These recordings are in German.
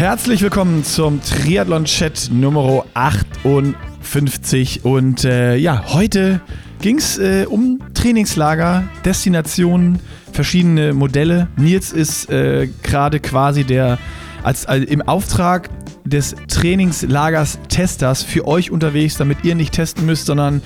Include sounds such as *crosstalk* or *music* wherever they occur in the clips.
Herzlich willkommen zum Triathlon-Chat Nummer 58. Und äh, ja, heute ging es äh, um Trainingslager, Destinationen, verschiedene Modelle. Nils ist äh, gerade quasi der als, als im Auftrag des Trainingslagers Testers für euch unterwegs, damit ihr nicht testen müsst, sondern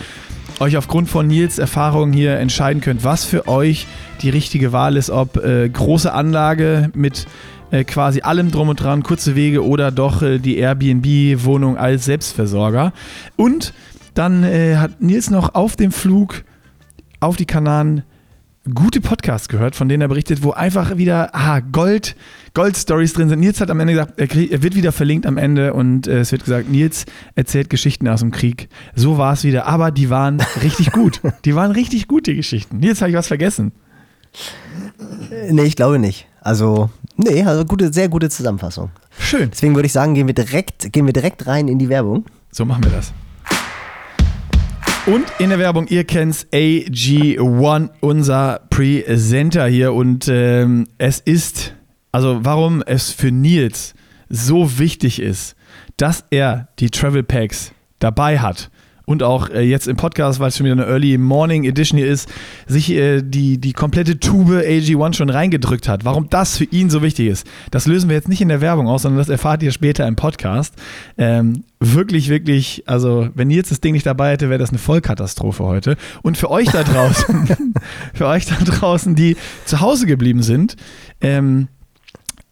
euch aufgrund von Nils Erfahrungen hier entscheiden könnt, was für euch die richtige Wahl ist, ob äh, große Anlage mit äh, quasi allem drum und dran, kurze Wege oder doch äh, die Airbnb-Wohnung als Selbstversorger. Und dann äh, hat Nils noch auf dem Flug auf die Kanaren gute Podcasts gehört, von denen er berichtet, wo einfach wieder ah, Gold, Gold-Stories drin sind. Nils hat am Ende gesagt, er, krieg, er wird wieder verlinkt am Ende und äh, es wird gesagt, Nils erzählt Geschichten aus dem Krieg. So war es wieder, aber die waren richtig gut. Die waren richtig gut, die Geschichten. Nils, habe ich was vergessen? Nee, ich glaube nicht. Also, nee, also gute, sehr gute Zusammenfassung. Schön. Deswegen würde ich sagen, gehen wir direkt, gehen wir direkt rein in die Werbung. So machen wir das. Und in der Werbung, ihr kennt's, AG1, unser Presenter hier. Und ähm, es ist, also warum es für Nils so wichtig ist, dass er die Travel Packs dabei hat und auch äh, jetzt im Podcast, weil es schon wieder eine Early Morning Edition hier ist, sich äh, die, die komplette Tube AG1 schon reingedrückt hat. Warum das für ihn so wichtig ist, das lösen wir jetzt nicht in der Werbung aus, sondern das erfahrt ihr später im Podcast. Ähm, wirklich, wirklich, also wenn ihr jetzt das Ding nicht dabei hätte, wäre das eine Vollkatastrophe heute. Und für euch da *laughs* draußen, *laughs* für euch da draußen, die zu Hause geblieben sind, ähm,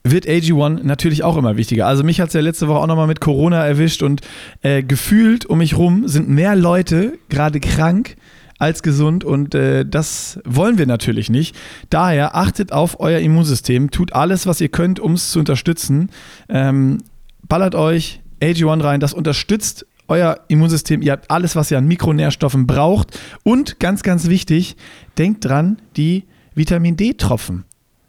wird AG1 natürlich auch immer wichtiger. Also mich hat es ja letzte Woche auch nochmal mit Corona erwischt und äh, gefühlt um mich rum sind mehr Leute gerade krank als gesund und äh, das wollen wir natürlich nicht. Daher achtet auf euer Immunsystem, tut alles, was ihr könnt, um es zu unterstützen. Ähm, ballert euch AG1 rein, das unterstützt euer Immunsystem. Ihr habt alles, was ihr an Mikronährstoffen braucht und ganz, ganz wichtig, denkt dran, die Vitamin D-Tropfen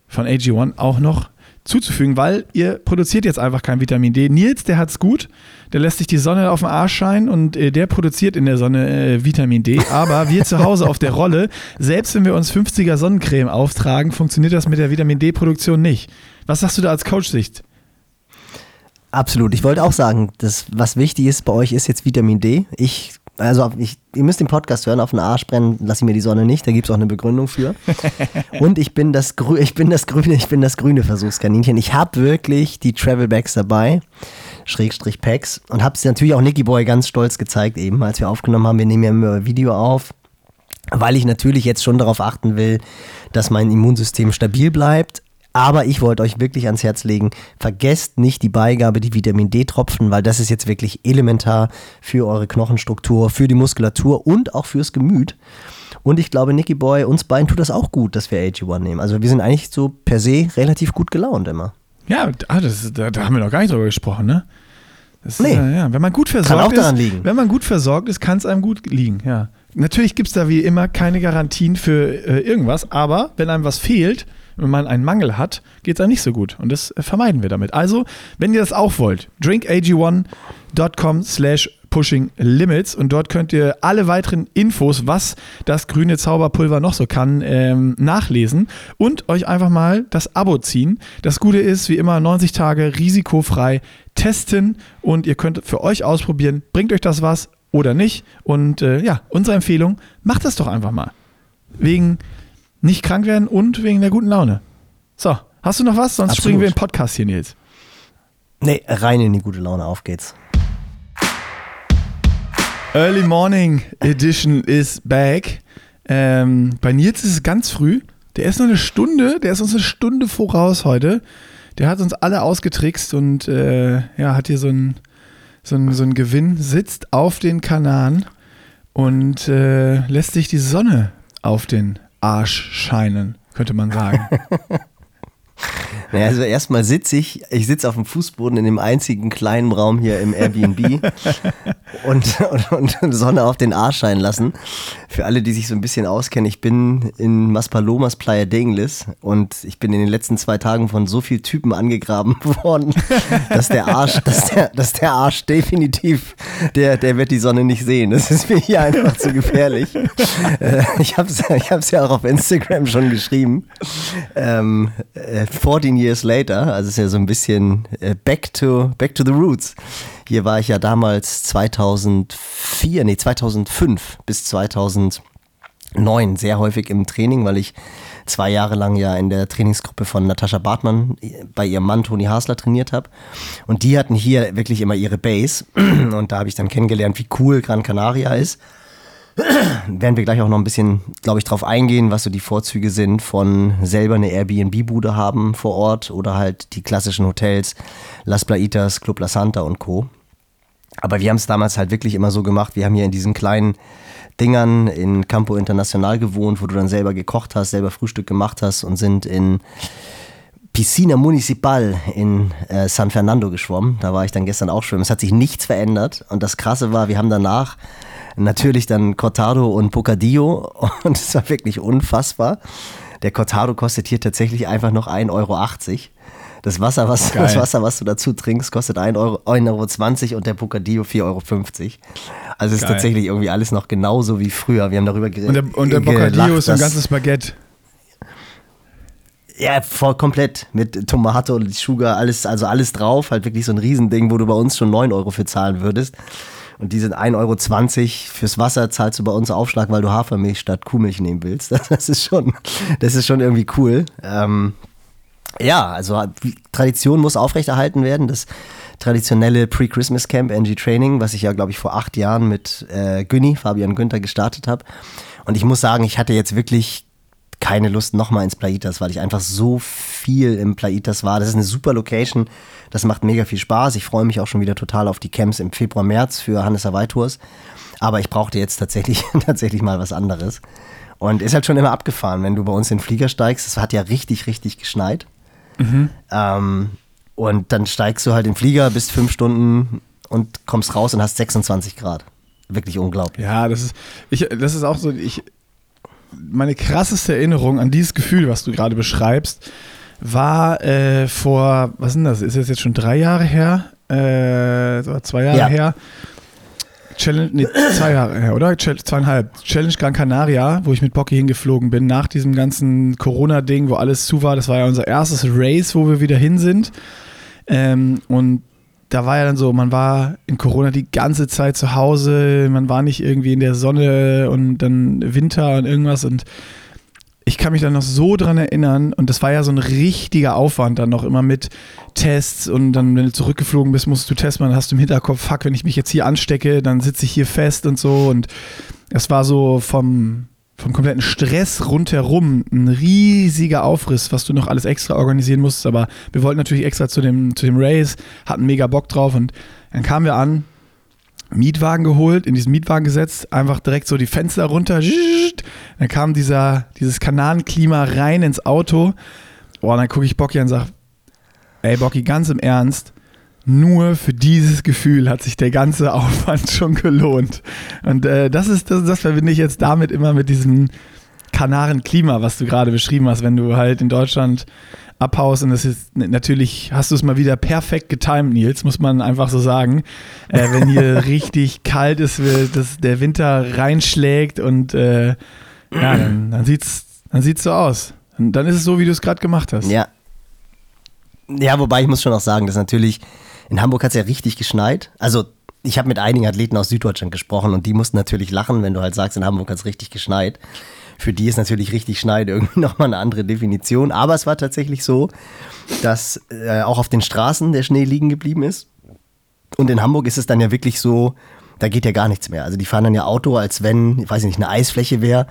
von AG1 auch noch zuzufügen, weil ihr produziert jetzt einfach kein Vitamin D. Nils, der hat's gut, der lässt sich die Sonne auf den Arsch scheinen und äh, der produziert in der Sonne äh, Vitamin D. Aber wir zu Hause auf der Rolle, selbst wenn wir uns 50er Sonnencreme auftragen, funktioniert das mit der Vitamin D-Produktion nicht. Was sagst du da als Coach-Sicht? Absolut. Ich wollte auch sagen, dass was wichtig ist bei euch ist jetzt Vitamin D. Ich also ich, ihr müsst den Podcast hören, auf den Arsch brennen lasse ich mir die Sonne nicht, da gibt es auch eine Begründung für. *laughs* Und ich bin das, Grü ich bin das grüne, ich bin das grüne Versuchskaninchen. Ich habe wirklich die Travel Bags dabei, Schrägstrich Packs, und habe es natürlich auch Nicky Boy ganz stolz gezeigt, eben als wir aufgenommen haben. Wir nehmen ja immer Video auf, weil ich natürlich jetzt schon darauf achten will, dass mein Immunsystem stabil bleibt. Aber ich wollte euch wirklich ans Herz legen, vergesst nicht die Beigabe, die Vitamin D-Tropfen, weil das ist jetzt wirklich elementar für eure Knochenstruktur, für die Muskulatur und auch fürs Gemüt. Und ich glaube, Nicky Boy, uns beiden tut das auch gut, dass wir AG1 nehmen. Also wir sind eigentlich so per se relativ gut gelaunt immer. Ja, ah, das, da, da haben wir noch gar nicht drüber gesprochen, ne? Das nee. Ist, äh, ja, wenn man gut versorgt Kann auch daran ist, liegen. wenn man gut versorgt ist, kann es einem gut liegen, ja. Natürlich gibt es da wie immer keine Garantien für äh, irgendwas, aber wenn einem was fehlt, wenn man einen Mangel hat, geht es einem nicht so gut. Und das äh, vermeiden wir damit. Also, wenn ihr das auch wollt, drinkag1.com slash pushing limits und dort könnt ihr alle weiteren Infos, was das grüne Zauberpulver noch so kann, ähm, nachlesen und euch einfach mal das Abo ziehen. Das Gute ist, wie immer, 90 Tage risikofrei testen und ihr könnt für euch ausprobieren, bringt euch das was oder nicht. Und äh, ja, unsere Empfehlung, macht das doch einfach mal. Wegen nicht krank werden und wegen der guten Laune. So, hast du noch was? Sonst Absolut. springen wir in den Podcast hier, Nils. Nee, rein in die gute Laune, auf geht's. Early Morning Edition is back. Ähm, bei Nils ist es ganz früh. Der ist noch eine Stunde, der ist uns eine Stunde voraus heute. Der hat uns alle ausgetrickst und äh, ja, hat hier so ein, so so ein Gewinn, sitzt auf den Kanaren und äh, lässt sich die Sonne auf den Arsch scheinen, könnte man sagen. *laughs* Naja, also erstmal sitze ich, ich sitze auf dem Fußboden in dem einzigen kleinen Raum hier im Airbnb *laughs* und, und, und Sonne auf den Arsch scheinen lassen. Für alle, die sich so ein bisschen auskennen, ich bin in Maspalomas Playa de und ich bin in den letzten zwei Tagen von so vielen Typen angegraben *laughs* worden, dass der Arsch, dass der, dass der Arsch definitiv der, der wird die Sonne nicht sehen. Das ist mir hier einfach zu gefährlich. Äh, ich habe es ich hab's ja auch auf Instagram schon geschrieben. Ähm, 14 äh, years later, also ist ja so ein bisschen äh, back to, back to the roots. Hier war ich ja damals 2004, nee, 2005 bis 2009 sehr häufig im Training, weil ich zwei Jahre lang ja in der Trainingsgruppe von Natascha Bartmann bei ihrem Mann Toni Hasler trainiert habe. Und die hatten hier wirklich immer ihre Base. *clears throat* Und da habe ich dann kennengelernt, wie cool Gran Canaria ist. *clears throat* Werden wir gleich auch noch ein bisschen, glaube ich, drauf eingehen, was so die Vorzüge sind von selber eine Airbnb-Bude haben vor Ort oder halt die klassischen Hotels, Las Plaitas, Club La Santa und Co. Aber wir haben es damals halt wirklich immer so gemacht, wir haben hier in diesen kleinen Dingern in Campo Internacional gewohnt, wo du dann selber gekocht hast, selber Frühstück gemacht hast und sind in Piscina Municipal in äh, San Fernando geschwommen. Da war ich dann gestern auch schwimmen. Es hat sich nichts verändert. Und das Krasse war, wir haben danach natürlich dann Cortado und Pocadillo *laughs* und es war wirklich unfassbar. Der Cortado kostet hier tatsächlich einfach noch 1,80 Euro. Das Wasser, was, das Wasser, was du dazu trinkst, kostet 1,20 Euro, 1,20 Euro und der Pocadillo 4,50 Euro. Also es ist tatsächlich irgendwie alles noch genauso wie früher. Wir haben darüber geredet. Und der, und der Bocadillo ist ein ganzes Baguette. Ja, voll komplett. Mit Tomate und Sugar, alles, also alles drauf. Halt wirklich so ein Riesending, wo du bei uns schon 9 Euro für zahlen würdest. Und die sind 1,20 Euro fürs Wasser zahlst du bei uns Aufschlag, weil du Hafermilch statt Kuhmilch nehmen willst. *laughs* Das ist schon, das ist schon irgendwie cool. Ähm, ja, also Tradition muss aufrechterhalten werden. Das traditionelle Pre-Christmas Camp NG Training, was ich ja, glaube ich, vor acht Jahren mit äh, Günni, Fabian Günther, gestartet habe. Und ich muss sagen, ich hatte jetzt wirklich keine Lust nochmal ins Plaitas, weil ich einfach so viel im Plaitas war. Das ist eine super Location. Das macht mega viel Spaß. Ich freue mich auch schon wieder total auf die Camps im Februar, März für Hannes Hawaii Tours. Aber ich brauchte jetzt tatsächlich, *laughs* tatsächlich mal was anderes. Und ist halt schon immer abgefahren, wenn du bei uns in den Flieger steigst. Es hat ja richtig, richtig geschneit. Mhm. Ähm, und dann steigst du halt in den Flieger, bist fünf Stunden und kommst raus und hast 26 Grad. Wirklich unglaublich. Ja, das ist, ich, das ist auch so, ich, meine krasseste Erinnerung an dieses Gefühl, was du gerade beschreibst, war äh, vor, was sind das? Ist das jetzt schon drei Jahre her? Äh, zwei Jahre ja. her? Challenge, nee, zwei Jahre her, oder? Zweieinhalb. Challenge Gran Canaria, wo ich mit Bocky hingeflogen bin, nach diesem ganzen Corona-Ding, wo alles zu war. Das war ja unser erstes Race, wo wir wieder hin sind. Ähm, und da war ja dann so, man war in Corona die ganze Zeit zu Hause, man war nicht irgendwie in der Sonne und dann Winter und irgendwas und ich kann mich dann noch so dran erinnern und das war ja so ein richtiger Aufwand dann noch immer mit Tests und dann, wenn du zurückgeflogen bist, musst du testen, dann hast du im Hinterkopf, fuck, wenn ich mich jetzt hier anstecke, dann sitze ich hier fest und so und es war so vom, vom kompletten Stress rundherum ein riesiger Aufriss, was du noch alles extra organisieren musst, aber wir wollten natürlich extra zu dem, zu dem Race, hatten mega Bock drauf und dann kamen wir an, Mietwagen geholt, in diesen Mietwagen gesetzt, einfach direkt so die Fenster runter. Dann kam dieser, dieses Kanalenklima rein ins Auto. Boah, dann gucke ich Bocky an und sage, ey Bocky, ganz im Ernst, nur für dieses Gefühl hat sich der ganze Aufwand *laughs* schon gelohnt. Und äh, das ist, das, das verbinde ich jetzt damit immer mit diesem Kanarenklima, was du gerade beschrieben hast, wenn du halt in Deutschland abhaust und das ist natürlich, hast du es mal wieder perfekt getimt, Nils, muss man einfach so sagen. Äh, wenn hier *laughs* richtig kalt ist, dass der Winter reinschlägt und äh, ja, dann, dann sieht's, dann sieht's so aus. Und dann ist es so, wie du es gerade gemacht hast. Ja. Ja, wobei ich muss schon auch sagen, dass natürlich in Hamburg hat es ja richtig geschneit. Also ich habe mit einigen Athleten aus Süddeutschland gesprochen und die mussten natürlich lachen, wenn du halt sagst, in Hamburg hat es richtig geschneit. Für die ist natürlich richtig Schneid irgendwie *laughs* nochmal eine andere Definition. Aber es war tatsächlich so, dass äh, auch auf den Straßen der Schnee liegen geblieben ist. Und in Hamburg ist es dann ja wirklich so, da geht ja gar nichts mehr. Also die fahren dann ja Auto, als wenn, ich weiß nicht, eine Eisfläche wäre.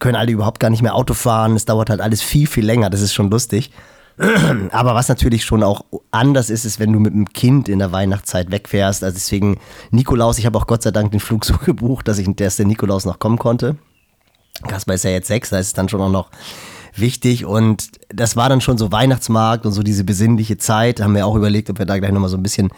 Können alle überhaupt gar nicht mehr Auto fahren. Es dauert halt alles viel, viel länger. Das ist schon lustig. *clears throat* Aber was natürlich schon auch anders ist, ist, wenn du mit einem Kind in der Weihnachtszeit wegfährst. Also deswegen Nikolaus, ich habe auch Gott sei Dank den Flug so *laughs* gebucht, dass ich, dass der Nikolaus noch kommen konnte. Kasper ist ja jetzt sechs, da ist es dann schon auch noch wichtig. Und das war dann schon so Weihnachtsmarkt und so diese besinnliche Zeit. Da haben wir auch überlegt, ob wir da gleich nochmal so ein bisschen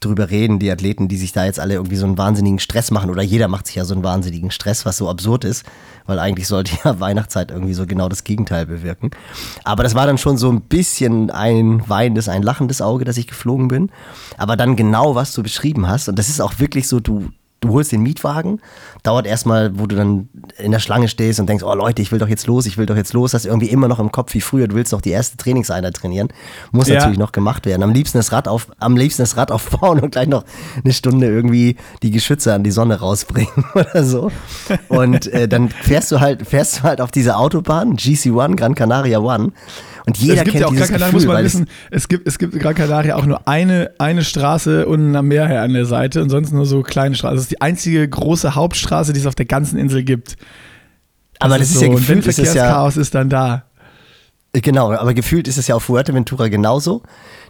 drüber reden, die Athleten, die sich da jetzt alle irgendwie so einen wahnsinnigen Stress machen. Oder jeder macht sich ja so einen wahnsinnigen Stress, was so absurd ist, weil eigentlich sollte ja *laughs* Weihnachtszeit irgendwie so genau das Gegenteil bewirken. Aber das war dann schon so ein bisschen ein weinendes, ein lachendes Auge, dass ich geflogen bin. Aber dann genau, was du beschrieben hast, und das ist auch wirklich so, du, du holst den Mietwagen, dauert erstmal, wo du dann in der Schlange stehst und denkst, oh Leute, ich will doch jetzt los, ich will doch jetzt los, hast irgendwie immer noch im Kopf wie früher, du willst noch die erste Trainingseinheit trainieren, muss ja. natürlich noch gemacht werden. Am liebsten das Rad auf, am liebsten das Rad *laughs* aufbauen und gleich noch eine Stunde irgendwie die Geschütze an die Sonne rausbringen *laughs* oder so. Und äh, dann fährst du halt, fährst du halt auf diese Autobahn, GC1, Gran Canaria One und jeder es gibt kennt ja auch dieses Gran Canaria, Gefühl, muss man wissen, es gibt, es gibt Gran Canaria auch nur eine, eine Straße und ein Meer an der Seite und sonst nur so kleine Straßen. Das ist die einzige große Hauptstraße, die es auf der ganzen Insel gibt. Das aber das ist, ist so, ja gefühlt, ist es ja, ist dann da. Genau, aber gefühlt ist es ja auf Fuerteventura genauso.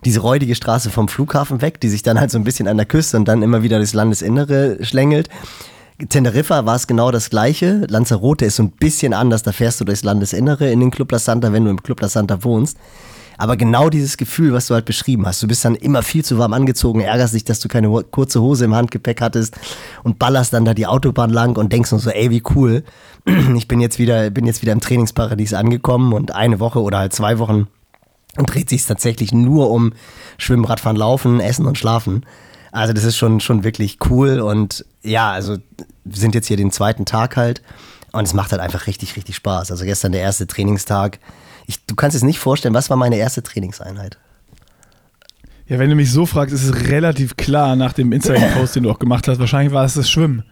Diese räudige Straße vom Flughafen weg, die sich dann halt so ein bisschen an der Küste und dann immer wieder das Landesinnere schlängelt. Teneriffa war es genau das gleiche. Lanzarote ist so ein bisschen anders, da fährst du durchs Landesinnere in den Club La Santa, wenn du im Club La Santa wohnst. Aber genau dieses Gefühl, was du halt beschrieben hast, du bist dann immer viel zu warm angezogen, ärgerst dich, dass du keine kurze Hose im Handgepäck hattest und ballerst dann da die Autobahn lang und denkst nur so, ey, wie cool. *clears throat* Ich bin jetzt wieder, bin jetzt wieder im Trainingsparadies angekommen und eine Woche oder halt zwei Wochen dreht sich es tatsächlich nur um Schwimmen, Radfahren, Laufen, Essen und Schlafen. Also das ist schon, schon wirklich cool und ja, also wir sind jetzt hier den zweiten Tag halt und es macht halt einfach richtig, richtig Spaß. Also gestern der erste Trainingstag. Ich, du kannst es nicht vorstellen, was war meine erste Trainingseinheit? Ja, wenn du mich so fragst, ist es relativ klar nach dem Instagram-Post, den du auch gemacht hast. Wahrscheinlich war es das Schwimmen.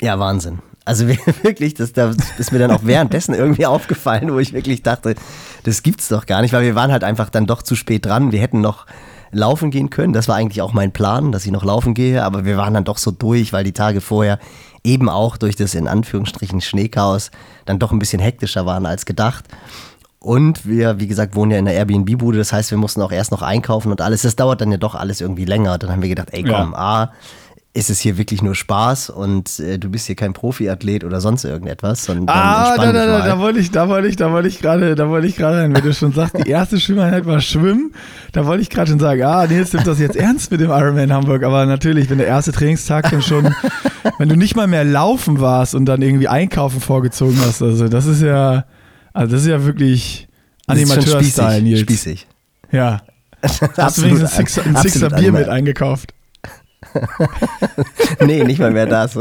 Ja, Wahnsinn. Also *laughs* wirklich, das, das ist mir dann auch währenddessen irgendwie aufgefallen, wo ich wirklich dachte, das gibt's doch gar nicht, weil wir waren halt einfach dann doch zu spät dran. Wir hätten noch laufen gehen können. Das war eigentlich auch mein Plan, dass ich noch laufen gehe, aber wir waren dann doch so durch, weil die Tage vorher eben auch durch das in Anführungsstrichen Schneechaos dann doch ein bisschen hektischer waren als gedacht. Und wir, wie gesagt, wohnen ja in der Airbnb-Bude, das heißt, wir mussten auch erst noch einkaufen und alles. Das dauert dann ja doch alles irgendwie länger. Dann haben wir gedacht, ey komm, ja. A, ist es hier wirklich nur Spaß und äh, du bist hier kein Profiathlet oder sonst irgendetwas. Sondern ah, da, da, da, da wollte ich, da wollte ich, da wollte ich gerade, da wollte ich gerade, wenn du schon sagst, die erste Schwimmeinheit war Schwimmen, da wollte ich gerade schon sagen, ah, nee, jetzt nimmt das jetzt ernst mit dem Ironman Hamburg, aber natürlich, wenn der erste Trainingstag dann schon, wenn du nicht mal mehr laufen warst und dann irgendwie einkaufen vorgezogen hast, also das ist ja, also das ist ja wirklich Animateur-Style, Nils. Spießig. Ja. *laughs* Hast du wenigstens ein Sixer, ein Sixer Bier mit eingekauft? *laughs* nee, nicht mal mehr das. *laughs*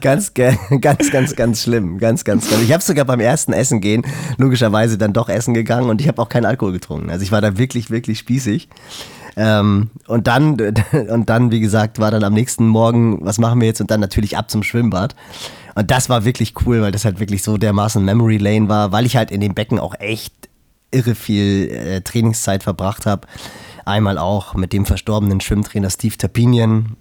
ganz, ganz, ganz, ganz schlimm. Ganz, ganz schlimm. Ich habe sogar beim ersten Essen gehen logischerweise dann doch essen gegangen und ich habe auch keinen Alkohol getrunken. Also ich war da wirklich, wirklich spießig. Ähm, und dann, *laughs* und dann, wie gesagt, war dann am nächsten Morgen, was machen wir jetzt? Und dann natürlich ab zum Schwimmbad. Und das war wirklich cool, weil das halt wirklich so dermaßen Memory Lane war, weil ich halt in dem Becken auch echt irre viel äh, Trainingszeit verbracht habe. Einmal auch mit dem verstorbenen Schwimmtrainer Steve Tapinian,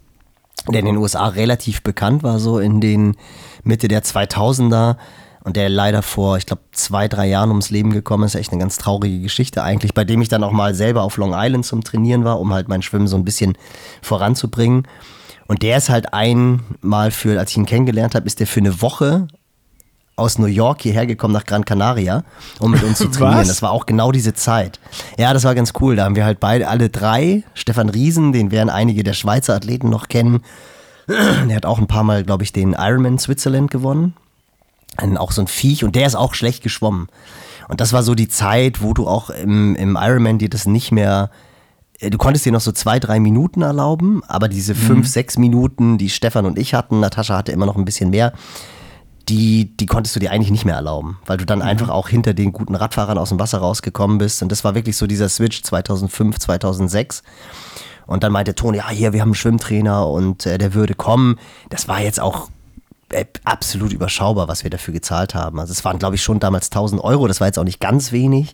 der in den USA relativ bekannt war, so in den Mitte der 2000er und der leider vor, ich glaube, zwei, drei Jahren ums Leben gekommen ist. Echt eine ganz traurige Geschichte eigentlich, bei dem ich dann auch mal selber auf Long Island zum Trainieren war, um halt mein Schwimmen so ein bisschen voranzubringen. Und der ist halt einmal für, als ich ihn kennengelernt habe, ist der für eine Woche aus New York hierher gekommen nach Gran Canaria, um mit uns zu *laughs* trainieren. Was? Das war auch genau diese Zeit. Ja, das war ganz cool. Da haben wir halt beide, alle drei, Stefan Riesen, den werden einige der Schweizer Athleten noch kennen. *clears throat* Der hat auch ein paar Mal, glaube ich, den Ironman Switzerland gewonnen. Auch so ein Viech und der ist auch schlecht geschwommen. Und das war so die Zeit, wo du auch im, im Ironman dir das nicht mehr äh, du konntest dir noch so zwei, drei Minuten erlauben, aber diese mhm. fünf, sechs Minuten, die Stefan und ich hatten, Natascha hatte immer noch ein bisschen mehr, die, die konntest du dir eigentlich nicht mehr erlauben, weil du dann mhm. einfach auch hinter den guten Radfahrern aus dem Wasser rausgekommen bist. Und das war wirklich so dieser Switch 2005, 2006. Und dann meinte Toni, ja, hier, wir haben einen Schwimmtrainer und äh, der würde kommen. Das war jetzt auch äh, absolut überschaubar, was wir dafür gezahlt haben. Also es waren, glaube ich, schon damals 1000 Euro. Das war jetzt auch nicht ganz wenig.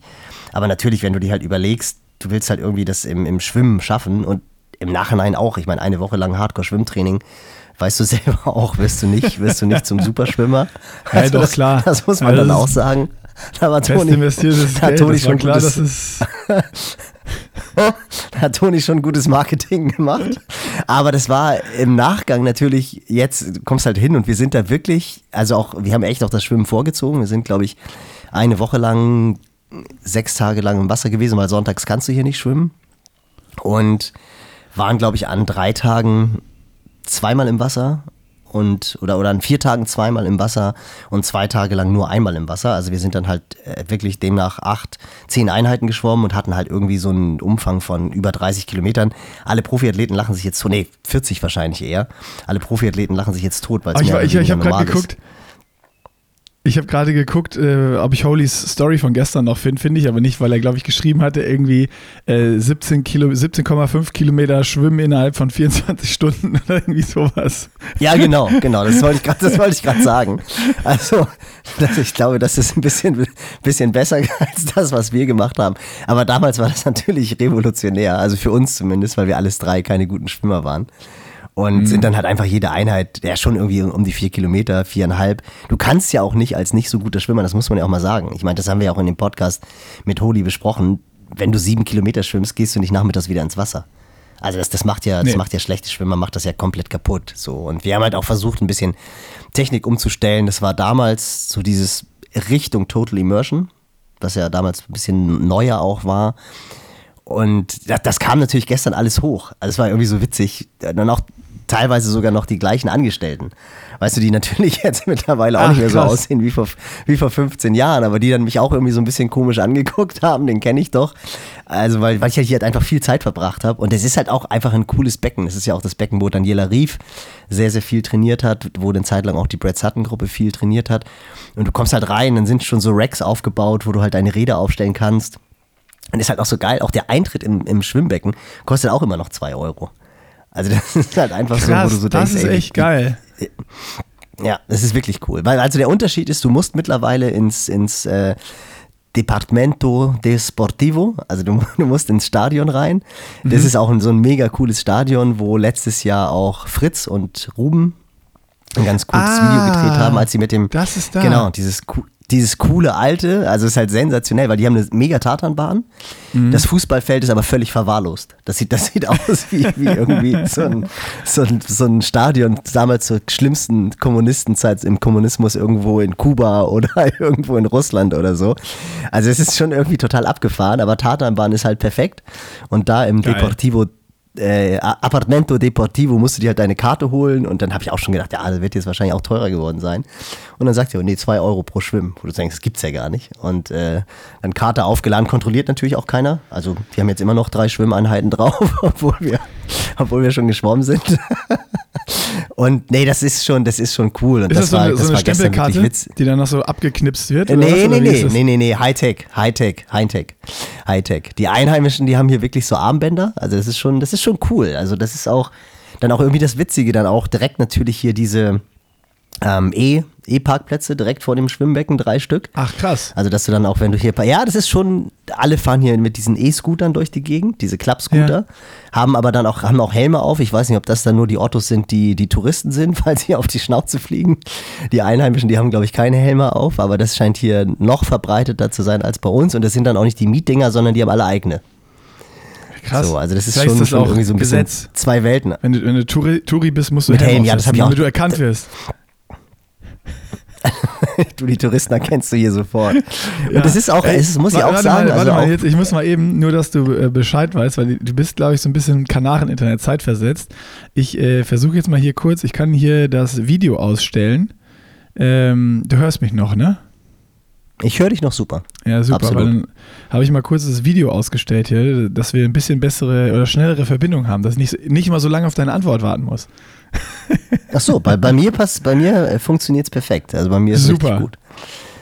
Aber natürlich, wenn du dir halt überlegst, du willst halt irgendwie das im, im Schwimmen schaffen und im Nachhinein auch. Ich meine, eine Woche lang Hardcore-Schwimmtraining weißt du selber *laughs* auch, wirst du nicht, wirst du nicht zum Superschwimmer. Also *laughs* ja, doch, das, klar. Das muss man also dann auch sagen. Da war Toni, *laughs* da hat Toni schon klar, gutes, da hat Toni schon gutes Marketing gemacht. Aber das war im Nachgang natürlich, jetzt kommst halt hin und wir sind da wirklich, also auch, wir haben echt auch das Schwimmen vorgezogen. Wir sind, glaube ich, eine Woche lang, sechs Tage lang im Wasser gewesen, weil sonntags kannst du hier nicht schwimmen. Und waren, glaube ich, an drei Tagen zweimal im Wasser und oder, oder an vier Tagen zweimal im Wasser und zwei Tage lang nur einmal im Wasser. Also wir sind dann halt äh, wirklich demnach acht, zehn Einheiten geschwommen und hatten halt irgendwie so einen Umfang von über 30 Kilometern. Alle Profiathleten lachen sich jetzt tot, nee, 40 wahrscheinlich eher. Alle Profiathleten lachen sich jetzt tot, weil es ich, mehr ich, ich weniger habe gerade geguckt. ist. Ich habe gerade geguckt, äh, ob ich Holys Story von gestern noch finde, finde ich aber nicht, weil er, glaube ich, geschrieben hatte, irgendwie äh, 17 Kilo, 17,5 Kilometer Schwimmen innerhalb von 24 Stunden *laughs* oder irgendwie sowas. Ja, genau, genau. Das wollte ich gerade, gerade sagen. Also, das, *laughs* ich glaube, das ist ein bisschen, bisschen besser *laughs* als das, was wir gemacht haben. Aber damals war das natürlich revolutionär. Also für uns zumindest, weil wir alles drei keine guten Schwimmer waren. Und sind dann halt einfach jede Einheit, ja schon irgendwie um die vier Kilometer, viereinhalb. Du kannst ja auch nicht als nicht so guter Schwimmer, das muss man ja auch mal sagen. Ich meine, das haben wir ja auch in dem Podcast mit Holi besprochen. Wenn du sieben Kilometer schwimmst, gehst du nicht nachmittags wieder ins Wasser. Also das, das macht ja, das Nee. macht ja schlechte Schwimmer, macht das ja komplett kaputt. So. Und wir haben halt auch versucht, ein bisschen Technik umzustellen. Das war damals so dieses Richtung Total Immersion, was ja damals ein bisschen neuer auch war. Und das, das kam natürlich gestern alles hoch. Also es war irgendwie so witzig. Dann auch teilweise sogar noch die gleichen Angestellten. Weißt du, die natürlich *laughs* jetzt mittlerweile auch Ach, nicht mehr so krass. aussehen wie vor, wie vor 15 Jahren, aber die dann mich auch irgendwie so ein bisschen komisch angeguckt *laughs* haben, den kenne ich doch. Also, weil, weil ich halt hier halt einfach viel Zeit verbracht habe. Und es ist halt auch einfach ein cooles Becken. Es ist ja auch das Becken, wo Daniela Rief sehr, sehr viel trainiert hat, wo eine Zeit lang auch die Brad Sutton-Gruppe viel trainiert hat. Und du kommst halt rein, dann sind schon so Racks aufgebaut, wo du halt deine Räder aufstellen kannst. Und ist halt auch so geil, auch der Eintritt im, im Schwimmbecken kostet auch immer noch 2 Euro. Also das *laughs* ist halt einfach so, wo Krass, du so das denkst, ist ey, echt geil. ja, das ist wirklich cool. Weil also der Unterschied ist, du musst mittlerweile ins, ins äh, Departamento de Sportivo, also du, *laughs* du musst ins Stadion rein. Mhm. Das ist auch ein, so ein mega cooles Stadion, wo letztes Jahr auch Fritz und Ruben ein ganz cooles Ah, Video gedreht haben, als sie mit dem das ist da. genau dieses dieses coole alte, also es ist halt sensationell, weil die haben eine mega Tatanbahn. Mhm. Das Fußballfeld ist aber völlig verwahrlost. Das sieht, das sieht *laughs* aus wie, wie irgendwie so ein, so, ein, so ein Stadion damals zur schlimmsten Kommunistenzeit im Kommunismus irgendwo in Kuba *laughs* oder irgendwo in Russland oder so. Also es ist schon irgendwie total abgefahren, aber Tatanbahn ist halt perfekt. Und da im Geil. Deportivo äh, Apartamento Deportivo musst du dir halt deine Karte holen und dann habe ich auch schon gedacht, ja, das wird jetzt wahrscheinlich auch teurer geworden sein. Und dann sagt er, nee, zwei Euro pro Schwimmen, wo du denkst, das gibt's ja gar nicht. Und äh, dann Karte aufgeladen, kontrolliert natürlich auch keiner. Also wir haben jetzt immer noch drei Schwimmeinheiten drauf, *laughs* obwohl wir, obwohl wir schon geschwommen sind. *laughs* und nee, das ist schon, das ist schon cool. Und Ist das, das, so war, eine, so das eine war gestern wirklich Stempelkarte, die dann noch so abgeknipst wird? Äh, Nee, nee, nee, nee, nee, nee, Hightech, Hightech, Hightech, Hightech. Die Einheimischen, die haben hier wirklich so Armbänder. Also das ist schon, das ist schon cool. Also das ist auch dann auch irgendwie das Witzige, dann auch direkt natürlich hier diese ähm, E- E-Parkplätze direkt vor dem Schwimmbecken, drei Stück. Ach krass. Also, dass du dann auch, wenn du hier, ja, das ist schon, alle fahren hier mit diesen E-Scootern durch die Gegend, diese Klappscooter, haben aber dann auch, haben auch Helme auf. Ich weiß nicht, ob das dann nur die Ottos sind, die, die Touristen sind, *laughs* weil sie auf die Schnauze fliegen. Die Einheimischen, die haben, glaube ich, keine Helme auf, aber das scheint hier noch verbreiteter zu sein als bei uns. Und das sind dann auch nicht die Mietdinger, sondern die haben alle eigene. Krass. So, also das ist Vielleicht schon, das schon auch irgendwie so ein bisschen Gesetz. zwei Welten. Wenn du, wenn du Touri, Touri bist, musst du Mit Helm Helm, ja, das aufsetzen, hab ich auch- damit du erkannt wirst. *laughs* Du, die Touristen erkennst du hier sofort. Und Ja. das ist auch, es muss ich auch sagen, Mal, warte also mal, auch, jetzt, ich muss mal eben, nur dass du äh, Bescheid weißt, weil du bist, glaube ich, so ein bisschen Kanaren-Internet zeitversetzt. Ich äh, versuche jetzt mal hier kurz, ich kann hier das Video ausstellen. Ähm, du hörst mich noch, ne? ich höre dich noch super. Ja, super, Absolut. weil dann habe ich mal kurz das Video ausgestellt hier, dass wir ein bisschen bessere oder schnellere Verbindung haben, dass ich nicht, nicht immer so lange auf deine Antwort warten muss. *laughs* Ach so, bei, bei mir passt, bei mir funktioniert es perfekt. Also bei mir ist es Super. gut.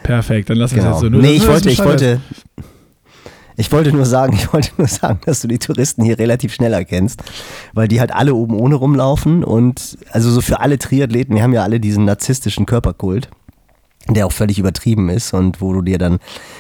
Perfekt, dann lass uns Genau. jetzt so. Nur, nee, ich wollte, ich wollte, ich wollte nur sagen, *laughs* ich wollte nur sagen, dass du die Touristen hier relativ schnell erkennst, weil die halt alle oben ohne rumlaufen und also so für alle Triathleten, wir haben ja alle diesen narzisstischen Körperkult, der auch völlig übertrieben ist und wo du dir dann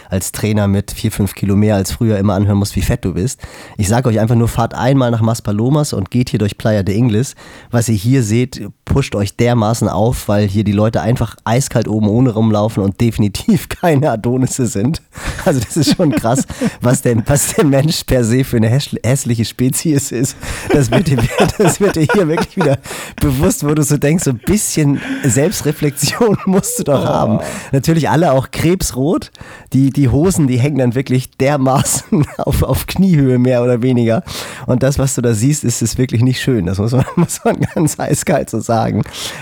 als Trainer mit vier, fünf Kilo mehr als früher immer anhören musst, wie fett du bist. Ich sage euch einfach nur, fahrt einmal nach Maspalomas und geht hier durch Playa de Ingles. Was ihr hier seht, pusht euch dermaßen auf, weil hier die Leute einfach eiskalt oben ohne rumlaufen und definitiv *laughs* keine Adonisse sind. Also das ist schon krass, *laughs* was der, was der Mensch per se für eine hässliche Spezies ist. Das wird, dir, *laughs* das wird dir hier wirklich wieder bewusst, wo du so denkst, so ein bisschen Selbstreflexion musst du doch oh. haben. Natürlich alle auch krebsrot. Die, die Hosen, die hängen dann wirklich dermaßen auf, auf Kniehöhe mehr oder weniger. Und das, was du da siehst, ist, ist wirklich nicht schön. Das muss man, muss man ganz eiskalt so sagen.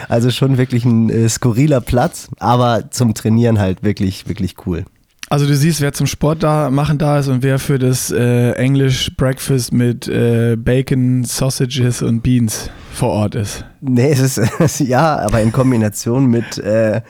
Also schon wirklich ein äh, skurriler Platz, aber zum Trainieren halt wirklich, wirklich cool. Also du siehst, wer zum Sport da machen da ist und wer für das äh, English Breakfast mit äh, Bacon, Sausages und Beans vor Ort ist. Nee, es ist *laughs* ja, aber in Kombination mit äh,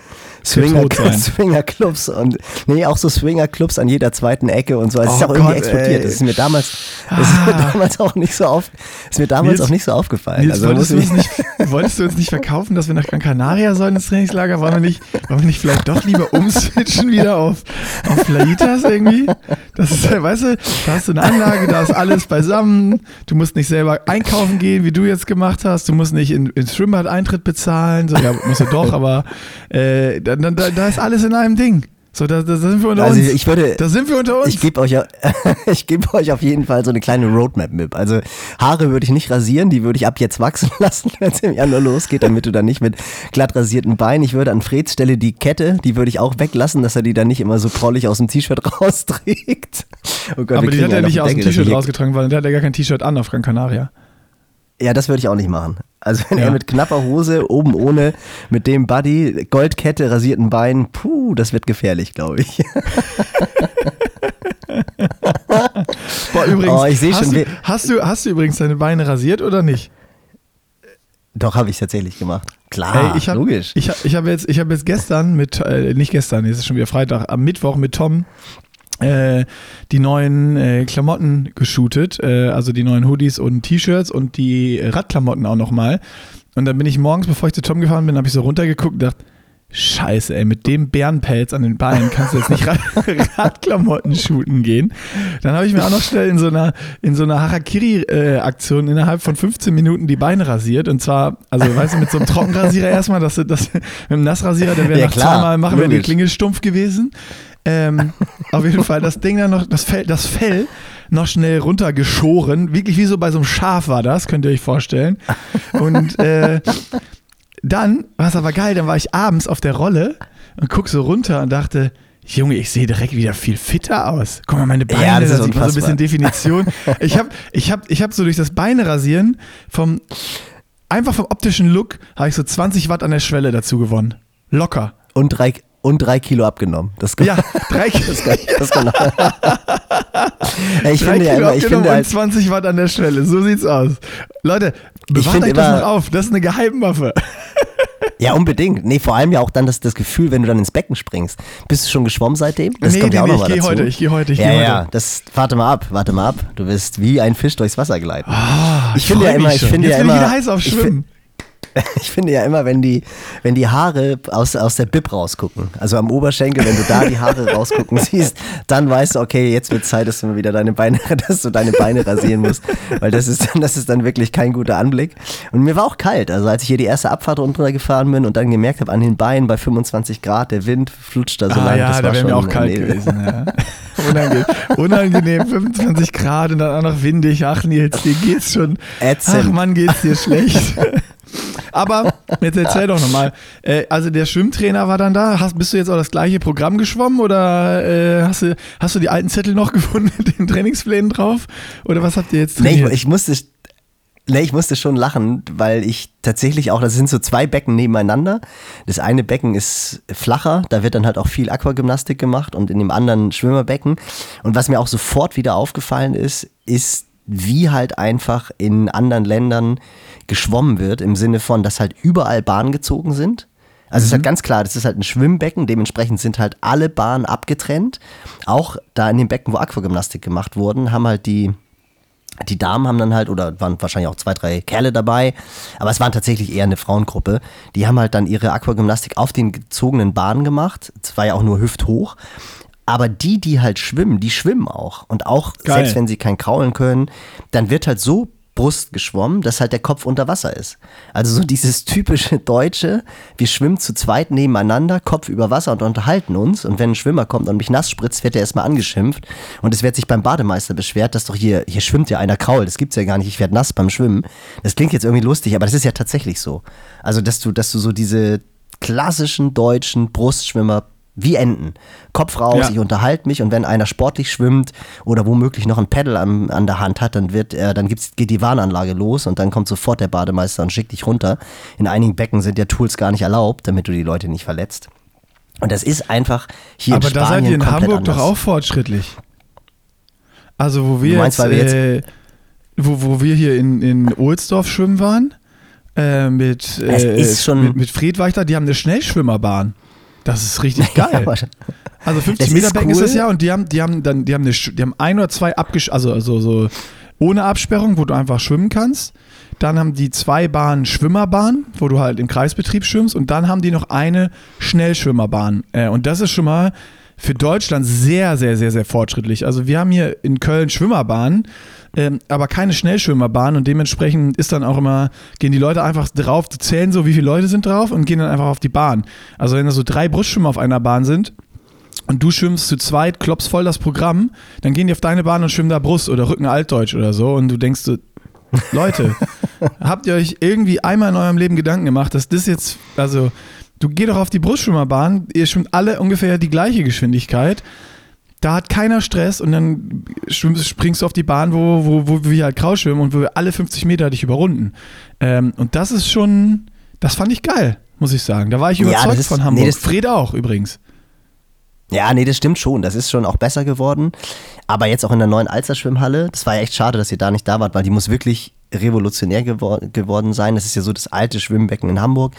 Swinger, Swinger Clubs und nee, auch so Swinger Clubs an jeder zweiten Ecke und so. Es oh ist auch Gott, irgendwie explodiert. Ey. Das ist mir damals, das ist mir ah. damals auch nicht so auf, ist mir damals Nils, auch nicht so aufgefallen. Nils, also wolltest, du uns nicht, wolltest du uns nicht verkaufen, dass wir nach Gran Canaria sollen ins Trainingslager? Wollen wir nicht, wollen wir nicht vielleicht doch lieber umswitchen wieder auf, auf Plaitas irgendwie? Das ist, weißt du, da hast du eine Anlage, da ist alles beisammen. Du musst nicht selber einkaufen gehen, wie du jetzt gemacht hast. Du musst nicht in, ins Schwimmbad Eintritt bezahlen. So, ja, musst du doch, aber äh, da, da, da ist alles in einem Ding. So, da, da sind wir unter also uns. Ich würde, da sind wir unter uns. Ich gebe euch, *laughs* ich gebe euch auf jeden Fall so eine kleine Roadmap mit. Also Haare würde ich nicht rasieren, die würde ich ab jetzt wachsen *laughs* lassen, wenn es im Januar losgeht, damit du dann nicht mit glatt rasierten Beinen. Ich würde an Freds Stelle die Kette, die würde ich auch weglassen, dass er die dann nicht immer so prollig aus dem T-Shirt *laughs* rausträgt. Oh Gott, Aber die hat er nicht aus dem T-Shirt rausgetragen, weil der hat ja gar kein T-Shirt an auf Gran Canaria. Ja, das würde ich auch nicht machen. Also wenn ja. er mit knapper Hose, oben ohne, mit dem Buddy, Goldkette, rasierten Beinen, puh, das wird gefährlich, glaube ich. *laughs* Boah, übrigens, oh, ich hast, schon, du, hast, du, hast du übrigens deine Beine rasiert oder nicht? Doch, habe ich tatsächlich gemacht. Klar, hey, ich hab, logisch. Ich, ich habe jetzt, hab jetzt gestern mit, äh, nicht gestern, es ist schon wieder Freitag, am Mittwoch mit Tom äh, die neuen äh, Klamotten geshootet, äh, also die neuen Hoodies und T-Shirts und die Radklamotten auch nochmal. Und dann bin ich morgens, bevor ich zu Tom gefahren bin, habe ich so runtergeguckt und dachte, Scheiße, ey, mit dem Bärenpelz an den Beinen kannst du jetzt nicht *laughs* Radklamotten shooten gehen. Dann habe ich mir auch noch schnell in so einer, in so einer Harakiri-Aktion innerhalb von 15 Minuten die Beine rasiert. Und zwar, also weißt du, mit so einem Trockenrasierer erstmal, das, das, mit einem Nassrasierer, der wäre ja, nach zweimal machen, wäre die Klinge stumpf gewesen. Ähm, *laughs* auf jeden Fall das Ding dann noch, das Fell, das Fell noch schnell runtergeschoren. Wirklich wie so bei so einem Schaf war das, könnt ihr euch vorstellen. Und äh, dann, was aber geil, dann war ich abends auf der Rolle und guck so runter und dachte, Junge, ich sehe direkt wieder viel fitter aus. Guck mal, meine Beine, ja, das da sieht man so ein bisschen Definition. *laughs* Ich habe ich hab, ich hab so durch das Beine rasieren vom, einfach vom optischen Look, habe ich so 20 Watt an der Schwelle dazu gewonnen. Locker. Und drei, und drei Kilo abgenommen. Das ja, *laughs* drei Kilo. Das kann, das kann *laughs* ich drei finde Kilo ja immer, ich finde halt, und 20 Watt an der Schwelle. So sieht's aus. Leute, bewahrt euch das noch auf. Das ist eine Geheimwaffe. *laughs* Ja, unbedingt. Nee, vor allem ja auch dann das, das Gefühl, wenn du dann ins Becken springst. Bist du schon geschwommen seitdem? Das nee, kommt nee, ja auch nee, noch ich gehe heute, ich gehe heute, ich ja, gehe heute. Ja, das, warte mal ab, warte mal ab. Du wirst wie ein Fisch durchs Wasser gleiten. Oh, ich, ich finde ja immer, ich finde ja immer. Ich bin heiß auf Schwimmen. *laughs* Ich finde ja immer, wenn die, wenn die Haare aus, aus der Bib rausgucken, also am Oberschenkel, wenn du da die Haare *laughs* rausgucken siehst, dann weißt du, okay, jetzt wird Zeit, dass du wieder deine Beine, *laughs* dass du deine Beine rasieren musst. Weil das ist, das ist dann wirklich kein guter Anblick. Und mir war auch kalt. Also als ich hier die erste Abfahrt runtergefahren bin und dann gemerkt habe, an den Beinen bei 25 Grad, der Wind flutscht da so ah, lang. Ja, das da wäre mir auch kalt gewesen. Ja. Unangenehm. Unangenehm, 25 Grad und dann auch noch windig. Ach Nils, dir geht's schon. Ätzend. Ach Mann, geht's dir schlecht. Aber jetzt erzähl doch nochmal. Äh, also der Schwimmtrainer war dann da. Hast, bist du jetzt auch das gleiche Programm geschwommen oder äh, hast, du, hast du die alten Zettel noch *laughs* gefunden mit den Trainingsplänen drauf? Oder was habt ihr jetzt trainiert? Nee, ich, ich musste Nee, ich musste schon lachen, weil ich tatsächlich auch, das sind so zwei Becken nebeneinander. Das eine Becken ist flacher, da wird dann halt auch viel Aquagymnastik gemacht und in dem anderen Schwimmerbecken. Und was mir auch sofort wieder aufgefallen ist, ist, wie halt einfach in anderen Ländern geschwommen wird, im Sinne von, dass halt überall Bahnen gezogen sind. Also mhm. es ist halt mhm. ganz klar, das ist halt ein Schwimmbecken, dementsprechend sind halt alle Bahnen abgetrennt. Auch da in dem Becken, wo Aquagymnastik gemacht wurden, haben halt die, die Damen haben dann halt, oder waren wahrscheinlich auch zwei, drei Kerle dabei, aber es waren tatsächlich eher eine Frauengruppe, die haben halt dann ihre Aquagymnastik auf den gezogenen Bahnen gemacht. Es war ja auch nur hüfthoch. Aber die, die halt schwimmen, die schwimmen auch. Und auch, Geil. selbst wenn sie kein Kraulen können, dann wird halt so Brust geschwommen, dass halt der Kopf unter Wasser ist. Also so dieses typische Deutsche, wir schwimmen zu zweit nebeneinander, Kopf über Wasser und unterhalten uns. Und wenn ein Schwimmer kommt und mich nass spritzt, wird er erstmal angeschimpft. Und es wird sich beim Bademeister beschwert, dass doch hier, hier schwimmt ja einer Kraul. Das gibt's ja gar nicht, ich werde nass beim Schwimmen. Das klingt jetzt irgendwie lustig, aber das ist ja tatsächlich so. Also, dass du, dass du so diese klassischen deutschen Brustschwimmer wie Enten. Kopf raus, Ja. ich unterhalte mich und wenn einer sportlich schwimmt oder womöglich noch ein Pedal an, an der Hand hat, dann wird äh, dann gibt's, geht die Warnanlage los und dann kommt sofort der Bademeister und schickt dich runter. In einigen Becken sind ja Tools gar nicht erlaubt, damit du die Leute nicht verletzt. Und das ist einfach hier Aber in da Spanien seid ihr in Hamburg anders. doch auch fortschrittlich. Also wo wir meinst, jetzt, wir jetzt- äh, wo, wo wir hier in, in Ohlsdorf schwimmen waren, äh, mit, äh, mit, mit Friedweichter, die haben eine Schnellschwimmerbahn. Das ist richtig *laughs* geil. Also 50 Das Meter ist Becken ist cool. das ja und die haben, die haben dann, die haben eine, die haben ein oder zwei abgesch, also, also so ohne Absperrung, wo du einfach schwimmen kannst. Dann haben die zwei Bahnen Schwimmerbahn, wo du halt im Kreisbetrieb schwimmst und dann haben die noch eine Schnellschwimmerbahn. Äh, und das ist schon mal für Deutschland sehr, sehr, sehr, sehr fortschrittlich. Also wir haben hier in Köln Schwimmerbahnen, ähm, aber keine Schnellschwimmerbahn und dementsprechend ist dann auch immer, gehen die Leute einfach drauf, die zählen so, wie viele Leute sind drauf und gehen dann einfach auf die Bahn. Also wenn da so drei Brustschwimmer auf einer Bahn sind, und du schwimmst zu zweit, klopfst voll das Programm, dann gehen die auf deine Bahn und schwimmen da Brust oder Rücken Altdeutsch oder so und du denkst so, Leute, *laughs* habt ihr euch irgendwie einmal in eurem Leben Gedanken gemacht, dass das jetzt, also du geh doch auf die Brustschwimmerbahn, ihr schwimmt alle ungefähr die gleiche Geschwindigkeit, da hat keiner Stress und dann springst du auf die Bahn, wo, wo, wo wir halt Kraus schwimmen und wo wir alle 50 Meter dich überrunden. Ähm, und das ist schon, das fand ich geil, muss ich sagen. Da war ich Ja, überzeugt das ist- von nee, Hamburg. das- Fred auch übrigens. Ja, nee, das stimmt schon. Das ist schon auch besser geworden. Aber jetzt auch in der neuen Alster-Schwimmhalle, das war ja echt schade, dass ihr da nicht da wart, weil die muss wirklich revolutionär gewor geworden sein. Das ist ja so das alte Schwimmbecken in Hamburg.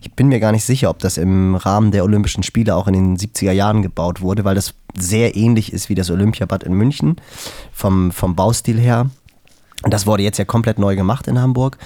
Ich bin mir gar nicht sicher, ob das im Rahmen der Olympischen Spiele auch in den 70er Jahren gebaut wurde, weil das sehr ähnlich ist wie das Olympiabad in München vom, vom Baustil her. Und das wurde jetzt ja komplett neu gemacht in Hamburg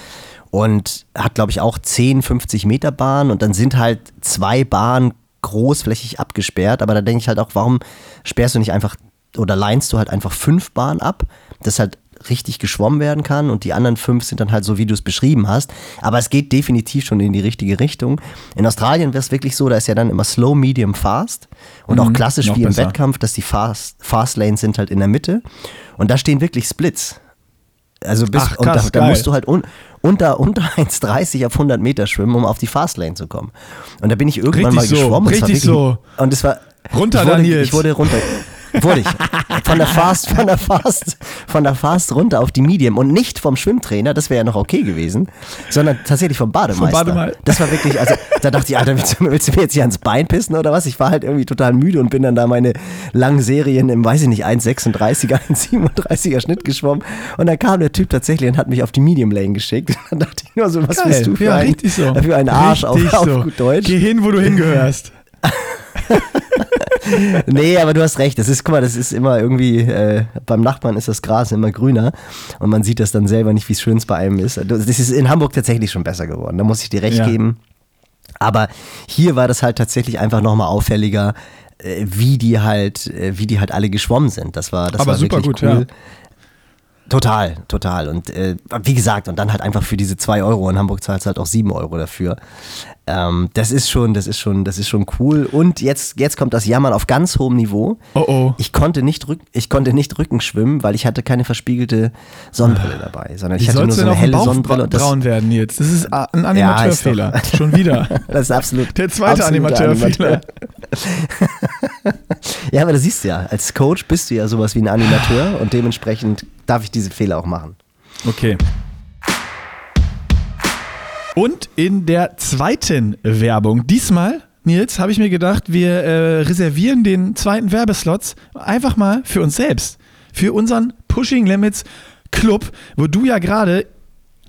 und hat, glaube ich, auch 10, 50 Meter Bahn und dann sind halt zwei Bahnen großflächig abgesperrt. Aber da denke ich halt auch, warum sperrst du nicht einfach oder leinst du halt einfach fünf Bahnen ab, dass halt richtig geschwommen werden kann und die anderen fünf sind dann halt so, wie du es beschrieben hast. Aber es geht definitiv schon in die richtige Richtung. In Australien wäre es wirklich so, da ist ja dann immer Slow, Medium, Fast und auch Mhm, klassisch noch wie im besser. Wettkampf, dass die Fast, Fast Lanes sind halt in der Mitte und da stehen wirklich Splits. Also bis, Ach, und krass, da, da geil. musst du halt un, unter, *laughs* unter 1,30 auf 100 Meter schwimmen, um auf die Fastlane zu kommen. Und da bin ich irgendwann Richtig mal so, geschwommen. und es war richtig so. Und es war Runter ich wurde, Nils. Ich wurde runter. Wurde ich. Von der Fast, von der Fast, von der Fast runter auf die Medium und nicht vom Schwimmtrainer, das wäre ja noch okay gewesen, sondern tatsächlich vom Bademeister. Vom Bademeister. Das war wirklich, also da dachte ich, Alter, willst du, willst du mir jetzt hier ans Bein pissen oder was? Ich war halt irgendwie total müde und bin dann da meine langen Serien im, weiß ich nicht, 1,36er, 1,37er Schnitt geschwommen und dann kam der Typ tatsächlich und hat mich auf die Medium Lane geschickt. *laughs* Dann dachte ich nur so, was bist du für ja, ein, so. für ein Arsch auf, Richtig auf so. gut Deutsch? Geh hin, wo du hingehörst. *laughs* *laughs* Nee, aber du hast recht. Das ist, guck mal, das ist immer irgendwie, äh, beim Nachbarn ist das Gras immer grüner und man sieht das dann selber nicht, wie schön es bei einem ist. Das ist in Hamburg tatsächlich schon besser geworden. Da muss ich dir recht Ja. geben. Aber hier war das halt tatsächlich einfach nochmal auffälliger, äh, wie die halt, äh, wie die halt alle geschwommen sind. Das war, das Aber war super wirklich gut, cool. ja. Total, total. Und äh, wie gesagt, und dann halt einfach für diese 2 Euro. In Hamburg zahlst du halt auch 7 Euro dafür. Ähm, das ist schon, das ist schon, das ist schon cool. Und jetzt, jetzt kommt das Jammern auf ganz hohem Niveau. Oh oh. Ich konnte nicht, rück, ich konnte nicht Rücken schwimmen, weil ich hatte keine verspiegelte Sonnenbrille dabei, sondern Wie ich hatte nur so eine helle Sonnenbrille. Und das, braun werden jetzt? Das ist a- ein Ja, Animateurfehler. ist Schon wieder. *laughs* das ist absolut. Der zweite Animateurfehler. *laughs* Ja, aber das siehst du ja. Als Coach bist du ja sowas wie ein Animateur *sighs* und dementsprechend darf ich diese Fehler auch machen. Okay. Und in der zweiten Werbung, diesmal, Nils, habe ich mir gedacht, wir äh, reservieren den zweiten Werbeslots einfach mal für uns selbst. Für unseren Pushing Limits Club, wo du ja gerade,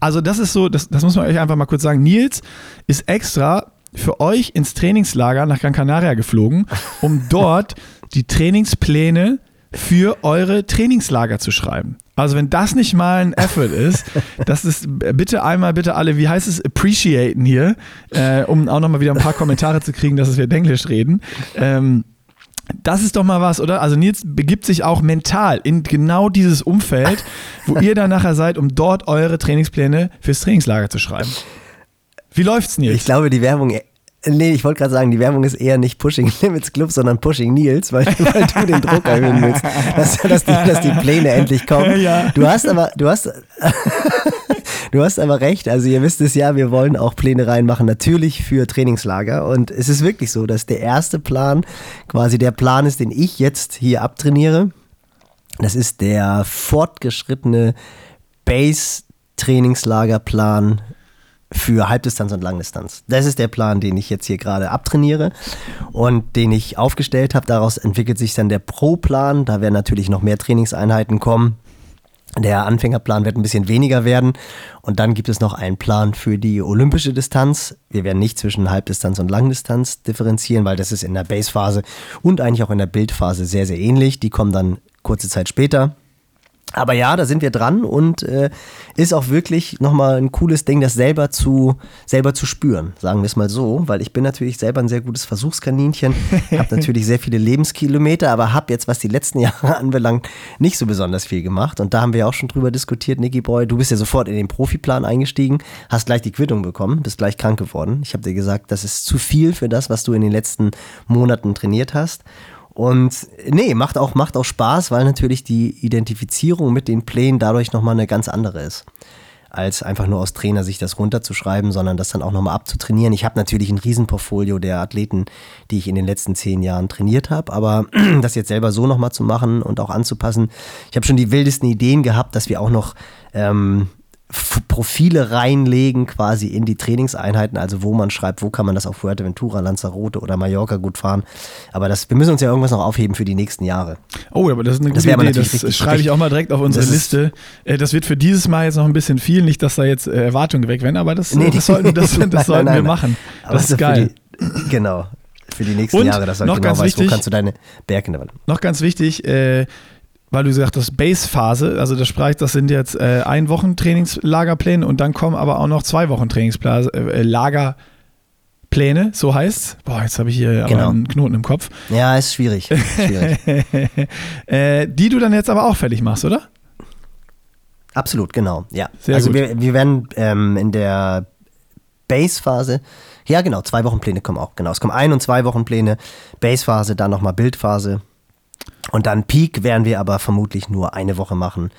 also das ist so, das, das muss man euch einfach mal kurz sagen, Nils ist extra für euch ins Trainingslager nach Gran Canaria geflogen, um dort die Trainingspläne für eure Trainingslager zu schreiben. Also wenn das nicht mal ein Effort ist, *laughs* das ist bitte einmal bitte alle, wie heißt es, appreciaten hier, äh, um auch nochmal wieder ein paar Kommentare zu kriegen, dass wir Englisch reden. Ähm, Das ist doch mal was, oder? Also Nils begibt sich auch mental in genau dieses Umfeld, wo ihr dann nachher seid, um dort eure Trainingspläne fürs Trainingslager zu schreiben. Wie läuft's, Nils? Ich glaube, die Werbung Nee, ich wollte gerade sagen, die Werbung ist eher nicht Pushing *laughs* Limits Club, sondern Pushing Nils, weil, *laughs* weil du den Druck erhöhen willst, dass, dass, die, dass die Pläne endlich kommen. Ja. Du hast aber, du hast, *laughs* du hast aber recht. Also ihr wisst es ja, wir wollen auch Pläne reinmachen, natürlich für Trainingslager. Und es ist wirklich so, dass der erste Plan quasi der Plan ist, den ich jetzt hier abtrainiere. Das ist der fortgeschrittene Base-Trainingslagerplan für Halbdistanz und Langdistanz. Das ist der Plan, den ich jetzt hier gerade abtrainiere und den ich aufgestellt habe. Daraus entwickelt sich dann der Pro-Plan. Da werden natürlich noch mehr Trainingseinheiten kommen. Der Anfängerplan wird ein bisschen weniger werden. Und dann gibt es noch einen Plan für die olympische Distanz. Wir werden nicht zwischen Halbdistanz und Langdistanz differenzieren, weil das ist in der Base-Phase und eigentlich auch in der Bildphase sehr, sehr ähnlich. Die kommen dann kurze Zeit später. Aber ja, da sind wir dran und äh, ist auch wirklich nochmal ein cooles Ding, das selber zu, selber zu spüren, sagen wir es mal so, weil ich bin natürlich selber ein sehr gutes Versuchskaninchen, *laughs* habe natürlich sehr viele Lebenskilometer, aber habe jetzt, was die letzten *laughs* Jahre anbelangt, nicht so besonders viel gemacht. Und da haben wir auch schon drüber diskutiert, Nicky Boy, du bist ja sofort in den Profiplan eingestiegen, hast gleich die Quittung bekommen, bist gleich krank geworden. Ich habe dir gesagt, das ist zu viel für das, was du in den letzten Monaten trainiert hast und nee, macht auch, macht auch Spaß, weil natürlich die Identifizierung mit den Plänen dadurch nochmal eine ganz andere ist. Als einfach nur aus Trainersicht das runterzuschreiben, sondern das dann auch nochmal abzutrainieren. Ich habe natürlich ein Riesenportfolio der Athleten, die ich in den letzten zehn Jahren trainiert habe, aber *clears throat* das jetzt selber so nochmal zu machen und auch anzupassen. Ich habe schon die wildesten Ideen gehabt, dass wir auch noch ähm, Profile reinlegen quasi in die Trainingseinheiten, also wo man schreibt, wo kann man das auf Fuerteventura, Lanzarote oder Mallorca gut fahren. Aber das, wir müssen uns ja irgendwas noch aufheben für die nächsten Jahre. Oh, aber das ist eine gute Idee. Das schreibe ich auch mal direkt auf unsere Liste. Äh, das wird für dieses Mal jetzt noch ein bisschen viel, nicht, dass da jetzt äh, Erwartungen weg werden, aber das, nee, das sollten, *laughs* das, das nein, sollten nein, wir machen. Das ist geil. Die, genau für die nächsten Und Jahre, dass du noch genau ganz weißt, wichtig, wo kannst du deine Berge Noch ganz wichtig, äh, weil du gesagt hast, Base-Phase, also das sprach, das sind jetzt äh, ein Wochen Trainingslagerpläne und dann kommen aber auch noch zwei Wochen Trainingslagerpläne, äh, so heißt's. Boah, jetzt habe ich hier genau. aber einen Knoten im Kopf. Ja, ist schwierig. *laughs* schwierig. äh, die du dann jetzt aber auch fertig machst, oder? Absolut, genau. Ja. Sehr also gut. Wir, wir werden ähm, in der Base-Phase, ja genau, zwei Wochen Pläne kommen auch, genau. Es kommen ein und zwei Wochen Pläne, Base-Phase, dann nochmal Bildphase und dann Peak werden wir aber vermutlich nur eine Woche machen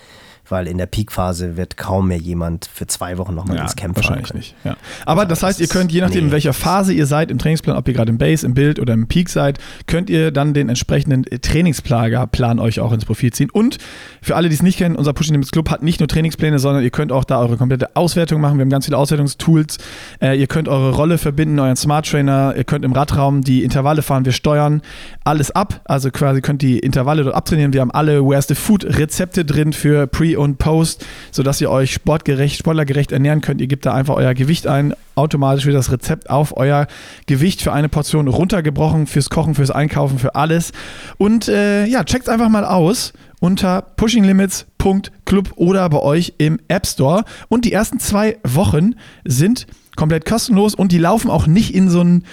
weil in der Peakphase wird kaum mehr jemand für zwei Wochen nochmal ja, ins Camp wahrscheinlich fahren nicht. Ja. Aber ja, das heißt, ihr könnt, je nachdem, nee. in welcher Phase ihr seid im Trainingsplan, ob ihr gerade im Base, im Bild oder im Peak seid, könnt ihr dann den entsprechenden Trainingsplan euch auch ins Profil ziehen. Und für alle, die es nicht kennen, unser Pushing Limits Club hat nicht nur Trainingspläne, sondern ihr könnt auch da eure komplette Auswertung machen. Wir haben ganz viele Auswertungstools. Äh, ihr könnt eure Rolle verbinden, euren Smart Trainer. Ihr könnt im Radraum die Intervalle fahren. Wir steuern alles ab. Also quasi könnt die Intervalle dort abtrainieren. Wir haben alle Where's the Food Rezepte drin für Pre und Post sodass ihr euch sportgerecht, sportlergerecht ernähren könnt. Ihr gebt da einfach euer Gewicht ein, automatisch wird das Rezept auf euer Gewicht für eine Portion runtergebrochen, fürs Kochen, fürs Einkaufen, für alles. Und äh, ja, checkt einfach mal aus unter pushinglimits.club oder bei euch im App Store. Und die ersten zwei Wochen sind komplett kostenlos und die laufen auch nicht in so einen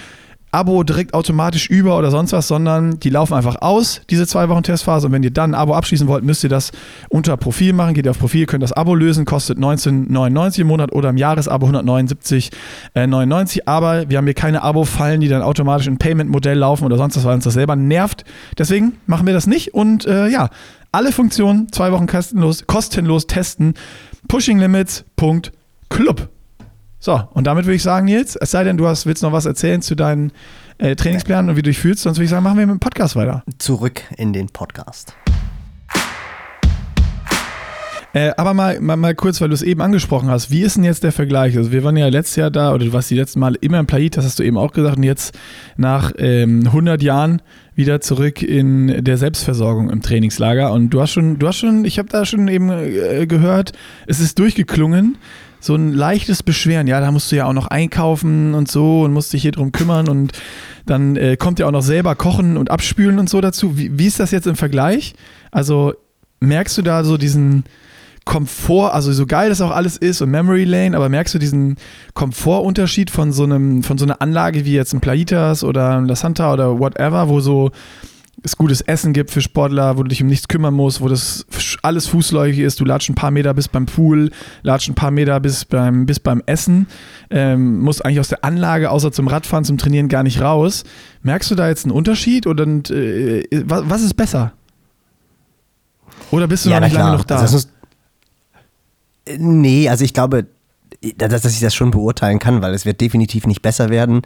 Abo direkt automatisch über oder sonst was, sondern die laufen einfach aus, diese zwei Wochen Testphase. Und wenn ihr dann ein Abo abschließen wollt, müsst ihr das unter Profil machen. Geht ihr auf Profil, könnt das Abo lösen, kostet 19,99 im Monat oder im Jahresabo 179,99. Äh, Aber wir haben hier keine Abo-Fallen, die dann automatisch in Payment-Modell laufen oder sonst was, weil uns das selber nervt. Deswegen machen wir das nicht. Und äh, ja, alle Funktionen zwei Wochen kostenlos, kostenlos testen. Pushinglimits.club. So, und damit würde ich sagen, Nils, es sei denn, du hast, willst noch was erzählen zu deinen äh, Trainingsplänen und wie du dich fühlst, sonst würde ich sagen, machen wir mit dem Podcast weiter. Zurück in den Podcast. Äh, aber mal, mal, mal kurz, weil du es eben angesprochen hast, wie ist denn jetzt der Vergleich? Also wir waren ja letztes Jahr da, oder du warst die letzten Male immer im Plait, das hast du eben auch gesagt, und jetzt nach ähm, 100 Jahren wieder zurück in der Selbstversorgung im Trainingslager. Und du hast schon, du hast schon, ich habe da schon eben äh, gehört, es ist durchgeklungen so ein leichtes Beschweren. Ja, da musst du ja auch noch einkaufen und so und musst dich hier drum kümmern und dann äh, kommt ja auch noch selber kochen und abspülen und so dazu. Wie, wie ist das jetzt im Vergleich? Also merkst du da so diesen Komfort, also so geil das auch alles ist und Memory Lane, aber merkst du diesen Komfortunterschied von so einem, von so einer Anlage wie jetzt ein Plaitas oder ein La Santa oder whatever, wo so es gutes Essen gibt für Sportler, wo du dich um nichts kümmern musst, wo das alles fußläufig ist. Du latsch ein paar Meter bis beim Pool, latsch ein paar Meter bis beim, bis beim Essen, ähm, musst eigentlich aus der Anlage, außer zum Radfahren, zum Trainieren gar nicht raus. Merkst du da jetzt einen Unterschied oder äh, was, was, ist besser? Oder bist du ja, noch nicht lange noch da? Also ist, nee, also ich glaube, dass, dass ich das schon beurteilen kann, weil es wird definitiv nicht besser werden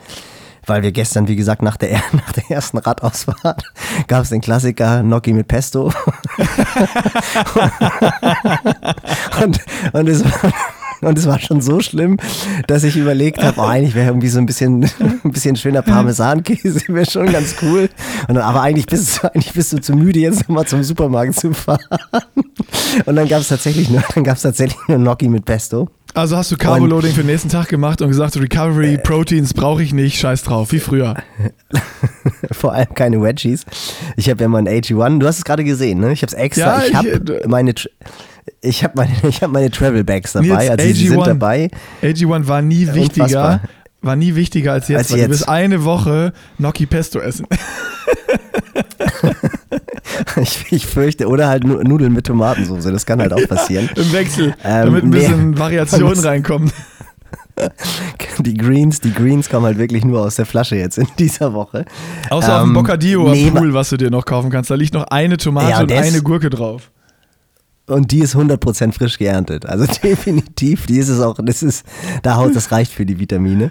weil wir gestern, wie gesagt, nach der, *laughs* nach der ersten Radausfahrt *laughs* gab es den Klassiker Gnocchi mit Pesto. *laughs* und, und es war und es war schon so schlimm, dass ich überlegt habe, oh, eigentlich wäre irgendwie so ein bisschen, ein bisschen schöner Parmesankäse, wäre schon ganz cool. Und dann, aber eigentlich bist, du, eigentlich bist du zu müde, jetzt nochmal zum Supermarkt zu fahren. Und dann gab es tatsächlich nur, dann gab es tatsächlich nur Gnocchi mit Pesto. Also hast du Carboloading für den nächsten Tag gemacht und gesagt, Recovery Proteins brauche ich nicht, scheiß drauf, wie früher. *laughs* Vor allem keine Wedgies. Ich habe ja mal ein AG1, du hast es gerade gesehen, ne? Ich habe es extra, ja, ich habe äh, meine ich habe meine, *laughs* hab meine Travel Bags dabei, also AG1, sie sind dabei. AG1 war nie wichtiger, Unfassbar. war nie wichtiger als jetzt, als weil jetzt. du bist eine Woche Gnocchi Pesto essen. *laughs* *laughs* ich, ich, fürchte, oder halt Nudeln mit Tomatensauce, das kann halt auch passieren. Ja, Im Wechsel, ähm, damit ein bisschen *laughs* nee, Variation reinkommt. *laughs* Die Greens, die Greens kommen halt wirklich nur aus der Flasche jetzt in dieser Woche. Außer ähm, auf dem ähm, Bocadillo nee, Pool, was du dir noch kaufen kannst. Da liegt noch eine Tomate ja, und eine Gurke drauf. Und die ist 100% frisch geerntet. Also *laughs* definitiv, die ist es auch, das ist, da haut, das reicht für die Vitamine.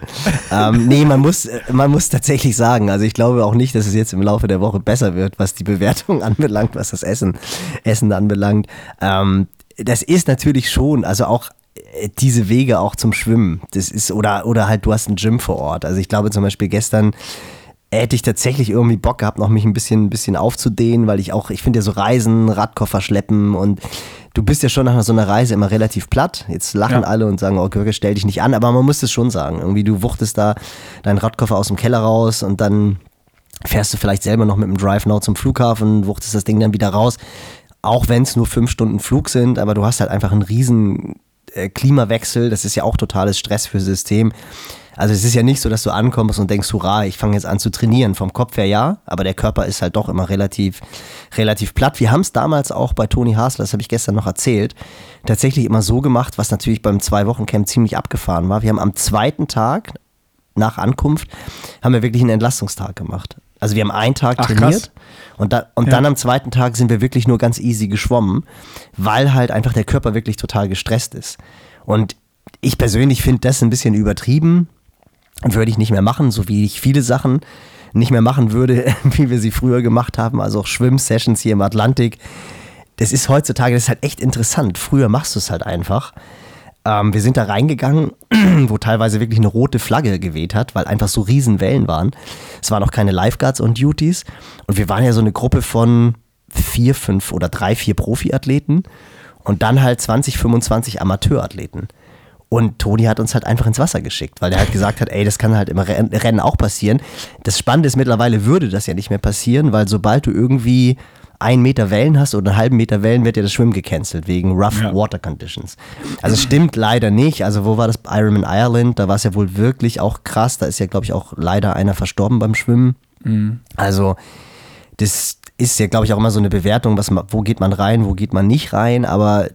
ähm, nee, man muss, man muss tatsächlich sagen, also ich glaube auch nicht, dass es jetzt im Laufe der Woche besser wird, was die Bewertung *laughs* anbelangt, was das Essen, Essen anbelangt. Ähm, das ist natürlich schon, also auch äh, diese Wege auch zum Schwimmen. Das ist, oder, oder halt, du hast ein Gym vor Ort. Also ich glaube zum Beispiel gestern, hätte ich tatsächlich irgendwie Bock gehabt, noch mich ein bisschen, ein bisschen aufzudehnen, weil ich auch, ich finde ja so Reisen, Radkoffer schleppen und du bist ja schon nach so einer Reise immer relativ platt. Jetzt lachen ja. alle und sagen, oh Gürke, stell dich nicht an, aber man muss es schon sagen. Irgendwie, du wuchtest da deinen Radkoffer aus dem Keller raus und dann fährst du vielleicht selber noch mit dem Drive Now zum Flughafen, wuchtest das Ding dann wieder raus. Auch wenn es nur fünf Stunden Flug sind, aber du hast halt einfach einen riesen äh, Klimawechsel, das ist ja auch totales Stress für das System. Also es ist ja nicht so, dass du ankommst und denkst, hurra, ich fange jetzt an zu trainieren. Vom Kopf her ja, aber der Körper ist halt doch immer relativ, relativ platt. Wir haben es damals auch bei Toni Hasler, das habe ich gestern noch erzählt, tatsächlich immer so gemacht, was natürlich beim Zwei-Wochen-Camp ziemlich abgefahren war. Wir haben am zweiten Tag nach Ankunft, haben wir wirklich einen Entlastungstag gemacht. Also wir haben einen Tag Ach, trainiert und, da, und ja. dann am zweiten Tag sind wir wirklich nur ganz easy geschwommen, weil halt einfach der Körper wirklich total gestresst ist. Und ich persönlich finde das ein bisschen übertrieben, würde ich nicht mehr machen, so wie ich viele Sachen nicht mehr machen würde, *laughs* wie wir sie früher gemacht haben, also auch Schwimmsessions hier im Atlantik. Das ist heutzutage, das ist halt echt interessant. Früher machst du es halt einfach. Ähm, wir sind da reingegangen, *clears throat* wo teilweise wirklich eine rote Flagge geweht hat, weil einfach so riesen Wellen waren. Es waren noch keine Lifeguards und Duties. Und wir waren ja so eine Gruppe von vier, fünf oder drei, vier Profiathleten und dann halt 20, 25 Amateurathleten. Und Toni hat uns halt einfach ins Wasser geschickt, weil der halt gesagt hat, ey, das kann halt im Rennen auch passieren. Das Spannende ist, mittlerweile würde das ja nicht mehr passieren, weil sobald du irgendwie einen Meter Wellen hast oder einen halben Meter Wellen, wird ja das Schwimmen gecancelt wegen Rough ja. Water Conditions. Also es stimmt leider nicht. Also wo war das? Ironman Ireland, da war es ja wohl wirklich auch krass. Da ist ja, glaube ich, auch leider einer verstorben beim Schwimmen. Mhm. Also das ist ja, glaube ich, auch immer so eine Bewertung, was, wo geht man rein, wo geht man nicht rein. Aber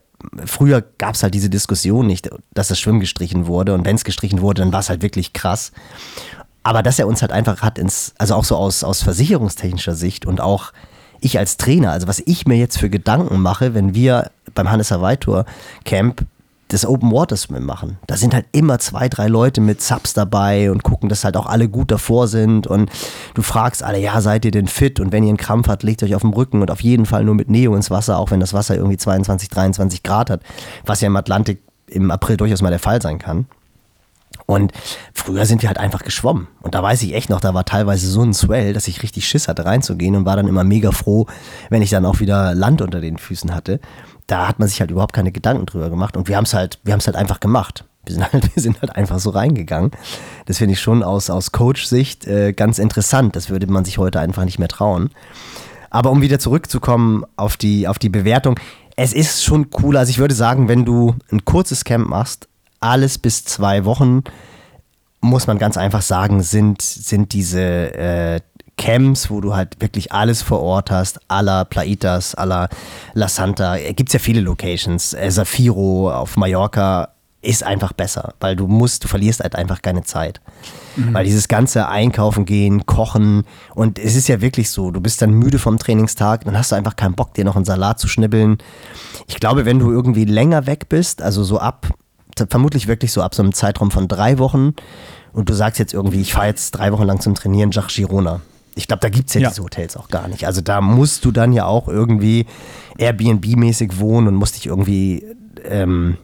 früher gab es halt diese Diskussion nicht, dass das Schwimmen gestrichen wurde. Und wenn es gestrichen wurde, dann war es halt wirklich krass. Aber dass er uns halt einfach hat ins, also auch so aus, aus versicherungstechnischer Sicht und auch ich als Trainer, also was ich mir jetzt für Gedanken mache, wenn wir beim Hannes Hawaii Tour Camp das Open Water Swim machen. Da sind halt immer zwei, drei Leute mit Subs dabei und gucken, dass halt auch alle gut davor sind. Und du fragst alle, ja, seid ihr denn fit? Und wenn ihr einen Krampf habt, legt euch auf den Rücken und auf jeden Fall nur mit Neo ins Wasser, auch wenn das Wasser irgendwie 22, 23 Grad hat, was ja im Atlantik im April durchaus mal der Fall sein kann. Und früher sind wir halt einfach geschwommen. Und da weiß ich echt noch, da war teilweise so ein Swell, dass ich richtig Schiss hatte reinzugehen und war dann immer mega froh, wenn ich dann auch wieder Land unter den Füßen hatte da hat man sich halt überhaupt keine Gedanken drüber gemacht und wir haben es halt, wir haben es halt einfach gemacht. Wir sind halt, *laughs* wir sind halt einfach so reingegangen. Das finde ich schon aus, aus Coach-Sicht äh, ganz interessant. Das würde man sich heute einfach nicht mehr trauen. Aber um wieder zurückzukommen auf die, auf die Bewertung, es ist schon cool. Also ich würde sagen, wenn du ein kurzes Camp machst, alles bis zwei Wochen, muss man ganz einfach sagen, sind, sind diese äh, Camps, wo du halt wirklich alles vor Ort hast, à la Plaitas, à la La Santa, gibt es ja viele Locations, äh, Zafiro auf Mallorca ist einfach besser, weil du musst, du verlierst halt einfach keine Zeit. Mhm. Weil dieses ganze Einkaufen gehen, Kochen und es ist ja wirklich so, du bist dann müde vom Trainingstag, dann hast du einfach keinen Bock, dir noch einen Salat zu schnibbeln. Ich glaube, wenn du irgendwie länger weg bist, also so ab, vermutlich wirklich so ab so einem Zeitraum von drei Wochen und du sagst jetzt irgendwie, ich fahre jetzt drei Wochen lang zum Trainieren nach Girona. Ich glaube, da gibt es ja, ja, diese Hotels auch gar nicht. Also da musst du dann ja auch irgendwie Airbnb-mäßig wohnen und musst dich irgendwie ähm,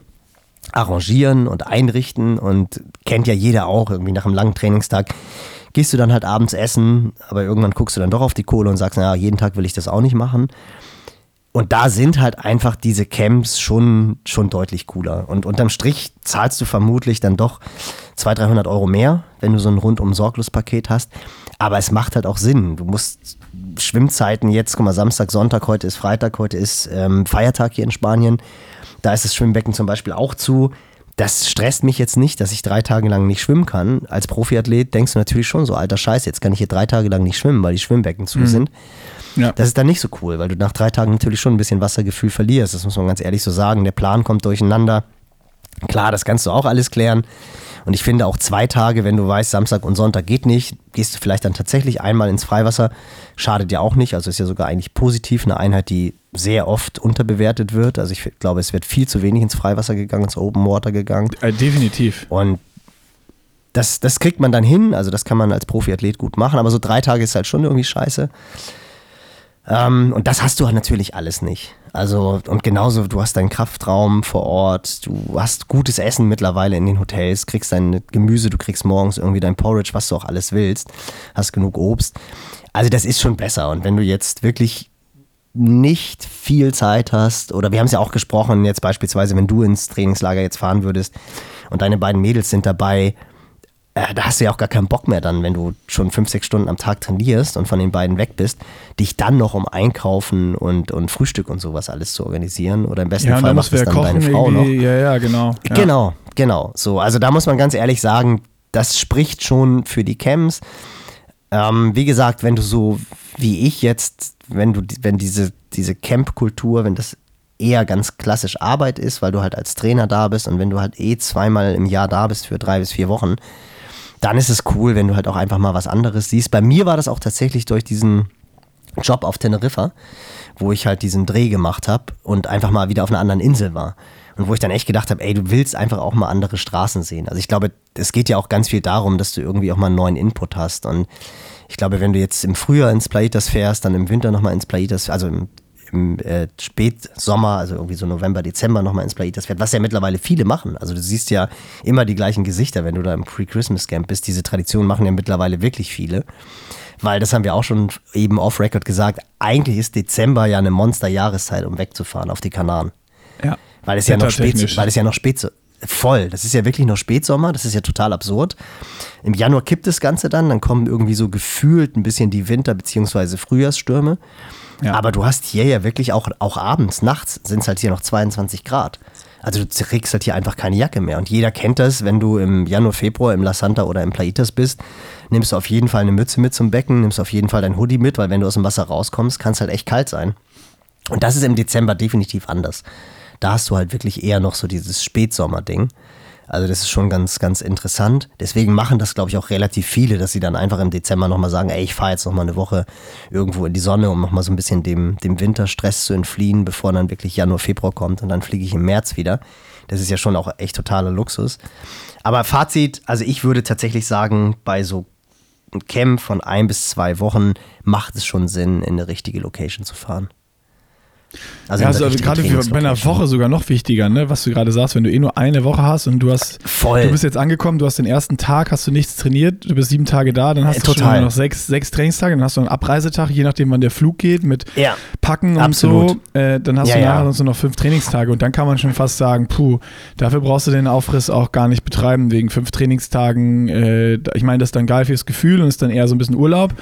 arrangieren und einrichten und kennt ja jeder auch irgendwie nach einem langen Trainingstag. Gehst du dann halt abends essen, aber irgendwann guckst du dann doch auf die Kohle und sagst, naja, jeden Tag will ich das auch nicht machen. Und da sind halt einfach diese Camps schon, schon deutlich cooler. Und unterm Strich zahlst du vermutlich dann doch 200, 300 Euro mehr, wenn du so ein rundum sorglos Paket hast. Aber es macht halt auch Sinn. Du musst Schwimmzeiten jetzt, guck mal, Samstag, Sonntag, heute ist Freitag, heute ist ähm, Feiertag hier in Spanien. Da ist das Schwimmbecken zum Beispiel auch zu. Das stresst mich jetzt nicht, dass ich drei Tage lang nicht schwimmen kann. Als Profiathlet denkst du natürlich schon so, alter Scheiß, jetzt kann ich hier drei Tage lang nicht schwimmen, weil die Schwimmbecken zu mhm. sind. Ja. Das ist dann nicht so cool, weil du nach drei Tagen natürlich schon ein bisschen Wassergefühl verlierst. Das muss man ganz ehrlich so sagen. Der Plan kommt durcheinander. Klar, das kannst du auch alles klären. Und ich finde auch zwei Tage, wenn du weißt, Samstag und Sonntag geht nicht, gehst du vielleicht dann tatsächlich einmal ins Freiwasser. Schadet ja auch nicht. Also ist ja sogar eigentlich positiv. Eine Einheit, die sehr oft unterbewertet wird. Also ich glaube, es wird viel zu wenig ins Freiwasser gegangen, ins Open Water gegangen. Äh, definitiv. Und das, das kriegt man dann hin. Also das kann man als Profiathlet gut machen. Aber so drei Tage ist halt schon irgendwie scheiße. Ähm, und das hast du halt natürlich alles nicht. Also, und genauso, du hast deinen Kraftraum vor Ort, du hast gutes Essen mittlerweile in den Hotels, kriegst dein Gemüse, du kriegst morgens irgendwie dein Porridge, was du auch alles willst, hast genug Obst. Also, das ist schon besser. Und wenn du jetzt wirklich nicht viel Zeit hast, oder wir haben es ja auch gesprochen, jetzt beispielsweise, wenn du ins Trainingslager jetzt fahren würdest und deine beiden Mädels sind dabei, äh, da hast du ja auch gar keinen Bock mehr dann, wenn du schon fünf, sechs Stunden am Tag trainierst und von den beiden weg bist, dich dann noch um Einkaufen und, und Frühstück und sowas alles zu organisieren. Oder im besten ja, Fall macht es dann deine Frau noch. Ja, ja, genau. Ja. Genau, genau. So, also da muss man ganz ehrlich sagen, das spricht schon für die Camps. Ähm, wie gesagt, wenn du so wie ich jetzt, wenn du, wenn diese, diese Camp-Kultur, wenn das eher ganz klassisch Arbeit ist, weil du halt als Trainer da bist und wenn du halt eh zweimal im Jahr da bist für drei bis vier Wochen, dann ist es cool, wenn du halt auch einfach mal was anderes siehst. Bei mir war das auch tatsächlich durch diesen Job auf Teneriffa, wo ich halt diesen Dreh gemacht habe und einfach mal wieder auf einer anderen Insel war. Und wo ich dann echt gedacht habe, ey, du willst einfach auch mal andere Straßen sehen. Also ich glaube, es geht ja auch ganz viel darum, dass du irgendwie auch mal einen neuen Input hast. Und ich glaube, wenn du jetzt im Frühjahr ins Plaitas fährst, dann im Winter nochmal ins Plaitas, also im, im äh, Spätsommer, also irgendwie so November, Dezember nochmal ins Plaitas fährt, was ja mittlerweile viele machen. Also du siehst ja immer die gleichen Gesichter, wenn du da im Pre-Christmas-Camp bist. Diese Tradition machen ja mittlerweile wirklich viele. Weil das haben wir auch schon eben off-Record gesagt, eigentlich ist Dezember ja eine Monster-Jahreszeit, um wegzufahren auf die Kanaren. Ja. Weil es ja noch spät, weil es ja noch spät, voll. Das ist ja wirklich noch Spätsommer, das ist ja total absurd. Im Januar kippt das Ganze dann, dann kommen irgendwie so gefühlt ein bisschen die Winter- bzw. Frühjahrsstürme. Ja. Aber du hast hier ja wirklich auch, auch abends, nachts sind es halt hier noch 22 Grad. Also du kriegst halt hier einfach keine Jacke mehr. Und jeder kennt das, wenn du im Januar, Februar im La Santa oder im Plaitas bist, nimmst du auf jeden Fall eine Mütze mit zum Becken, nimmst auf jeden Fall dein Hoodie mit, weil wenn du aus dem Wasser rauskommst, kann es halt echt kalt sein. Und das ist im Dezember definitiv anders. Da hast du halt wirklich eher noch so dieses Spätsommer-Ding. Also das ist schon ganz, ganz interessant. Deswegen machen das, glaube ich, auch relativ viele, dass sie dann einfach im Dezember nochmal sagen, ey, ich fahre jetzt nochmal eine Woche irgendwo in die Sonne, um nochmal so ein bisschen dem, dem Winterstress zu entfliehen, bevor dann wirklich Januar, Februar kommt und dann fliege ich im März wieder. Das ist ja schon auch echt totaler Luxus. Aber Fazit, also ich würde tatsächlich sagen, bei so einem Camp von ein bis zwei Wochen macht es schon Sinn, in eine richtige Location zu fahren. Also, ja, also gerade bei einer Woche sogar noch wichtiger, ne? was du gerade sagst, wenn du eh nur eine Woche hast und du hast, Voll. du bist jetzt angekommen, du hast den ersten Tag, hast du nichts trainiert, du bist sieben Tage da, dann hast äh, du schon noch sechs, sechs Trainingstage, dann hast du einen Abreisetag, je nachdem wann der Flug geht, mit ja, Packen absolut. und so, äh, dann hast ja, du nachher ja. so noch fünf Trainingstage und dann kann man schon fast sagen, puh, dafür brauchst du den Aufriss auch gar nicht betreiben, wegen fünf Trainingstagen, äh, ich meine, das ist dann geil fürs Gefühl und ist dann eher so ein bisschen Urlaub,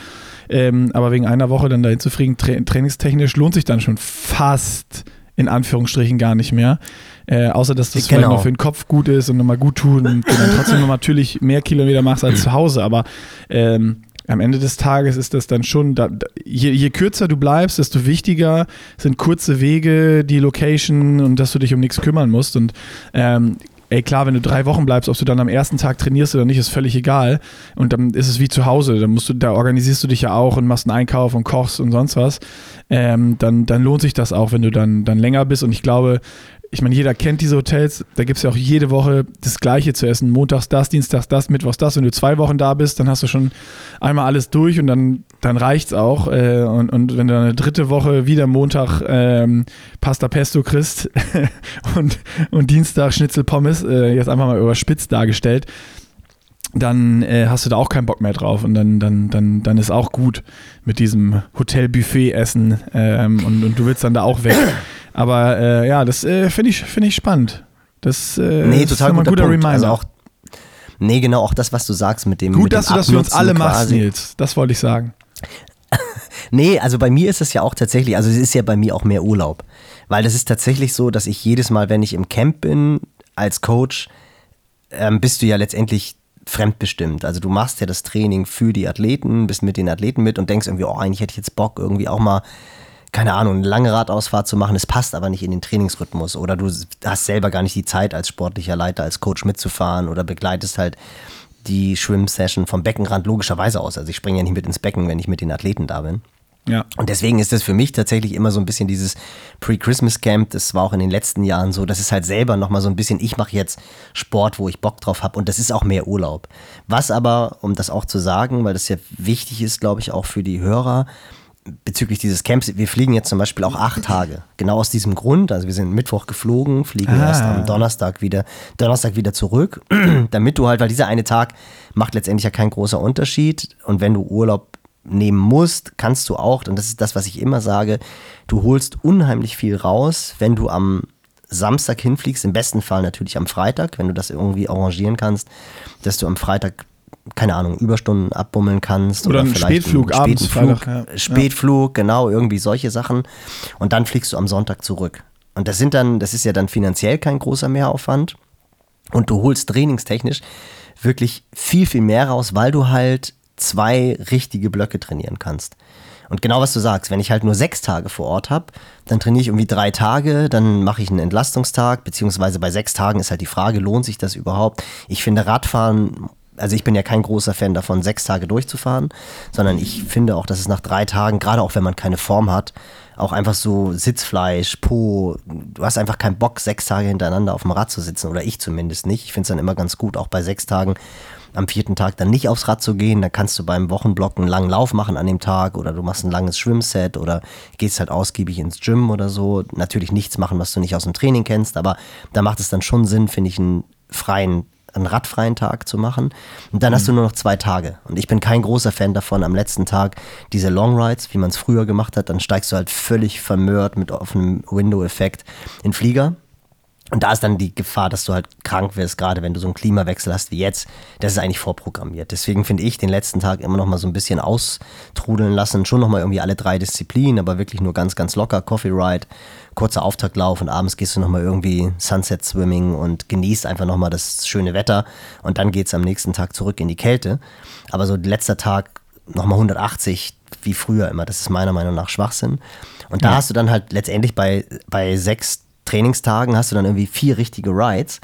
ähm, aber wegen einer Woche dann dahin zu fliegen, tra trainingstechnisch lohnt sich dann schon fast in Anführungsstrichen gar nicht mehr. Äh, außer dass das genau. vielleicht noch für den Kopf gut ist und nochmal gut tun und du dann trotzdem noch natürlich mehr Kilometer machst als *clears throat* zu Hause. Aber ähm, am Ende des Tages ist das dann schon, da, je, je, kürzer du bleibst, desto wichtiger sind kurze Wege, die Location und dass du dich um nichts kümmern musst. Und ähm, ey klar, wenn du drei Wochen bleibst, ob du dann am ersten Tag trainierst oder nicht, ist völlig egal. Und dann ist es wie zu Hause. Dann musst du, da organisierst du dich ja auch und machst einen Einkauf und kochst und sonst was. Ähm, dann, dann lohnt sich das auch, wenn du dann, dann länger bist. Und ich glaube, ich meine, jeder kennt diese Hotels, da gibt es ja auch jede Woche das Gleiche zu essen. Montags das, Dienstags das, Mittwochs das. Wenn du zwei Wochen da bist, dann hast du schon einmal alles durch und dann, dann reicht's auch. Äh, und, und wenn du eine dritte Woche wieder Montag ähm, Pasta Pesto kriegst *laughs* und, und Dienstag Schnitzel Pommes, äh, jetzt einfach mal überspitzt dargestellt, dann äh, hast du da auch keinen Bock mehr drauf und dann, dann, dann, dann ist auch gut mit diesem Hotel-Buffet-Essen ähm, und, und du willst dann da auch weg. Aber äh, ja, das äh, finde ich, find ich spannend. Das äh, nee, total ist ein guter Punkt. Reminder. Also auch, nee, genau, auch das, was du sagst mit dem. Gut, mit dass dem du das für uns alle quasi. machst, Nils. Das wollte ich sagen. *laughs* nee, also bei mir ist es ja auch tatsächlich, also es ist ja bei mir auch mehr Urlaub. Weil das ist tatsächlich so, dass ich jedes Mal, wenn ich im Camp bin, als Coach, ähm, bist du ja letztendlich fremdbestimmt. Also du machst ja das Training für die Athleten, bist mit den Athleten mit und denkst irgendwie, oh, eigentlich hätte ich jetzt Bock, irgendwie auch mal keine Ahnung, eine lange Radausfahrt zu machen, es passt aber nicht in den Trainingsrhythmus oder du hast selber gar nicht die Zeit als sportlicher Leiter, als Coach mitzufahren oder begleitest halt die Schwimm-Session vom Beckenrand logischerweise aus. Also ich springe ja nicht mit ins Becken, wenn ich mit den Athleten da bin. Ja. Und deswegen ist das für mich tatsächlich immer so ein bisschen dieses Pre-Christmas-Camp. Das war auch in den letzten Jahren so. Das ist halt selber nochmal so ein bisschen, ich mache jetzt Sport, wo ich Bock drauf habe. Und das ist auch mehr Urlaub. Was aber, um das auch zu sagen, weil das ja wichtig ist, glaube ich, auch für die Hörer, bezüglich dieses Camps, wir fliegen jetzt zum Beispiel auch acht Tage. Genau aus diesem Grund. Also wir sind Mittwoch geflogen, fliegen ah. erst am Donnerstag wieder, Donnerstag wieder zurück, *clears throat* damit du halt, weil dieser eine Tag macht letztendlich ja kein großer Unterschied. Und wenn du Urlaub nehmen musst, kannst du auch, und das ist das, was ich immer sage, du holst unheimlich viel raus, wenn du am Samstag hinfliegst, im besten Fall natürlich am Freitag, wenn du das irgendwie arrangieren kannst, dass du am Freitag keine Ahnung, Überstunden abbummeln kannst. Oder, oder einen vielleicht Spätflug einen abends. Flug, ja. Spätflug, genau, irgendwie solche Sachen. Und dann fliegst du am Sonntag zurück. Und das sind dann, das ist ja dann finanziell kein großer Mehraufwand. Und du holst trainingstechnisch wirklich viel, viel mehr raus, weil du halt zwei richtige Blöcke trainieren kannst. Und genau was du sagst, wenn ich halt nur sechs Tage vor Ort habe, dann trainiere ich irgendwie drei Tage, dann mache ich einen Entlastungstag, beziehungsweise bei sechs Tagen ist halt die Frage, lohnt sich das überhaupt? Ich finde, Radfahren also ich bin ja kein großer Fan davon, sechs Tage durchzufahren, sondern ich finde auch, dass es nach drei Tagen, gerade auch wenn man keine Form hat, auch einfach so Sitzfleisch, Po, du hast einfach keinen Bock, sechs Tage hintereinander auf dem Rad zu sitzen, oder ich zumindest nicht. Ich finde es dann immer ganz gut, auch bei sechs Tagen am vierten Tag dann nicht aufs Rad zu gehen. Da kannst du beim Wochenblock einen langen Lauf machen an dem Tag oder du machst ein langes Schwimmset oder gehst halt ausgiebig ins Gym oder so. Natürlich nichts machen, was du nicht aus dem Training kennst, aber da macht es dann schon Sinn, finde ich, einen freien einen radfreien Tag zu machen. Und dann mhm. hast du nur noch zwei Tage. Und ich bin kein großer Fan davon, am letzten Tag diese Long Rides, wie man es früher gemacht hat, dann steigst du halt völlig vermehrt mit offenem Window-Effekt in Flieger. Und da ist dann die Gefahr, dass du halt krank wirst, gerade wenn du so einen Klimawechsel hast wie jetzt. Das ist eigentlich vorprogrammiert. Deswegen finde ich den letzten Tag immer noch mal so ein bisschen austrudeln lassen. Schon noch mal irgendwie alle drei Disziplinen, aber wirklich nur ganz, ganz locker. Coffee Ride, kurzer Auftaktlauf und abends gehst du noch mal irgendwie Sunset Swimming und genießt einfach noch mal das schöne Wetter. Und dann geht es am nächsten Tag zurück in die Kälte. Aber so letzter Tag noch mal 180 wie früher immer. Das ist meiner Meinung nach Schwachsinn. Und da ja. hast du dann halt letztendlich bei, bei sechs Trainingstagen hast du dann irgendwie vier richtige Rides.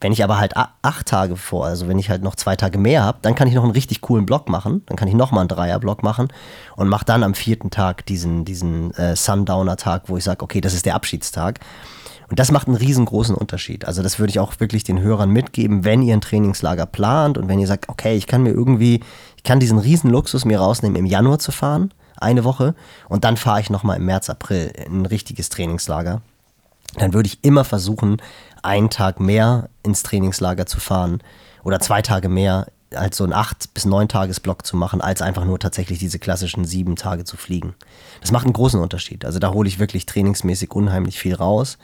Wenn ich aber halt acht Tage vor, also wenn ich halt noch zwei Tage mehr habe, dann kann ich noch einen richtig coolen Block machen. Dann kann ich nochmal einen Dreierblock machen und mache dann am vierten Tag diesen, diesen äh, Sundowner-Tag, wo ich sage, okay, das ist der Abschiedstag. Und das macht einen riesengroßen Unterschied. Also das würde ich auch wirklich den Hörern mitgeben, wenn ihr ein Trainingslager plant und wenn ihr sagt, okay, ich kann mir irgendwie, ich kann diesen riesen Luxus mir rausnehmen, im Januar zu fahren, eine Woche, und dann fahre ich nochmal im März, April in ein richtiges Trainingslager dann würde ich immer versuchen, einen Tag mehr ins Trainingslager zu fahren oder zwei Tage mehr als so ein acht bis neun Tagesblock zu machen, als einfach nur tatsächlich diese klassischen sieben Tage zu fliegen. Das macht einen großen Unterschied. Also da hole ich wirklich trainingsmäßig unheimlich viel raus.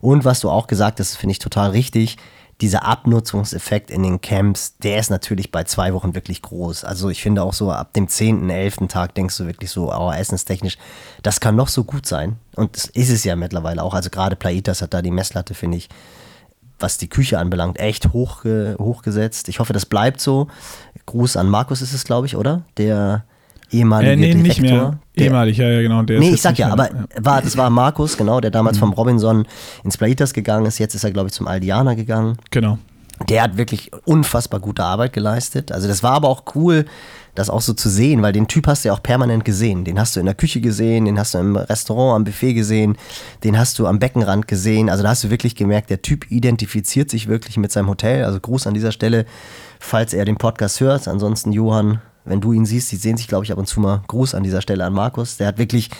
Und was du auch gesagt hast, finde ich total richtig dieser Abnutzungseffekt in den Camps, der ist natürlich bei zwei Wochen wirklich groß. Also ich finde auch so ab dem 10., 11. Tag denkst du wirklich so, oh, essenstechnisch, das kann noch so gut sein. Und das ist es ja mittlerweile auch. Also gerade Plaitas hat da die Messlatte, finde ich, was die Küche anbelangt, echt hoch, hochgesetzt. Ich hoffe, das bleibt so. Gruß an Markus ist es, glaube ich, oder? Der ehemalige Äh, nee, Direktor. nicht mehr. Der, Ehemalig, ja, ja, genau. Der nee, ich sag ja, aber da, War, das war Markus, genau, der Mhm. damals vom Robinson ins Playitas gegangen ist. Jetzt ist er, glaube ich, zum Aldiana gegangen. Genau. Der hat wirklich unfassbar gute Arbeit geleistet. Also das war aber auch cool, das auch so zu sehen, weil den Typ hast du ja auch permanent gesehen. Den hast du in der Küche gesehen, den hast du im Restaurant am Buffet gesehen, den hast du am Beckenrand gesehen. Also da hast du wirklich gemerkt, der Typ identifiziert sich wirklich mit seinem Hotel. Also Gruß an dieser Stelle, falls er den Podcast hört. Ansonsten Johann, wenn du ihn siehst, die sehen sich, glaube ich, ab und zu mal. Gruß an dieser Stelle an Markus. Der hat wirklich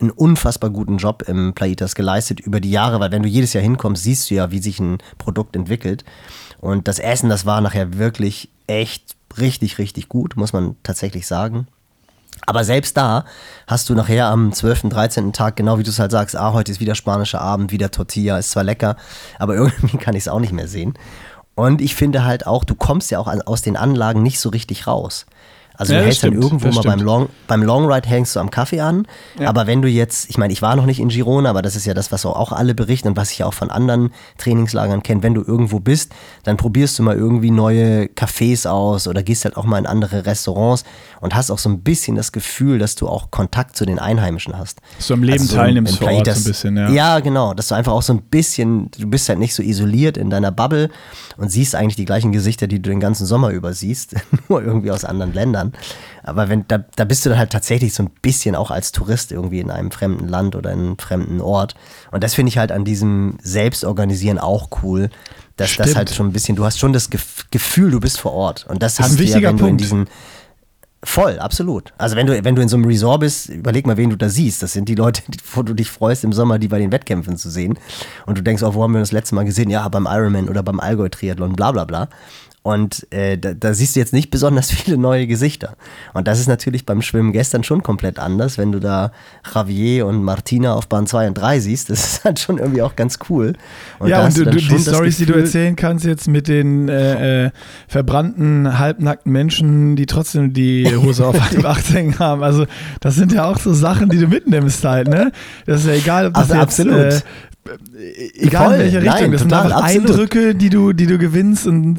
einen unfassbar guten Job im Plaitas geleistet über die Jahre, weil wenn du jedes Jahr hinkommst, siehst du ja, wie sich ein Produkt entwickelt. Und das Essen, das war nachher wirklich echt richtig, richtig gut, muss man tatsächlich sagen. Aber selbst da hast du nachher am 12., 13. Tag, genau wie du es halt sagst, ah, heute ist wieder spanischer Abend, wieder Tortilla, ist zwar lecker, aber *laughs* irgendwie kann ich es auch nicht mehr sehen. Und ich finde halt auch, du kommst ja auch aus den Anlagen nicht so richtig raus. Also Ja, du hältst dann irgendwo mal beim. Long, beim Long Ride hängst du am Kaffee an, Ja. aber wenn du jetzt, ich meine, ich war noch nicht in Girona, aber das ist ja das, was auch- auch alle berichten und was ich ja auch von anderen Trainingslagern kenne, wenn du irgendwo bist, dann probierst du mal irgendwie neue Cafés aus oder gehst halt auch mal in andere Restaurants und hast auch so ein bisschen das Gefühl, dass du auch Kontakt zu den Einheimischen hast. Dass du am Leben Also so teilnimmst vor Ort so ein bisschen, ja. Ja, genau. Dass du einfach auch so ein bisschen, du bist halt nicht so isoliert in deiner Bubble und siehst eigentlich die gleichen Gesichter, die du den ganzen Sommer über siehst, *laughs* nur irgendwie aus anderen Ländern. Aber wenn, da, da bist du dann halt tatsächlich so ein bisschen auch als Tourist irgendwie in einem fremden Land oder in einem fremden Ort. Und das finde ich halt an diesem Selbstorganisieren auch cool. Dass das Stimmt. halt schon ein bisschen, du hast schon das Gef- Gefühl, du bist vor Ort. Und das, Das ist hast ein du ja, wichtiger wenn du in Punkt. diesen Voll, absolut. Also wenn du, wenn du in so einem Resort bist, überleg mal, wen du da siehst. Das sind die Leute, die- wo du dich freust, im Sommer die bei den Wettkämpfen zu sehen. Und du denkst, oh, wo haben wir das letzte Mal gesehen? Ja, beim Ironman oder beim Allgäu-Triathlon, bla bla bla. Und äh, da, da siehst du jetzt nicht besonders *laughs* viele neue Gesichter. Und das ist natürlich beim Schwimmen gestern schon komplett anders, wenn du da Javier und Martina auf Bahn 2 und 3 siehst. Das ist halt schon irgendwie auch ganz cool. ja, da und du, du, die das Stories, die du erzählen kannst jetzt mit den äh, äh, verbrannten, halbnackten Menschen, die trotzdem die Hose auf *laughs* halb acht hängen haben. Also das sind ja auch so Sachen, die du mitnimmst halt, ne? Das ist ja egal, ob das Also jetzt, absolut. Äh, egal Voll. in welche Richtung. Nein, das sind einfach absolut. Eindrücke, die du, die du gewinnst und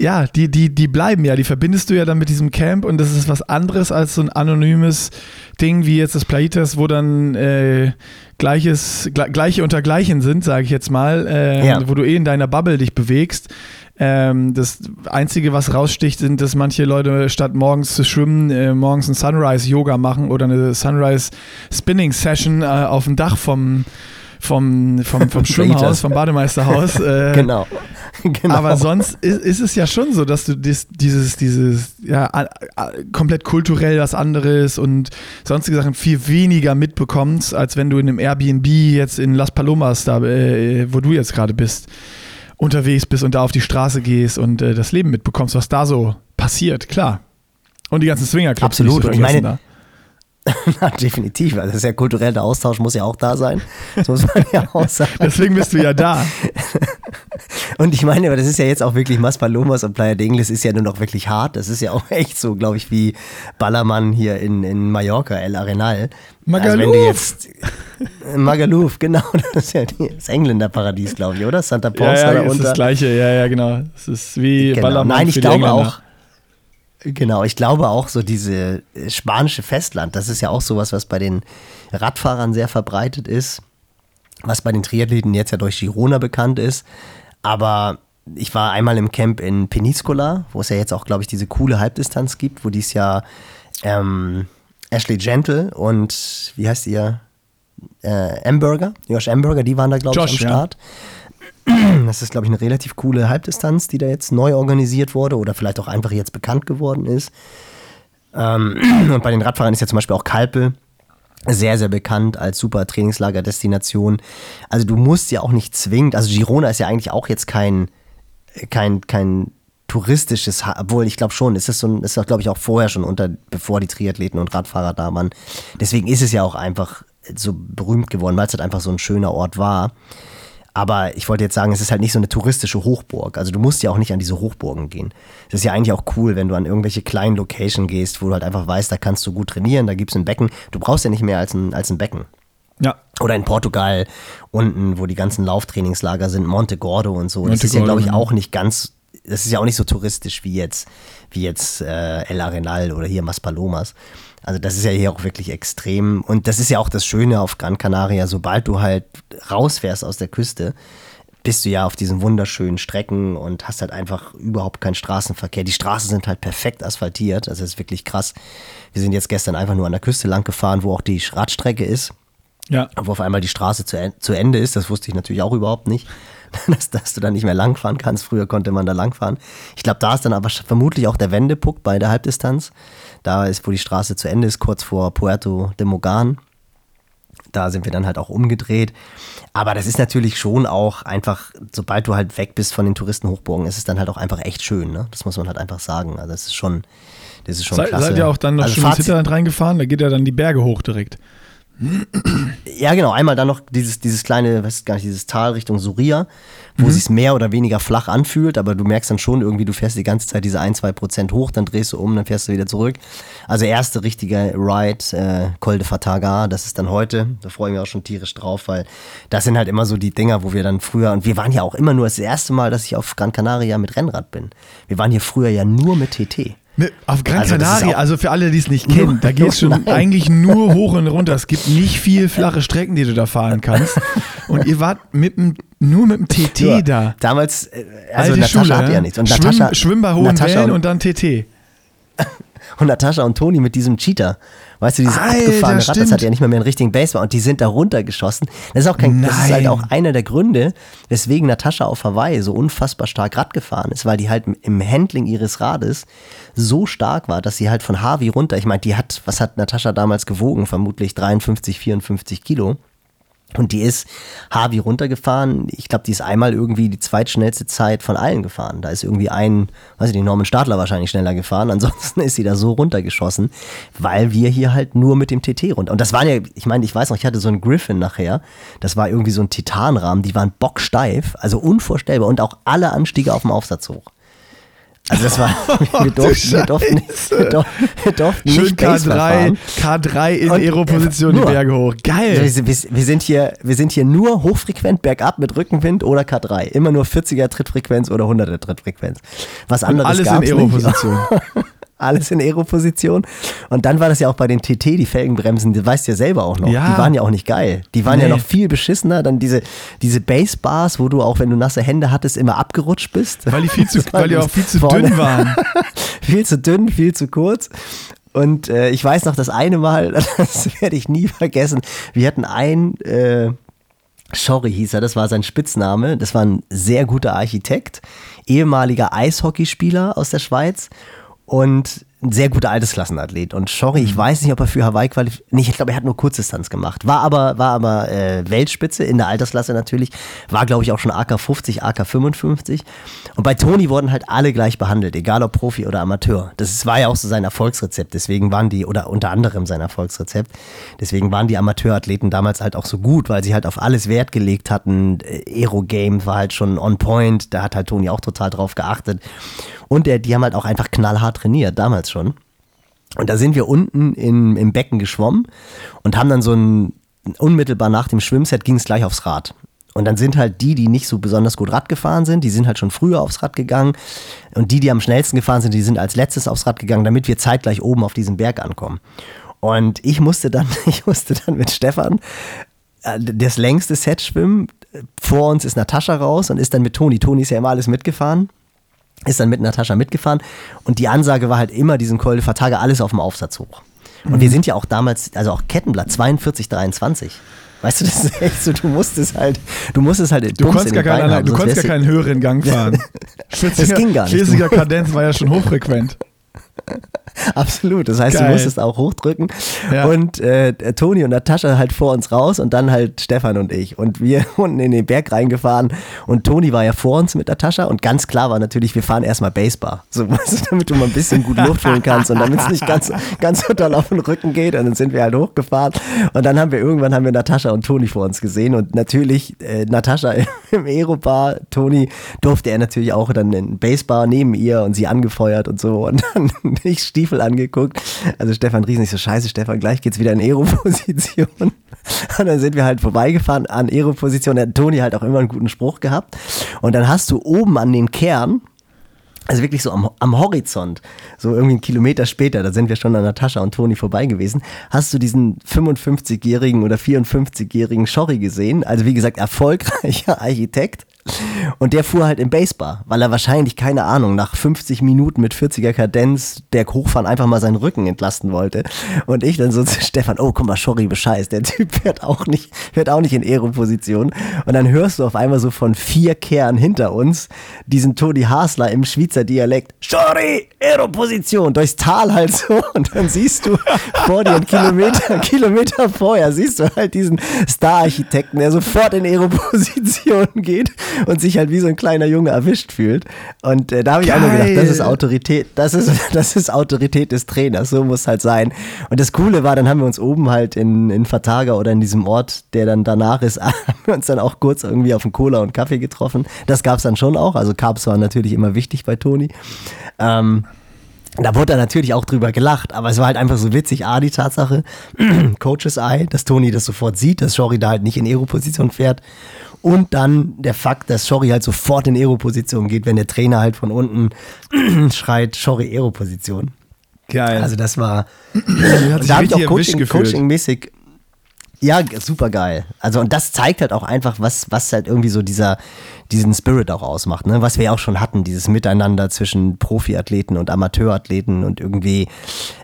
ja, die, die, die bleiben ja, die verbindest du ja dann mit diesem Camp und das ist was anderes als so ein anonymes Ding wie jetzt das Plaitas, wo dann äh, Gleiches, gle- Gleiche unter Gleichen sind, sage ich jetzt mal, äh, Ja. wo du eh in deiner Bubble dich bewegst. Ähm, das Einzige, was raussticht, sind, dass manche Leute statt morgens zu schwimmen, äh, morgens ein Sunrise-Yoga machen oder eine Sunrise-Spinning-Session äh, auf dem Dach vom, vom, vom, vom *laughs* Schwimmhaus, vom Bademeisterhaus. Äh, *laughs* Genau. *laughs* genau. aber sonst ist, ist es ja schon so, dass du dis, dieses, dieses, ja, a- a- komplett kulturell was anderes und sonstige Sachen viel weniger mitbekommst, als wenn du in einem Airbnb jetzt in Las Palomas, da, äh, wo du jetzt gerade bist, unterwegs bist und da auf die Straße gehst und äh, das Leben mitbekommst, was da so passiert, klar. Und die ganzen Swingerclubs, Absolut. die ich meine- da. *laughs* Na, definitiv. Also das ist ja kulturell, der Austausch muss ja auch da sein. Das muss man ja auch sagen. Deswegen bist du ja da. *laughs* Und ich meine, aber das ist ja jetzt auch wirklich Maspalomas und Playa de Ingles ist ja nur noch wirklich hart. Das ist ja auch *laughs* echt so, glaube ich, wie Ballermann hier in, in Mallorca, El Arenal. Also Magaluf. jetzt Magaluf, genau, das ist ja das Engländerparadies, glaube ich, oder? Santa Ja, Ponsa ja, da ist unter. das Gleiche, ja, ja, genau. Es ist wie Genau. Ballermann Nein, ich glaube auch. Genau, ich glaube auch so diese äh, spanische Festland, das ist ja auch sowas, was bei den Radfahrern sehr verbreitet ist, was bei den Triathleten jetzt ja durch Girona bekannt ist. Aber ich war einmal im Camp in Peniscola, wo es ja jetzt auch, glaube ich, diese coole Halbdistanz gibt, wo dies ja ähm, Ashley Gentle und wie heißt ihr? Äh, Amberger, Josh Amberger, die waren da, glaube ich, am Josh, ja. *clears throat* Das ist, glaube ich, eine relativ coole Halbdistanz, die da jetzt neu organisiert wurde oder vielleicht auch einfach jetzt bekannt geworden ist. Ähm, *clears throat* und bei den Radfahrern ist ja zum Beispiel auch Kalpe sehr, sehr bekannt als super Trainingslagerdestination. Also du musst ja auch nicht zwingend, also Girona ist ja eigentlich auch jetzt kein, kein, kein touristisches, obwohl ich glaube schon, ist es so ein, ist das glaube ich auch vorher schon unter, bevor die Triathleten und Radfahrer da waren. Deswegen ist es ja auch einfach so berühmt geworden, weil es halt einfach so ein schöner Ort war. Aber ich wollte jetzt sagen, es ist halt nicht so eine touristische Hochburg. Also du musst ja auch nicht an diese Hochburgen gehen. Es ist ja eigentlich auch cool, wenn du an irgendwelche kleinen Location gehst, wo du halt einfach weißt, da kannst du gut trainieren, da gibt es ein Becken. Du brauchst ja nicht mehr als ein, als ein Becken. Ja, Oder in Portugal unten, wo die ganzen Lauftrainingslager sind, Monte Gordo und so. Das Monte ist ja, glaube ich, auch nicht ganz das ist ja auch nicht so touristisch wie jetzt, wie jetzt äh, El Arenal oder hier Maspalomas. Also das ist ja hier auch wirklich extrem. Und das ist ja auch das Schöne auf Gran Canaria, sobald du halt rausfährst aus der Küste, bist du ja auf diesen wunderschönen Strecken und hast halt einfach überhaupt keinen Straßenverkehr. Die Straßen sind halt perfekt asphaltiert, also das ist wirklich krass. Wir sind jetzt gestern einfach nur an der Küste lang gefahren, wo auch die Radstrecke ist. Ja. Wo auf einmal die Straße zu, zu Ende ist, das wusste ich natürlich auch überhaupt nicht, *laughs* dass, dass du da nicht mehr langfahren kannst. Früher konnte man da langfahren. Ich glaube, da ist dann aber vermutlich auch der Wendepunkt bei der Halbdistanz. Da ist, wo die Straße zu Ende ist, kurz vor Puerto de Mogan. Da sind wir dann halt auch umgedreht. Aber das ist natürlich schon auch einfach, sobald du halt weg bist von den Touristenhochburgen, ist es dann halt auch einfach echt schön. Ne? Das muss man halt einfach sagen. Also das ist schon, das ist schon Sei, klasse. Seid ihr auch dann noch also schon ins Hinterland reingefahren? Da geht ja dann die Berge hoch direkt. Ja, genau. Einmal dann noch dieses, dieses kleine, weiß gar nicht, dieses Tal Richtung Suria, wo sich's mehr oder weniger flach anfühlt, aber du merkst dann schon irgendwie, du fährst die ganze Zeit diese ein, zwei Prozent hoch, dann drehst du um, dann fährst du wieder zurück. Also erste richtige Ride, äh, Col de Fataga, das ist dann heute. Da freue ich mich auch schon tierisch drauf, weil das sind halt immer so die Dinger, wo wir dann früher, und wir waren ja auch immer nur das erste Mal, dass ich auf Gran Canaria mit Rennrad bin. Wir waren hier früher ja nur mit TT. Ne, auf Gran Also Canaria, also für alle, die es nicht kennen, da geht es schon eigentlich nur hoch und runter. Es gibt nicht viel flache Strecken, die du da fahren kannst. Und ihr wart mit dem, nur mit dem TT Ja. da. Damals, äh, also Alte Natascha Schule, hatte ja ne? nichts. Und Schwimm, Natascha, Schwimmen bei hohen Natascha Wellen und- und dann TT. *laughs* Und Natascha und Toni mit diesem Cheater. Weißt du, dieses Alter, abgefahrene Rad, das hat ja nicht mal mehr einen richtigen Base Und die sind da runtergeschossen. Das ist auch kein, das ist halt Nein. auch einer der Gründe, weswegen Natascha auf Hawaii so unfassbar stark Rad gefahren ist, weil die halt im Handling ihres Rades so stark war, dass sie halt von Harvey runter, ich meine, die hat, was hat Natascha damals gewogen? Vermutlich 53, 54 Kilo. Und die ist Harvey runtergefahren. Ich glaube, die ist einmal irgendwie die zweitschnellste Zeit von allen gefahren. Da ist irgendwie ein, weiß ich nicht, Norman Stadler wahrscheinlich schneller gefahren. *laughs* Ansonsten ist sie da so runtergeschossen, weil wir hier halt nur mit dem TT runter. Und das waren ja, ich meine, ich weiß noch, ich hatte so einen Griffin nachher. Das war irgendwie so ein Titanrahmen. Die waren bocksteif, also unvorstellbar. Und auch alle Anstiege auf dem Aufsatz hoch. Also das war, *laughs* wir du durften, wir durften, nicht- wir durften, wir durften Schön nicht Baseball K3, fahren. K3 in Und, Aero-Position die. Berge hoch. Geil. Wir, wir, wir, sind hier, wir sind hier nur hochfrequent bergab mit Rückenwind oder K3. Immer nur 40er Trittfrequenz oder 100er Trittfrequenz. Was anderes Alles in nicht. *laughs* Alles in Aero-Position. Und dann war das ja auch bei den TT, die Felgenbremsen, die weißt du ja selber auch noch. Ja. Die waren ja auch nicht geil. Die waren ja Nee. noch viel beschissener. Dann diese, diese Basebars, wo du auch, wenn du nasse Hände hattest, immer abgerutscht bist. Weil die, viel *laughs* zu, weil die auch viel zu vorne. dünn waren. *laughs* viel zu dünn, viel zu kurz. Und äh, ich weiß noch, das eine Mal, *laughs* das werde ich nie vergessen, wir hatten ein, äh, Schorri hieß er, das war sein Spitzname, das war ein sehr guter Architekt, ehemaliger Eishockeyspieler aus der Schweiz und ein sehr guter Altersklassenathlet. Und Schorri, ich weiß nicht, ob er für Hawaii qualifiziert, nee, ich glaube, er hat nur Kurzdistanz gemacht, war aber, war aber äh, Weltspitze in der Altersklasse natürlich, war glaube ich auch schon AK 50, AK 55. Und bei Toni wurden halt alle gleich behandelt, egal ob Profi oder Amateur. Das war ja auch so sein Erfolgsrezept, deswegen waren die, oder unter anderem sein Erfolgsrezept, deswegen waren die Amateurathleten damals halt auch so gut, weil sie halt auf alles Wert gelegt hatten. Aero-Game war halt schon on point, da hat halt Toni auch total drauf geachtet. Und der, die haben halt auch einfach knallhart trainiert, damals schon. Und da sind wir unten in, im Becken geschwommen und haben dann so ein, unmittelbar nach dem Schwimmset ging es gleich aufs Rad. Und dann sind halt die, die nicht so besonders gut Rad gefahren sind, die sind halt schon früher aufs Rad gegangen. Und die, die am schnellsten gefahren sind, die sind als letztes aufs Rad gegangen, damit wir zeitgleich oben auf diesen Berg ankommen. Und ich musste dann, *laughs* ich musste dann mit Stefan äh, das längste Set schwimmen. Vor uns ist Natascha raus und ist dann mit Toni. Toni ist ja immer alles mitgefahren ist dann mit Natascha mitgefahren und die Ansage war halt immer diesen Col de Fataga alles auf dem Aufsatz hoch. Und Mhm. wir sind ja auch damals, also auch Kettenblatt 42, 23. Weißt du, das ist echt so, du musstest halt, du musstest halt Du konntest, in gar keinen, haben, du konntest gar keinen höheren Gang *laughs* fahren. Das ging gar nicht. Schlesiger Kadenz war ja schon hochfrequent. *laughs* Absolut. Das heißt, Geil. du musstest auch hochdrücken. Ja. Und äh, Toni und Natascha halt vor uns raus und dann halt Stefan und ich. Und wir *laughs* unten in den Berg reingefahren. Und Toni war ja vor uns mit Natascha. Und ganz klar war natürlich, wir fahren erstmal Basebar. So, *laughs* du, damit du mal ein bisschen gut Luft holen kannst und damit es nicht ganz, ganz so doll auf den Rücken geht. Und dann sind wir halt hochgefahren. Und dann haben wir irgendwann haben wir Natascha und Toni vor uns gesehen. Und natürlich äh, Natascha im Aerobar, Toni durfte er natürlich auch dann in Basebar neben ihr und sie angefeuert und so. Und dann *laughs* ich Stiefel angeguckt. Also Stefan Riesen, ich so, scheiße, Stefan, gleich geht's wieder in Aero-Position. *laughs* Und dann sind wir halt vorbeigefahren an Aero-Position. Der Toni halt auch immer einen guten Spruch gehabt. Und dann hast du oben an den Kern, also wirklich so am, am Horizont, so irgendwie einen Kilometer später, da sind wir schon an Natascha und Toni vorbei gewesen, hast du diesen 55-jährigen oder 54-jährigen Schorri gesehen. Also wie gesagt, erfolgreicher *laughs* Architekt, und der fuhr halt im Basebar, weil er wahrscheinlich, keine Ahnung, nach 50 Minuten mit 40er Kadenz der hochfahren einfach mal seinen Rücken entlasten wollte. Und ich dann so zu *laughs* Stefan, oh, guck mal, sorry, Bescheid, der Typ fährt auch nicht, fährt auch nicht in Aero-Position. Und dann hörst du auf einmal so von vier Kernen hinter uns diesen Toni Hasler im Schweizer Dialekt, sorry, Aero-Position, durchs Tal halt so. Und dann siehst du vor dir einen Kilometer, Kilometer vorher, siehst du halt diesen Star-Architekten, der sofort in Aero-Position geht und sich halt wie so ein kleiner Junge erwischt fühlt. Und äh, da habe ich auch nur gedacht, das ist Autorität, das ist, *laughs* das ist Autorität des Trainers, so muss halt sein. Und das Coole war, dann haben wir uns oben halt in, in Vertager oder in diesem Ort, der dann danach ist, *laughs* haben wir uns dann auch kurz irgendwie auf einen Cola und Kaffee getroffen. Das gab es dann schon auch. Also Carbs waren natürlich immer wichtig bei Toni. Ähm, da wurde dann natürlich auch drüber gelacht, aber es war halt einfach so witzig. A, die Tatsache, *clears throat* Coaches Eye, dass Toni das sofort sieht, dass Shori da halt nicht in Aero-Position fährt. Und dann der Fakt, dass Schori halt sofort in Aero-Position geht, wenn der Trainer halt von unten *clears throat* schreit, Schori Aero-Position. Geil. Also das war, da habe ich auch Coaching, Coaching-mäßig, ja, super geil. Also und das zeigt halt auch einfach, was, was halt irgendwie so dieser, diesen Spirit auch ausmacht, ne? Was wir ja auch schon hatten, dieses Miteinander zwischen Profiathleten und Amateurathleten und irgendwie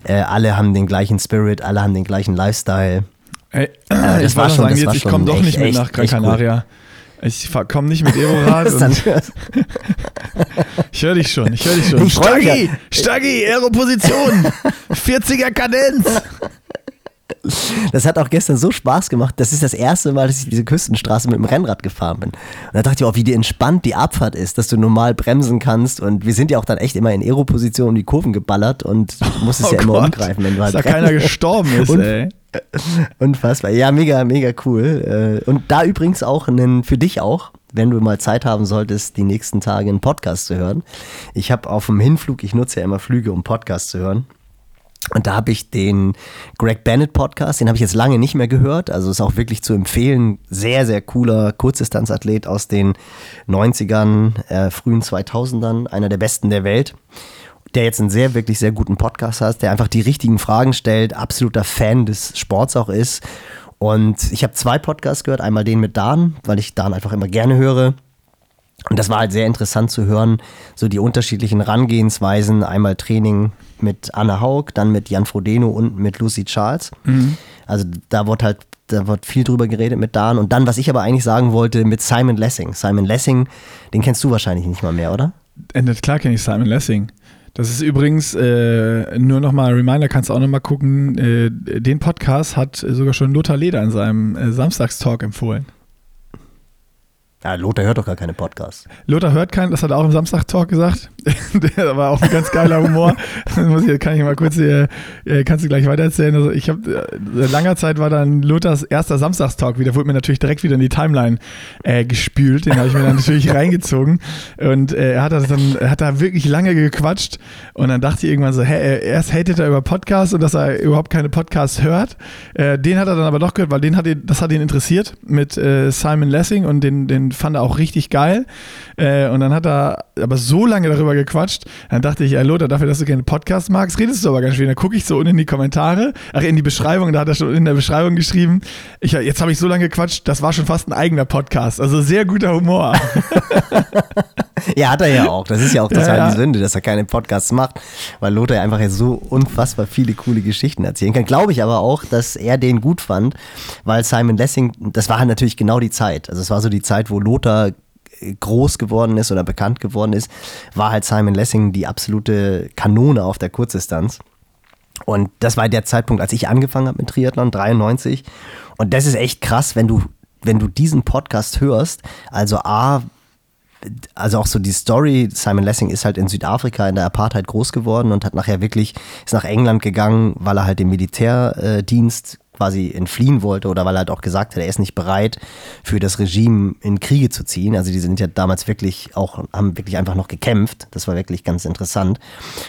äh, alle haben den gleichen Spirit, alle haben den gleichen Lifestyle. Ey, äh, das ich war schon, sagen, das jetzt, ich komme doch nicht mit nach Gran Canaria. Cool. Ich komme nicht mit Aerorad. *laughs* *laughs* ich höre dich schon, ich höre dich schon. Staggi, Staggi, Aeroposition, *laughs* 40er Kadenz. Das hat auch gestern so Spaß gemacht. Das ist das erste Mal, dass ich diese Küstenstraße mit dem Rennrad gefahren bin. Und da dachte ich auch, wie die entspannt die Abfahrt ist, dass du normal bremsen kannst. Und wir sind ja auch dann echt immer in Aero-Position die Kurven geballert und musstest *laughs* oh ja immer Gott. umgreifen, wenn du halt. Dass da keiner gestorben ist, und, ey. *laughs* Unfassbar. Ja, mega, mega cool. Äh, und da übrigens auch einen, für dich auch, wenn du mal Zeit haben solltest, die nächsten Tage einen Podcast zu hören. Ich habe auf dem Hinflug, ich nutze ja immer Flüge, um Podcasts zu hören. Und da habe ich den Greg Bennett Podcast, den habe ich jetzt lange nicht mehr gehört. Also ist auch wirklich zu empfehlen. Sehr, sehr cooler Kurzdistanzathlet aus den 90ern, äh, frühen 2000ern, einer der besten der Welt der jetzt einen sehr, wirklich sehr guten Podcast hat, der einfach die richtigen Fragen stellt, absoluter Fan des Sports auch ist. Und ich habe zwei Podcasts gehört, einmal den mit Dan, weil ich Dan einfach immer gerne höre. Und das war halt sehr interessant zu hören, so die unterschiedlichen Herangehensweisen. Einmal Training mit Anna Haug, dann mit Jan Frodeno und mit Lucy Charles. Mhm. Also da wird halt, da wird viel drüber geredet mit Dan. Und dann, was ich aber eigentlich sagen wollte, mit Simon Lessing. Simon Lessing, den kennst du wahrscheinlich nicht mal mehr, oder? Äh, klar kenne ich Simon Lessing. Das ist übrigens äh, nur nochmal Reminder, kannst du auch nochmal gucken. Äh, den Podcast hat sogar schon Lothar Leder in seinem äh, Samstagstalk empfohlen. Ja, Lothar hört doch gar keine Podcasts. Lothar hört keinen, das hat er auch im Samstag-Talk gesagt. *laughs* Der war auch ein ganz geiler Humor. *laughs* muss ich, kann ich mal kurz hier, äh, kannst du gleich weitererzählen. Also ich habe, äh, langer Zeit war dann Lothars erster Samstagstalk wieder, wurde mir natürlich direkt wieder in die Timeline äh, gespült. Den habe ich mir dann natürlich *laughs* reingezogen. Und äh, er hat das dann, hat da wirklich lange gequatscht. Und dann dachte ich irgendwann so, hä, erst hatet er über Podcasts und dass er überhaupt keine Podcasts hört. Äh, den hat er dann aber doch gehört, weil den hat ihn, das hat ihn interessiert mit äh, Simon Lessing und den, den fand er auch richtig geil. Und dann hat er aber so lange darüber gequatscht, dann dachte ich, ja, Lothar, dafür, dass du keine Podcast magst, redest du aber ganz schön. Dann gucke ich so unten in die Kommentare, ach, in die Beschreibung, da hat er schon in der Beschreibung geschrieben, ich, jetzt habe ich so lange gequatscht, das war schon fast ein eigener Podcast. Also sehr guter Humor. *laughs* ja, hat er ja auch. Das ist ja auch total ja, ja. die Sünde, dass er keine Podcasts macht, weil Lothar ja einfach ja so unfassbar viele coole Geschichten erzählen kann. Glaube ich aber auch, dass er den gut fand, weil Simon Lessing, das war natürlich genau die Zeit. Also es war so die Zeit, wo Lothar groß geworden ist oder bekannt geworden ist, war halt Simon Lessing die absolute Kanone auf der Kurzdistanz. Und das war der Zeitpunkt, als ich angefangen habe mit Triathlon, 93. Und das ist echt krass, wenn du, wenn du diesen Podcast hörst. Also A, also auch so die Story, Simon Lessing ist halt in Südafrika in der Apartheid groß geworden und hat nachher wirklich, ist nach England gegangen, weil er halt den Militärdienst quasi entfliehen wollte oder weil er halt auch gesagt hat, er ist nicht bereit, für das Regime in Kriege zu ziehen. Also die sind ja damals wirklich auch, haben wirklich einfach noch gekämpft. Das war wirklich ganz interessant.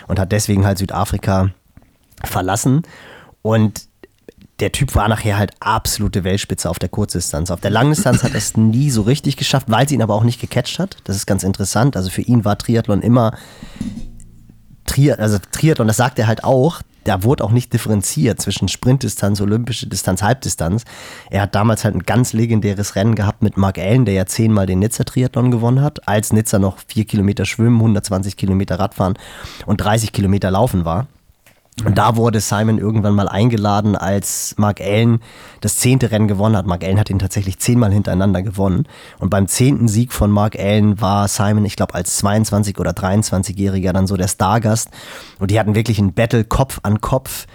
Und hat deswegen halt Südafrika verlassen. Und der Typ war nachher halt absolute Weltspitze auf der Kurzdistanz. Auf der Langdistanz hat er es nie so richtig geschafft, weil sie ihn aber auch nicht gecatcht hat. Das ist ganz interessant. Also für ihn war Triathlon immer Tri also Triathlon, das sagt er halt auch, da wurde auch nicht differenziert zwischen Sprintdistanz, olympische Distanz, Halbdistanz. Er hat damals halt ein ganz legendäres Rennen gehabt mit Mark Allen, der ja zehnmal den Nizza-Triathlon gewonnen hat, als Nizza noch vier Kilometer schwimmen, 120 Kilometer Radfahren und 30 Kilometer laufen war. Und da wurde Simon irgendwann mal eingeladen, als Mark Allen das zehnte Rennen gewonnen hat. Mark Allen hat ihn tatsächlich zehnmal hintereinander gewonnen. Und beim zehnten Sieg von Mark Allen war Simon, ich glaube, als 22- oder 23-Jähriger dann so der Stargast. Und die hatten wirklich ein Battle Kopf an Kopf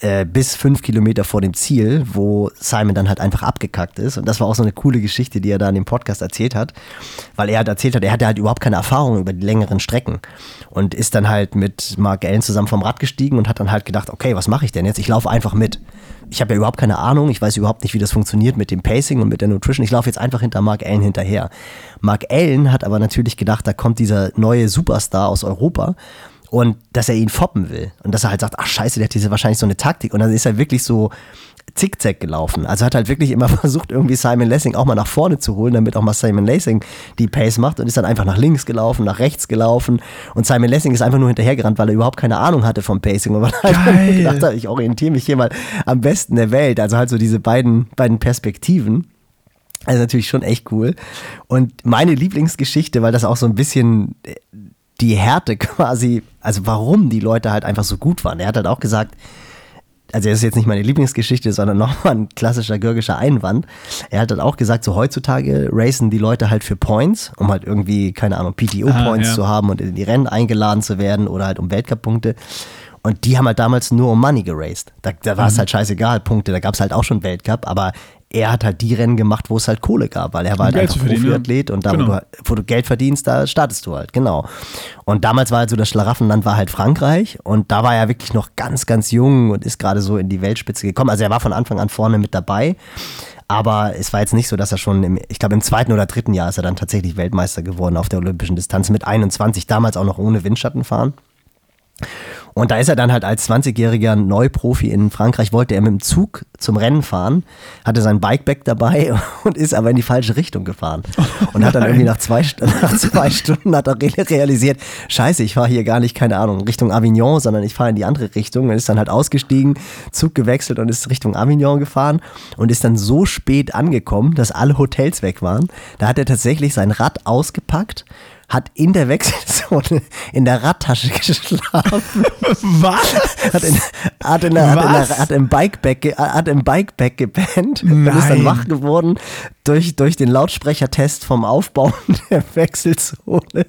äh, bis fünf Kilometer vor dem Ziel, wo Simon dann halt einfach abgekackt ist. Und das war auch so eine coole Geschichte, die er da in dem Podcast erzählt hat, weil er halt erzählt hat, er hatte halt überhaupt keine Erfahrung über die längeren Strecken und ist dann halt mit Mark Allen zusammen vom Rad gestiegen und hat dann halt gedacht, okay, was mache ich denn jetzt? Ich laufe einfach mit. Ich habe ja überhaupt keine Ahnung, ich weiß überhaupt nicht, wie das funktioniert mit dem Pacing und mit der Nutrition. Ich laufe jetzt einfach hinter Mark Allen hinterher. Mark Allen hat aber natürlich gedacht, da kommt dieser neue Superstar aus Europa und dass er ihn foppen will. Und dass er halt sagt, ach scheiße, der hat diese wahrscheinlich so eine Taktik. Und dann ist er wirklich so zickzack gelaufen. Also hat halt wirklich immer *laughs* versucht, irgendwie Simon Lessing auch mal nach vorne zu holen, damit auch mal Simon Lessing die Pace macht und ist dann einfach nach links gelaufen, nach rechts gelaufen. Und Simon Lessing ist einfach nur hinterhergerannt, weil er überhaupt keine Ahnung hatte vom Pacing. Und weil er halt gedacht hat, ich orientiere mich hier mal am besten der Welt. Also halt so diese beiden, beiden Perspektiven. Also natürlich schon echt cool. Und meine Lieblingsgeschichte, weil das auch so ein bisschen die Härte *laughs* quasi, also warum die Leute halt einfach so gut waren. Er hat halt auch gesagt, also das ist jetzt nicht meine Lieblingsgeschichte, sondern *laughs* nochmal ein klassischer görgischer Einwand. Er hat halt auch gesagt, so heutzutage racen die Leute halt für Points, um halt irgendwie, keine Ahnung, PTO-Points ah, ja. zu haben und in die Rennen eingeladen zu werden oder halt um Weltcup-Punkte. Und die haben halt damals nur um Money geraced. Da, da war es mhm. halt scheißegal, Punkte, da gab es halt auch schon Weltcup, aber er hat halt die Rennen gemacht, wo es halt Kohle gab, weil er war halt einfach Profiathlet und da, genau. wo, du, wo, du, Geld verdienst, da startest du halt, genau. Und damals war halt so, das Schlaraffenland war halt Frankreich und da war er wirklich noch ganz, ganz jung und ist gerade so in die Weltspitze gekommen. Also er war von Anfang an vorne mit dabei, aber es war jetzt nicht so, dass er schon, im, ich glaube im zweiten oder dritten Jahr ist er dann tatsächlich Weltmeister geworden auf der olympischen Distanz mit 21, damals auch noch ohne Windschatten fahren. Und da ist er dann halt als 20-jähriger Neuprofi in Frankreich, wollte er mit dem Zug zum Rennen fahren, hatte sein Bikeback dabei *laughs* und ist aber in die falsche Richtung gefahren. Und hat dann irgendwie nach zwei, *laughs* nach zwei Stunden hat er realisiert, scheiße, ich fahre hier gar nicht, keine Ahnung, Richtung Avignon, sondern ich fahre in die andere Richtung. Und ist dann halt ausgestiegen, Zug gewechselt und ist Richtung Avignon gefahren und ist dann so spät angekommen, dass alle Hotels weg waren. Da hat er tatsächlich sein Rad ausgepackt hat in der Wechselzone *laughs* in der Radtasche geschlafen. *laughs* Was? Hat, in, hat, in der, hat, in der, hat im Bikeback, hat im Bikeback gepennt und ist dann wach geworden durch, durch den Lautsprechertest vom Aufbauen *laughs* der Wechselzone.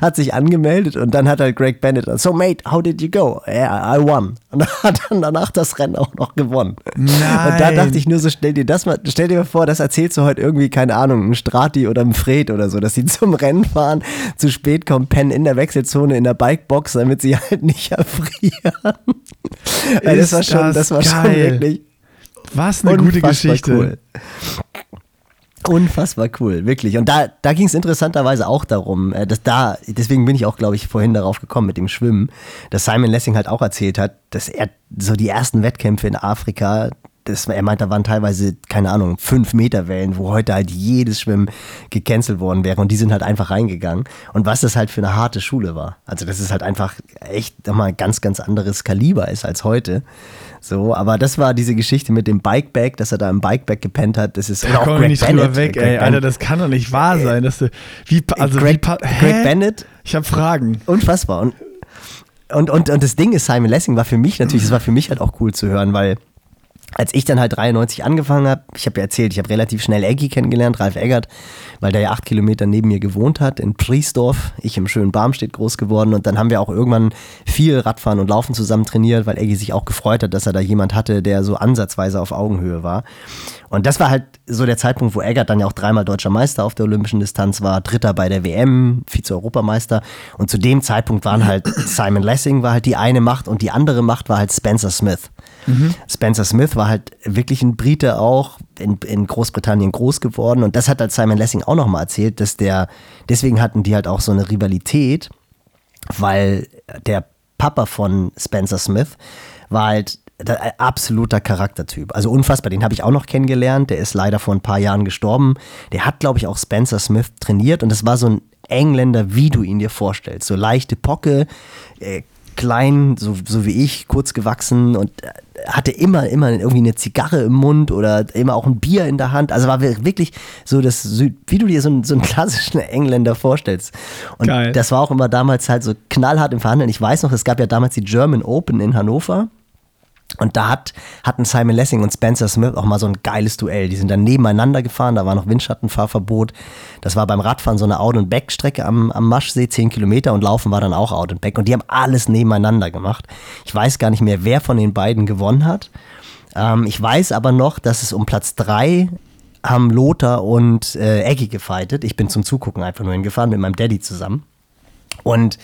Hat sich angemeldet und dann hat halt Greg Bennett, so mate, how did you go? Yeah, I won. Und hat dann danach das Rennen auch noch gewonnen. Nein. Und da dachte ich nur so, stell dir das mal, stell dir mal vor, das erzählst du heute irgendwie, keine Ahnung, ein Strati oder ein Fred oder so, dass sie zum Rennen fahren, zu spät kommen, pennen in der Wechselzone in der Bikebox, damit sie halt nicht erfrieren. *laughs* das war schon, das, das war schon wirklich. Was eine gute Geschichte. Cool. Unfassbar cool, wirklich. Und da, da ging es interessanterweise auch darum, äh, dass da, deswegen bin ich auch, glaube ich, vorhin darauf gekommen mit dem Schwimmen, dass Simon Lessing halt auch erzählt hat, dass er so die ersten Wettkämpfe in Afrika, das, er meint, da waren teilweise, keine Ahnung, fünf Meter Wellen, wo heute halt jedes Schwimmen gecancelt worden wäre und die sind halt einfach reingegangen. Und was das halt für eine harte Schule war. Also, das ist halt einfach echt nochmal ein ganz, ganz anderes Kaliber ist als heute. So, aber das war diese Geschichte mit dem Bikeback, dass er da im Bikeback gepennt hat. Das ist da komm nicht Bennett, drüber weg, ey, Alter, das kann doch nicht wahr sein, dass du, wie, also Greg, wie, Greg Bennett. Ich habe Fragen. Unfassbar. Und, und, und, und das Ding ist, Simon Lessing war für mich natürlich, das war für mich halt auch cool zu hören, weil als ich dann halt 93 angefangen habe, ich habe ja erzählt, ich habe relativ schnell Eggy kennengelernt, Ralf Eggert, weil der ja acht Kilometer neben mir gewohnt hat, in Priesdorf. Ich im schönen Barmstedt groß geworden und dann haben wir auch irgendwann viel Radfahren und Laufen zusammen trainiert, weil Eggy sich auch gefreut hat, dass er da jemand hatte, der so ansatzweise auf Augenhöhe war. Und das war halt so der Zeitpunkt, wo Eggert dann ja auch dreimal deutscher Meister auf der olympischen Distanz war, Dritter bei der WM, Vize-Europameister. Und zu dem Zeitpunkt waren halt Simon Lessing war halt die eine Macht und die andere Macht war halt Spencer Smith. Mhm. Spencer Smith war halt wirklich ein Brite auch, in, in, Großbritannien groß geworden. Und das hat halt Simon Lessing auch nochmal erzählt, dass der, deswegen hatten die halt auch so eine Rivalität, weil der Papa von Spencer Smith war halt der, absoluter Charaktertyp. Also unfassbar, den habe ich auch noch kennengelernt. Der ist leider vor ein paar Jahren gestorben. Der hat, glaube ich, auch Spencer Smith trainiert und das war so ein Engländer, wie du ihn dir vorstellst. So leichte Pocke, äh, klein, so, so wie ich, kurz gewachsen und äh, hatte immer, immer irgendwie eine Zigarre im Mund oder immer auch ein Bier in der Hand. Also war wirklich so das, wie du dir so einen, so einen *laughs* klassischen Engländer vorstellst. Und Geil. das war auch immer damals halt so knallhart im Verhandeln. Ich weiß noch, es gab ja damals die German Open in Hannover. Und da hat, hatten Simon Lessing und Spencer Smith auch mal so ein geiles Duell. Die sind dann nebeneinander gefahren, da war noch Windschattenfahrverbot. Das war beim Radfahren so eine Out- and Back-Strecke am, am Maschsee, 10 Kilometer und Laufen war dann auch Out and Back. Und die haben alles nebeneinander gemacht. Ich weiß gar nicht mehr, wer von den beiden gewonnen hat. Ähm, ich weiß aber noch, dass es um Platz 3 haben Lothar und äh, Eggy gefightet. Ich bin zum Zugucken einfach nur hingefahren mit meinem Daddy zusammen. Und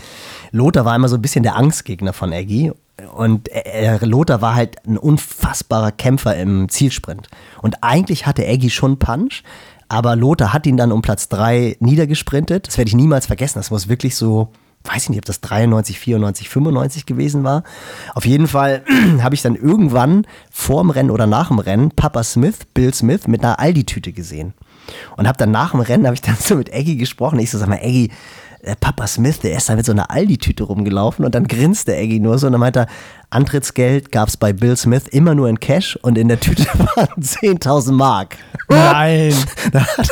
Lothar war immer so ein bisschen der Angstgegner von Eggy und äh, Lothar war halt ein unfassbarer Kämpfer im Zielsprint. Und eigentlich hatte Eggy schon Punch, aber Lothar hat ihn dann um Platz 3 niedergesprintet. Das werde ich niemals vergessen. Das muss wirklich so, weiß ich nicht, ob das 93, 94, 95 gewesen war. Auf jeden Fall *clears throat* habe ich dann irgendwann vorm Rennen oder nach dem Rennen Papa Smith, Bill Smith, mit einer Aldi-Tüte gesehen. Und habe dann nach dem Rennen, habe ich dann *laughs* so mit Eggy gesprochen. Ich so, sag mal, Eggy, äh, Papa Smith, der ist da mit so einer Aldi-Tüte rumgelaufen und dann grinste Eggy nur so und dann meinte er, Antrittsgeld gab es bei Bill Smith immer nur in Cash und in der Tüte *laughs* waren 10.000 Mark. Nein. *laughs* Da hat,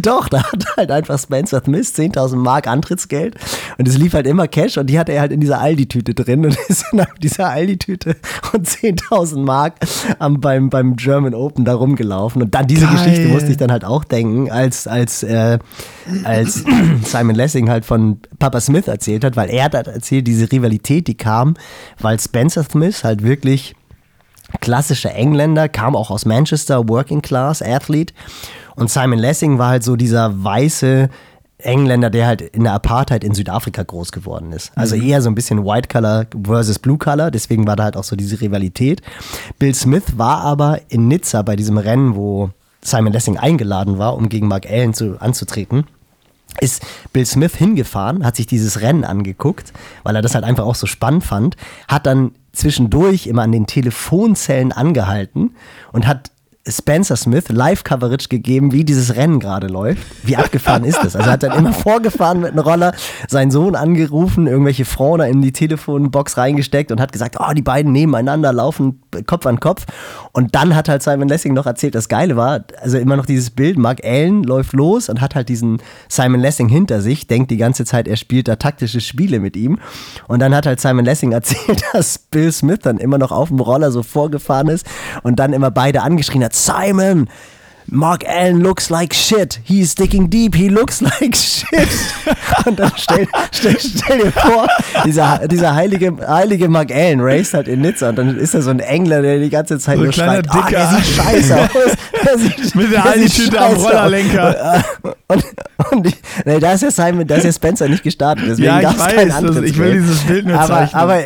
doch, da hat halt einfach Spencer Smith 10.000 Mark Antrittsgeld und es lief halt immer Cash und die hatte er halt in dieser Aldi-Tüte drin und *laughs* ist in dieser Aldi-Tüte und 10.000 Mark am, beim, beim German Open da rumgelaufen und dann diese Geil. Geschichte musste ich dann halt auch denken, als, als, äh, als *clears throat* Simon Lessing halt von Papa Smith erzählt hat, weil er hat halt erzählt, diese Rivalität, die kam, weil Spencer Spencer Smith halt wirklich klassischer Engländer, kam auch aus Manchester, Working Class Athlete. Und Simon Lessing war halt so dieser weiße Engländer, der halt in der Apartheid in Südafrika groß geworden ist. Also mhm. eher so ein bisschen White Color versus Blue Color, deswegen war da halt auch so diese Rivalität. Bill Smith war aber in Nizza bei diesem Rennen, wo Simon Lessing eingeladen war, um gegen Mark Allen zu, anzutreten ist Bill Smith hingefahren, hat sich dieses Rennen angeguckt, weil er das halt einfach auch so spannend fand, hat dann zwischendurch immer an den Telefonzellen angehalten und hat Spencer Smith Live-Coverage gegeben, wie dieses Rennen gerade läuft. Wie abgefahren ist das? Also er hat dann immer vorgefahren mit einem Roller, seinen Sohn angerufen, irgendwelche Frauen in die Telefonbox reingesteckt und hat gesagt, oh, die beiden nebeneinander laufen Kopf an Kopf. Und dann hat halt Simon Lessing noch erzählt, das Geile war, also immer noch dieses Bild, Mark Allen läuft los und hat halt diesen Simon Lessing hinter sich, denkt die ganze Zeit, er spielt da taktische Spiele mit ihm. Und dann hat halt Simon Lessing *laughs* erzählt, dass Bill Smith dann immer noch auf dem Roller so vorgefahren ist und dann immer beide angeschrien hat, Simon, Mark Allen looks like shit. He's digging deep. He looks *laughs* like shit. *laughs* Und dann stell, stell, stell dir vor, dieser, dieser heilige, heilige Mark Allen race halt in Nizza und dann ist da so ein Engländer, der die ganze Zeit so nur schreit, Dicker. oh, der sieht scheiße aus. *laughs* Sieht, Mit der alten Tüte am Rollerlenker. Und, und ich, nee, da ist ja Simon, da ist ja Spencer nicht gestartet, deswegen ja, gab es keinen Antritt. Ich will dieses Bild nur aber, zeichnen. Aber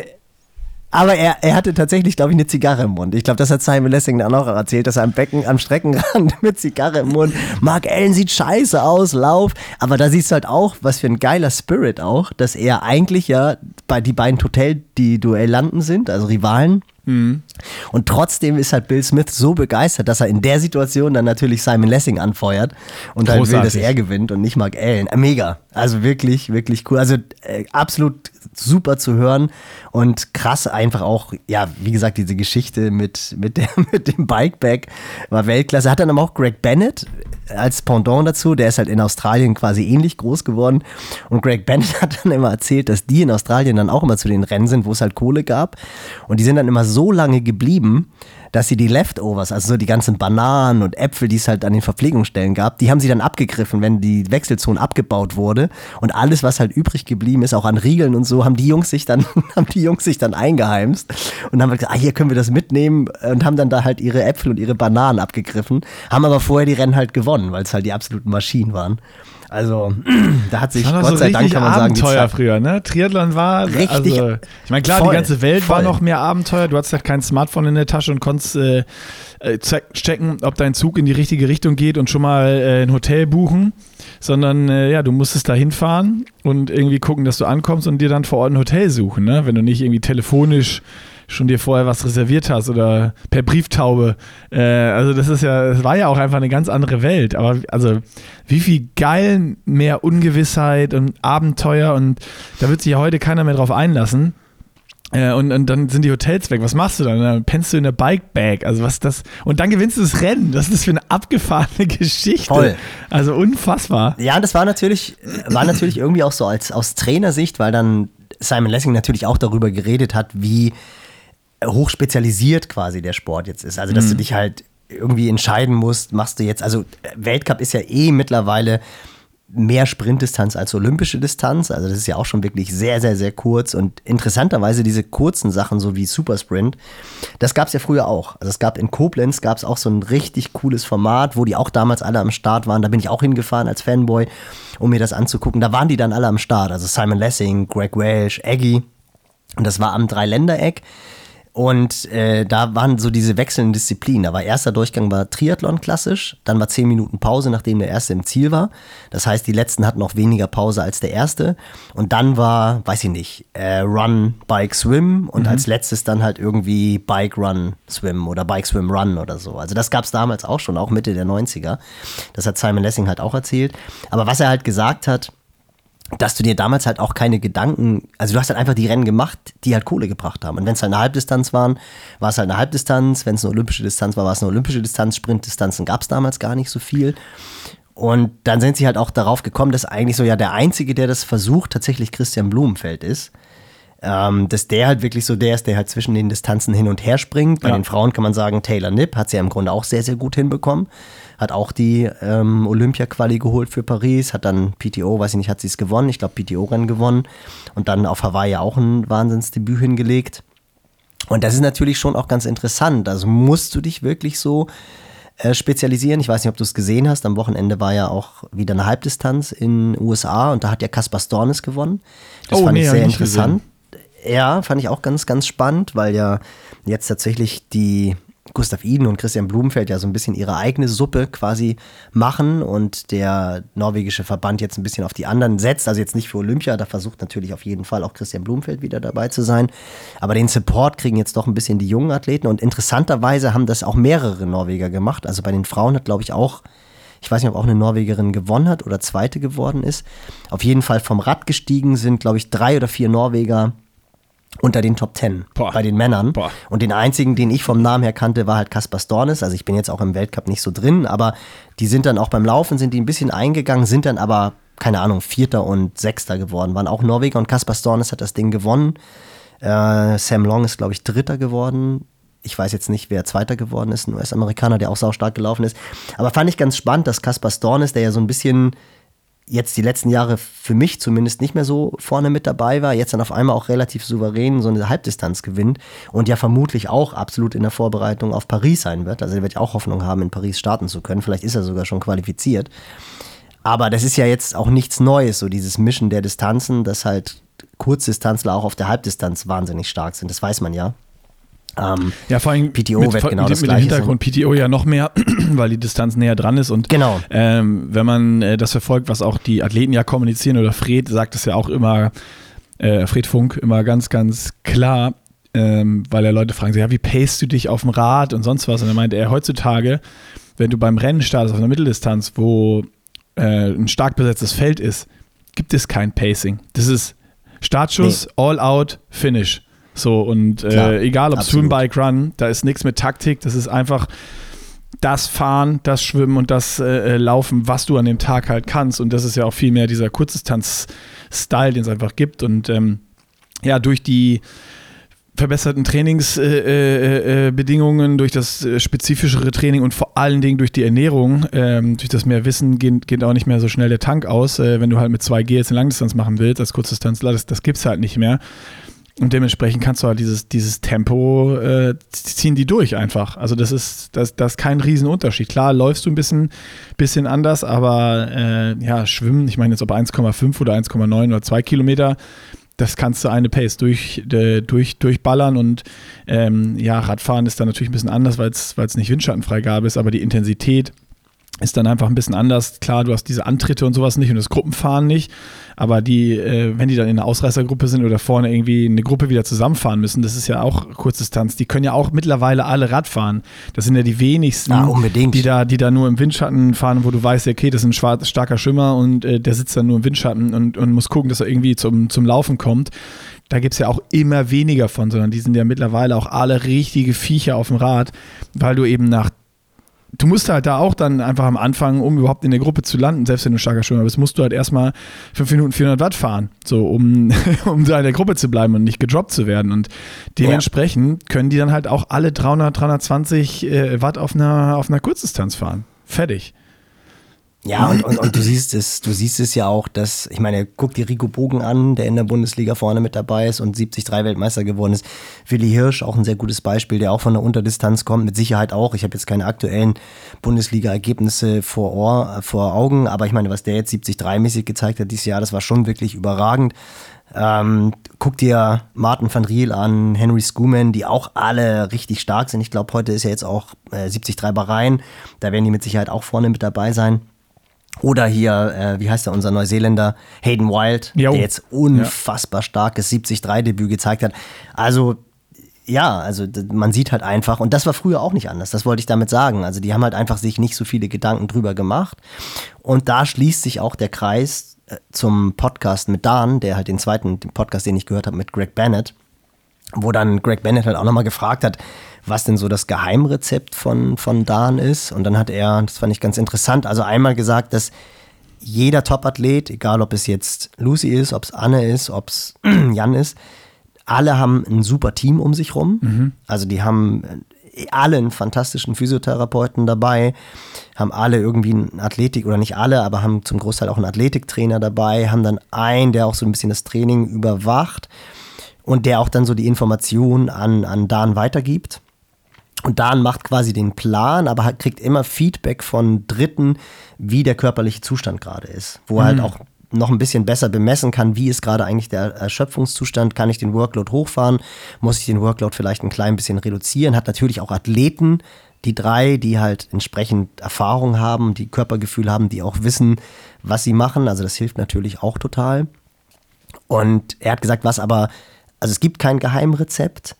aber er, er hatte tatsächlich, glaube ich, eine Zigarre im Mund. Ich glaube, das hat Simon Lessing dann auch erzählt, dass er am Becken, am Streckenrand *laughs* mit Zigarre im Mund. Mark Allen sieht scheiße aus, lauf. Aber da siehst du halt auch, was für ein geiler Spirit auch, dass er eigentlich ja bei die beiden Hotel, die Duellanten sind, also Rivalen, Mhm. Und trotzdem ist halt Bill Smith so begeistert, dass er in der Situation dann natürlich Simon Lessing anfeuert und halt will, dass er gewinnt und nicht Mark Allen. Äh, mega. Also wirklich, wirklich cool. Also äh, absolut super zu hören und krass einfach auch, ja, wie gesagt, diese Geschichte mit, mit, der, *laughs* mit dem Bikeback war Weltklasse. Hat dann aber auch Greg Bennett als Pendant dazu, der ist halt in Australien quasi ähnlich groß geworden. Und Greg Bennett *laughs* hat dann immer erzählt, dass die in Australien dann auch immer zu den Rennen sind, wo es halt Kohle gab. Und die sind dann immer so lange geblieben, dass sie die Leftovers, also so die ganzen Bananen und Äpfel, die es halt an den Verpflegungsstellen gab, die haben sie dann abgegriffen, wenn die Wechselzone abgebaut wurde. Und alles, was halt übrig geblieben ist, auch an Riegeln und so, haben die Jungs sich dann, *laughs* haben die Jungs sich dann eingeheimst und haben gesagt, ah, hier können wir das mitnehmen und haben dann da halt ihre Äpfel und ihre Bananen abgegriffen, haben aber vorher die Rennen halt gewonnen, weil es halt die absoluten Maschinen waren. Also, *clears throat* da hat sich Gott so sei Dank, kann man Abenteuer sagen, früher, ne? Triathlon war richtig. Also, ich meine, klar, voll, die ganze Welt voll. war noch mehr Abenteuer. Du hattest halt kein Smartphone in der Tasche und konntest äh, äh checken, ob dein Zug in die richtige Richtung geht und schon mal äh, ein Hotel buchen, sondern äh, ja, du musstest da hinfahren und irgendwie gucken, dass du ankommst und dir dann vor Ort ein Hotel suchen, ne? Wenn du nicht irgendwie telefonisch schon dir vorher was reserviert hast oder per Brieftaube. Äh, also das ist ja, es war ja auch einfach eine ganz andere Welt. Aber also wie viel geil mehr Ungewissheit und Abenteuer und da wird sich ja heute keiner mehr drauf einlassen. Äh, und, und dann sind die Hotels weg. Was machst du dann? Dann pennst du in der Bikebag. Also was das? Und dann gewinnst du das Rennen. Was ist das für eine abgefahrene Geschichte? Toll. Also unfassbar. Ja, das war natürlich, war natürlich irgendwie auch so als aus Trainersicht, weil dann Simon Lessing natürlich auch darüber geredet hat, wie hochspezialisiert quasi der Sport jetzt ist. Also dass mhm. du dich halt irgendwie entscheiden musst, machst du jetzt, also Weltcup ist ja eh mittlerweile mehr Sprintdistanz als olympische Distanz. Also das ist ja auch schon wirklich sehr, sehr, sehr kurz. Und interessanterweise diese kurzen Sachen, so wie Supersprint, das gab es ja früher auch. Also es gab in Koblenz, gab es auch so ein richtig cooles Format, wo die auch damals alle am Start waren. Da bin ich auch hingefahren als Fanboy, um mir das anzugucken. Da waren die dann alle am Start. Also Simon Lessing, Greg Welsh, Aggie. Und das war am Dreiländereck. Und äh, da waren so diese wechselnden Disziplinen. Da war erster Durchgang war Triathlon klassisch, dann war zehn Minuten Pause, nachdem der erste im Ziel war. Das heißt, die letzten hatten noch weniger Pause als der erste. Und dann war, weiß ich nicht, äh, Run, Bike, Swim und mhm. als letztes dann halt irgendwie Bike, Run, Swim oder Bike, Swim, Run oder so. Also das gab es damals auch schon, auch Mitte der 90er. Das hat Simon Lessing halt auch erzählt. Aber was er halt gesagt hat, dass du dir damals halt auch keine Gedanken, also du hast halt einfach die Rennen gemacht, die halt Kohle gebracht haben. Und wenn es halt eine Halbdistanz waren, war es halt eine Halbdistanz. Wenn es eine olympische Distanz war, war es eine olympische Distanz. Sprintdistanzen gab es damals gar nicht so viel. Und dann sind sie halt auch darauf gekommen, dass eigentlich so ja der Einzige, der das versucht, tatsächlich Christian Blumenfeld ist. Ähm, dass der halt wirklich so der ist, der halt zwischen den Distanzen hin und her springt. Bei ja. den Frauen kann man sagen, Taylor Nipp hat sie ja im Grunde auch sehr, sehr gut hinbekommen hat auch die ähm, Olympia-Quali geholt für Paris, hat dann PTO, weiß ich nicht, hat sie es gewonnen, ich glaube PTO-Rennen gewonnen und dann auf Hawaii auch ein Wahnsinnsdebüt hingelegt. Und das ist natürlich schon auch ganz interessant. Also musst du dich wirklich so äh, spezialisieren. Ich weiß nicht, ob du es gesehen hast. Am Wochenende war ja auch wieder eine Halbdistanz in den USA und da hat ja Kaspar Stornes gewonnen. Das oh, fand nee, ich sehr interessant. Gesehen. Ja, fand ich auch ganz, ganz spannend, weil ja jetzt tatsächlich die Gustav Iden und Christian Blumenfeld ja so ein bisschen ihre eigene Suppe quasi machen und der norwegische Verband jetzt ein bisschen auf die anderen setzt. Also jetzt nicht für Olympia, da versucht natürlich auf jeden Fall auch Christian Blumenfeld wieder dabei zu sein. Aber den Support kriegen jetzt doch ein bisschen die jungen Athleten und interessanterweise haben das auch mehrere Norweger gemacht. Also bei den Frauen hat, glaube ich, auch ich weiß nicht, ob auch eine Norwegerin gewonnen hat oder zweite geworden ist. Auf jeden Fall vom Rad gestiegen sind, glaube ich, drei oder vier Norweger unter den Top Ten Boah. bei den Männern. Boah. Und den einzigen, den ich vom Namen her kannte, war halt Kaspar Stornes. Also ich bin jetzt auch im Weltcup nicht so drin, aber die sind dann auch beim Laufen, sind die ein bisschen eingegangen, sind dann aber, keine Ahnung, Vierter und Sechster geworden, waren auch Norweger und Kaspar Stornes hat das Ding gewonnen. Äh, Sam Long ist, glaube ich, Dritter geworden. Ich weiß jetzt nicht, wer Zweiter geworden ist, ein US-Amerikaner, der auch saustark gelaufen ist. Aber fand ich ganz spannend, dass Kaspar Stornes, der ja so ein bisschen jetzt die letzten Jahre für mich zumindest nicht mehr so vorne mit dabei war, jetzt dann auf einmal auch relativ souverän so eine Halbdistanz gewinnt und ja vermutlich auch absolut in der Vorbereitung auf Paris sein wird. Also er wird ja auch Hoffnung haben, in Paris starten zu können. Vielleicht ist er sogar schon qualifiziert. Aber das ist ja jetzt auch nichts Neues, so dieses Mischen der Distanzen, dass halt Kurzdistanzler auch auf der Halbdistanz wahnsinnig stark sind. Das weiß man ja. Ähm, ja, vor allem PTO mit, wird genau mit, das mit dem Hintergrund. PTO ja noch mehr, *clears throat* weil die Distanz näher dran ist. Und genau. ähm, wenn man äh, das verfolgt, was auch die Athleten ja kommunizieren, oder Fred sagt es ja auch immer, äh, Fred Funk, immer ganz, ganz klar, ähm, weil er Leute fragen, ja, wie pacest du dich auf dem Rad und sonst was? Und er meinte er, heutzutage, wenn du beim Rennen startest auf einer Mitteldistanz, wo äh, ein stark besetztes Feld ist, gibt es kein Pacing. Das ist Startschuss, nee. All Out, Finish. So, und äh, egal ob Swim, Bike, Run, da ist nichts mit Taktik, das ist einfach das Fahren, das Schwimmen und das äh, äh, Laufen, was du an dem Tag halt kannst. Und das ist ja auch viel mehr dieser Kurzdistanz-Style, den es einfach gibt. Und ähm, ja, durch die verbesserten Trainingsbedingungen, äh, äh, äh durch das spezifischere Training und vor allen Dingen durch die Ernährung, ähm, durch das mehr Wissen geht, geht, auch nicht mehr so schnell der Tank aus, wenn du halt mit 2G jetzt eine Langdistanz machen willst, als Kurzdistanzler, das, das gibt es halt nicht mehr. Und dementsprechend kannst du halt dieses, dieses Tempo, äh, ziehen die durch einfach. Also das ist, das, das ist kein Riesenunterschied. Klar, läufst du ein bisschen, bisschen anders, aber äh, ja, schwimmen, ich meine jetzt ob 1,5 oder 1,9 oder 2 Kilometer, das kannst du eine Pace durch, äh, durch, durchballern und ähm, ja, Radfahren ist dann natürlich ein bisschen anders, weil es nicht Windschattenfreigabe ist, aber die Intensität ist dann einfach ein bisschen anders. Klar, du hast diese Antritte und sowas nicht und das Gruppenfahren nicht. Aber die, äh, wenn die dann in einer Ausreißergruppe sind oder vorne irgendwie eine Gruppe wieder zusammenfahren müssen, das ist ja auch Kurzdistanz. Die können ja auch mittlerweile alle Radfahren. Das sind ja die wenigsten, ah, unbedingt. die da, die da nur im Windschatten fahren, wo du weißt, okay, das ist ein schwarz, starker Schimmer und äh, der sitzt dann nur im Windschatten und, und muss gucken, dass er irgendwie zum, zum Laufen kommt. Da gibt es ja auch immer weniger von, sondern die sind ja mittlerweile auch alle richtige Viecher auf dem Rad, weil du eben nach du musst halt da auch dann einfach am Anfang, um überhaupt in der Gruppe zu landen, selbst wenn du starker Schwimmer bist, musst du halt erstmal 5 Minuten 400 Watt fahren, so um, *laughs* um da in der Gruppe zu bleiben und nicht gedroppt zu werden. Und dementsprechend können die dann halt auch alle 300, 320 äh, Watt auf einer, auf einer Kurzdistanz fahren. Fertig. Ja, und, und, und du siehst es, du siehst es ja auch, dass, ich meine, guck dir Rico Bogen an, der in der Bundesliga vorne mit dabei ist und 73 Weltmeister geworden ist. Willi Hirsch, auch ein sehr gutes Beispiel, der auch von der Unterdistanz kommt, mit Sicherheit auch. Ich habe jetzt keine aktuellen Bundesliga-Ergebnisse vor, Ohr, vor Augen, aber ich meine, was der jetzt 73-mäßig gezeigt hat dieses Jahr, das war schon wirklich überragend. Ähm, guck dir Martin van Riel an, Henry Schumann, die auch alle richtig stark sind. Ich glaube, heute ist ja jetzt auch äh, 73 Bahrain. Da werden die mit Sicherheit auch vorne mit dabei sein. Oder hier, äh, wie heißt der, unser Neuseeländer, Hayden Wild, jo. der jetzt unfassbar ja. starkes 70-3-Debüt gezeigt hat. Also, ja, also man sieht halt einfach, und das war früher auch nicht anders, das wollte ich damit sagen. Also die haben halt einfach sich nicht so viele Gedanken drüber gemacht. Und da schließt sich auch der Kreis äh, zum Podcast mit Dan, der halt den zweiten den Podcast, den ich gehört habe, mit Greg Bennett, wo dann Greg Bennett halt auch nochmal gefragt hat, was denn so das Geheimrezept von, von Dan ist. Und dann hat er, das fand ich ganz interessant, also einmal gesagt, dass jeder Topathlet, egal ob es jetzt Lucy ist, ob es Anne ist, ob es *clears throat* Jan ist, alle haben ein super Team um sich rum. Mhm. Also die haben äh, alle einen fantastischen Physiotherapeuten dabei, haben alle irgendwie einen Athletik, oder nicht alle, aber haben zum Großteil auch einen Athletiktrainer dabei, haben dann einen, der auch so ein bisschen das Training überwacht und der auch dann so die Informationen an, an Dan weitergibt. Und Dan macht quasi den Plan, aber kriegt immer Feedback von Dritten, wie der körperliche Zustand gerade ist. Wo er halt mhm. halt auch noch ein bisschen besser bemessen kann, wie ist gerade eigentlich der Erschöpfungszustand, kann ich den Workload hochfahren, muss ich den Workload vielleicht ein klein bisschen reduzieren, hat natürlich auch Athleten, die drei, die halt entsprechend Erfahrung haben, die Körpergefühl haben, die auch wissen, was sie machen, also das hilft natürlich auch total. Und er hat gesagt, was aber, also es gibt kein Geheimrezept,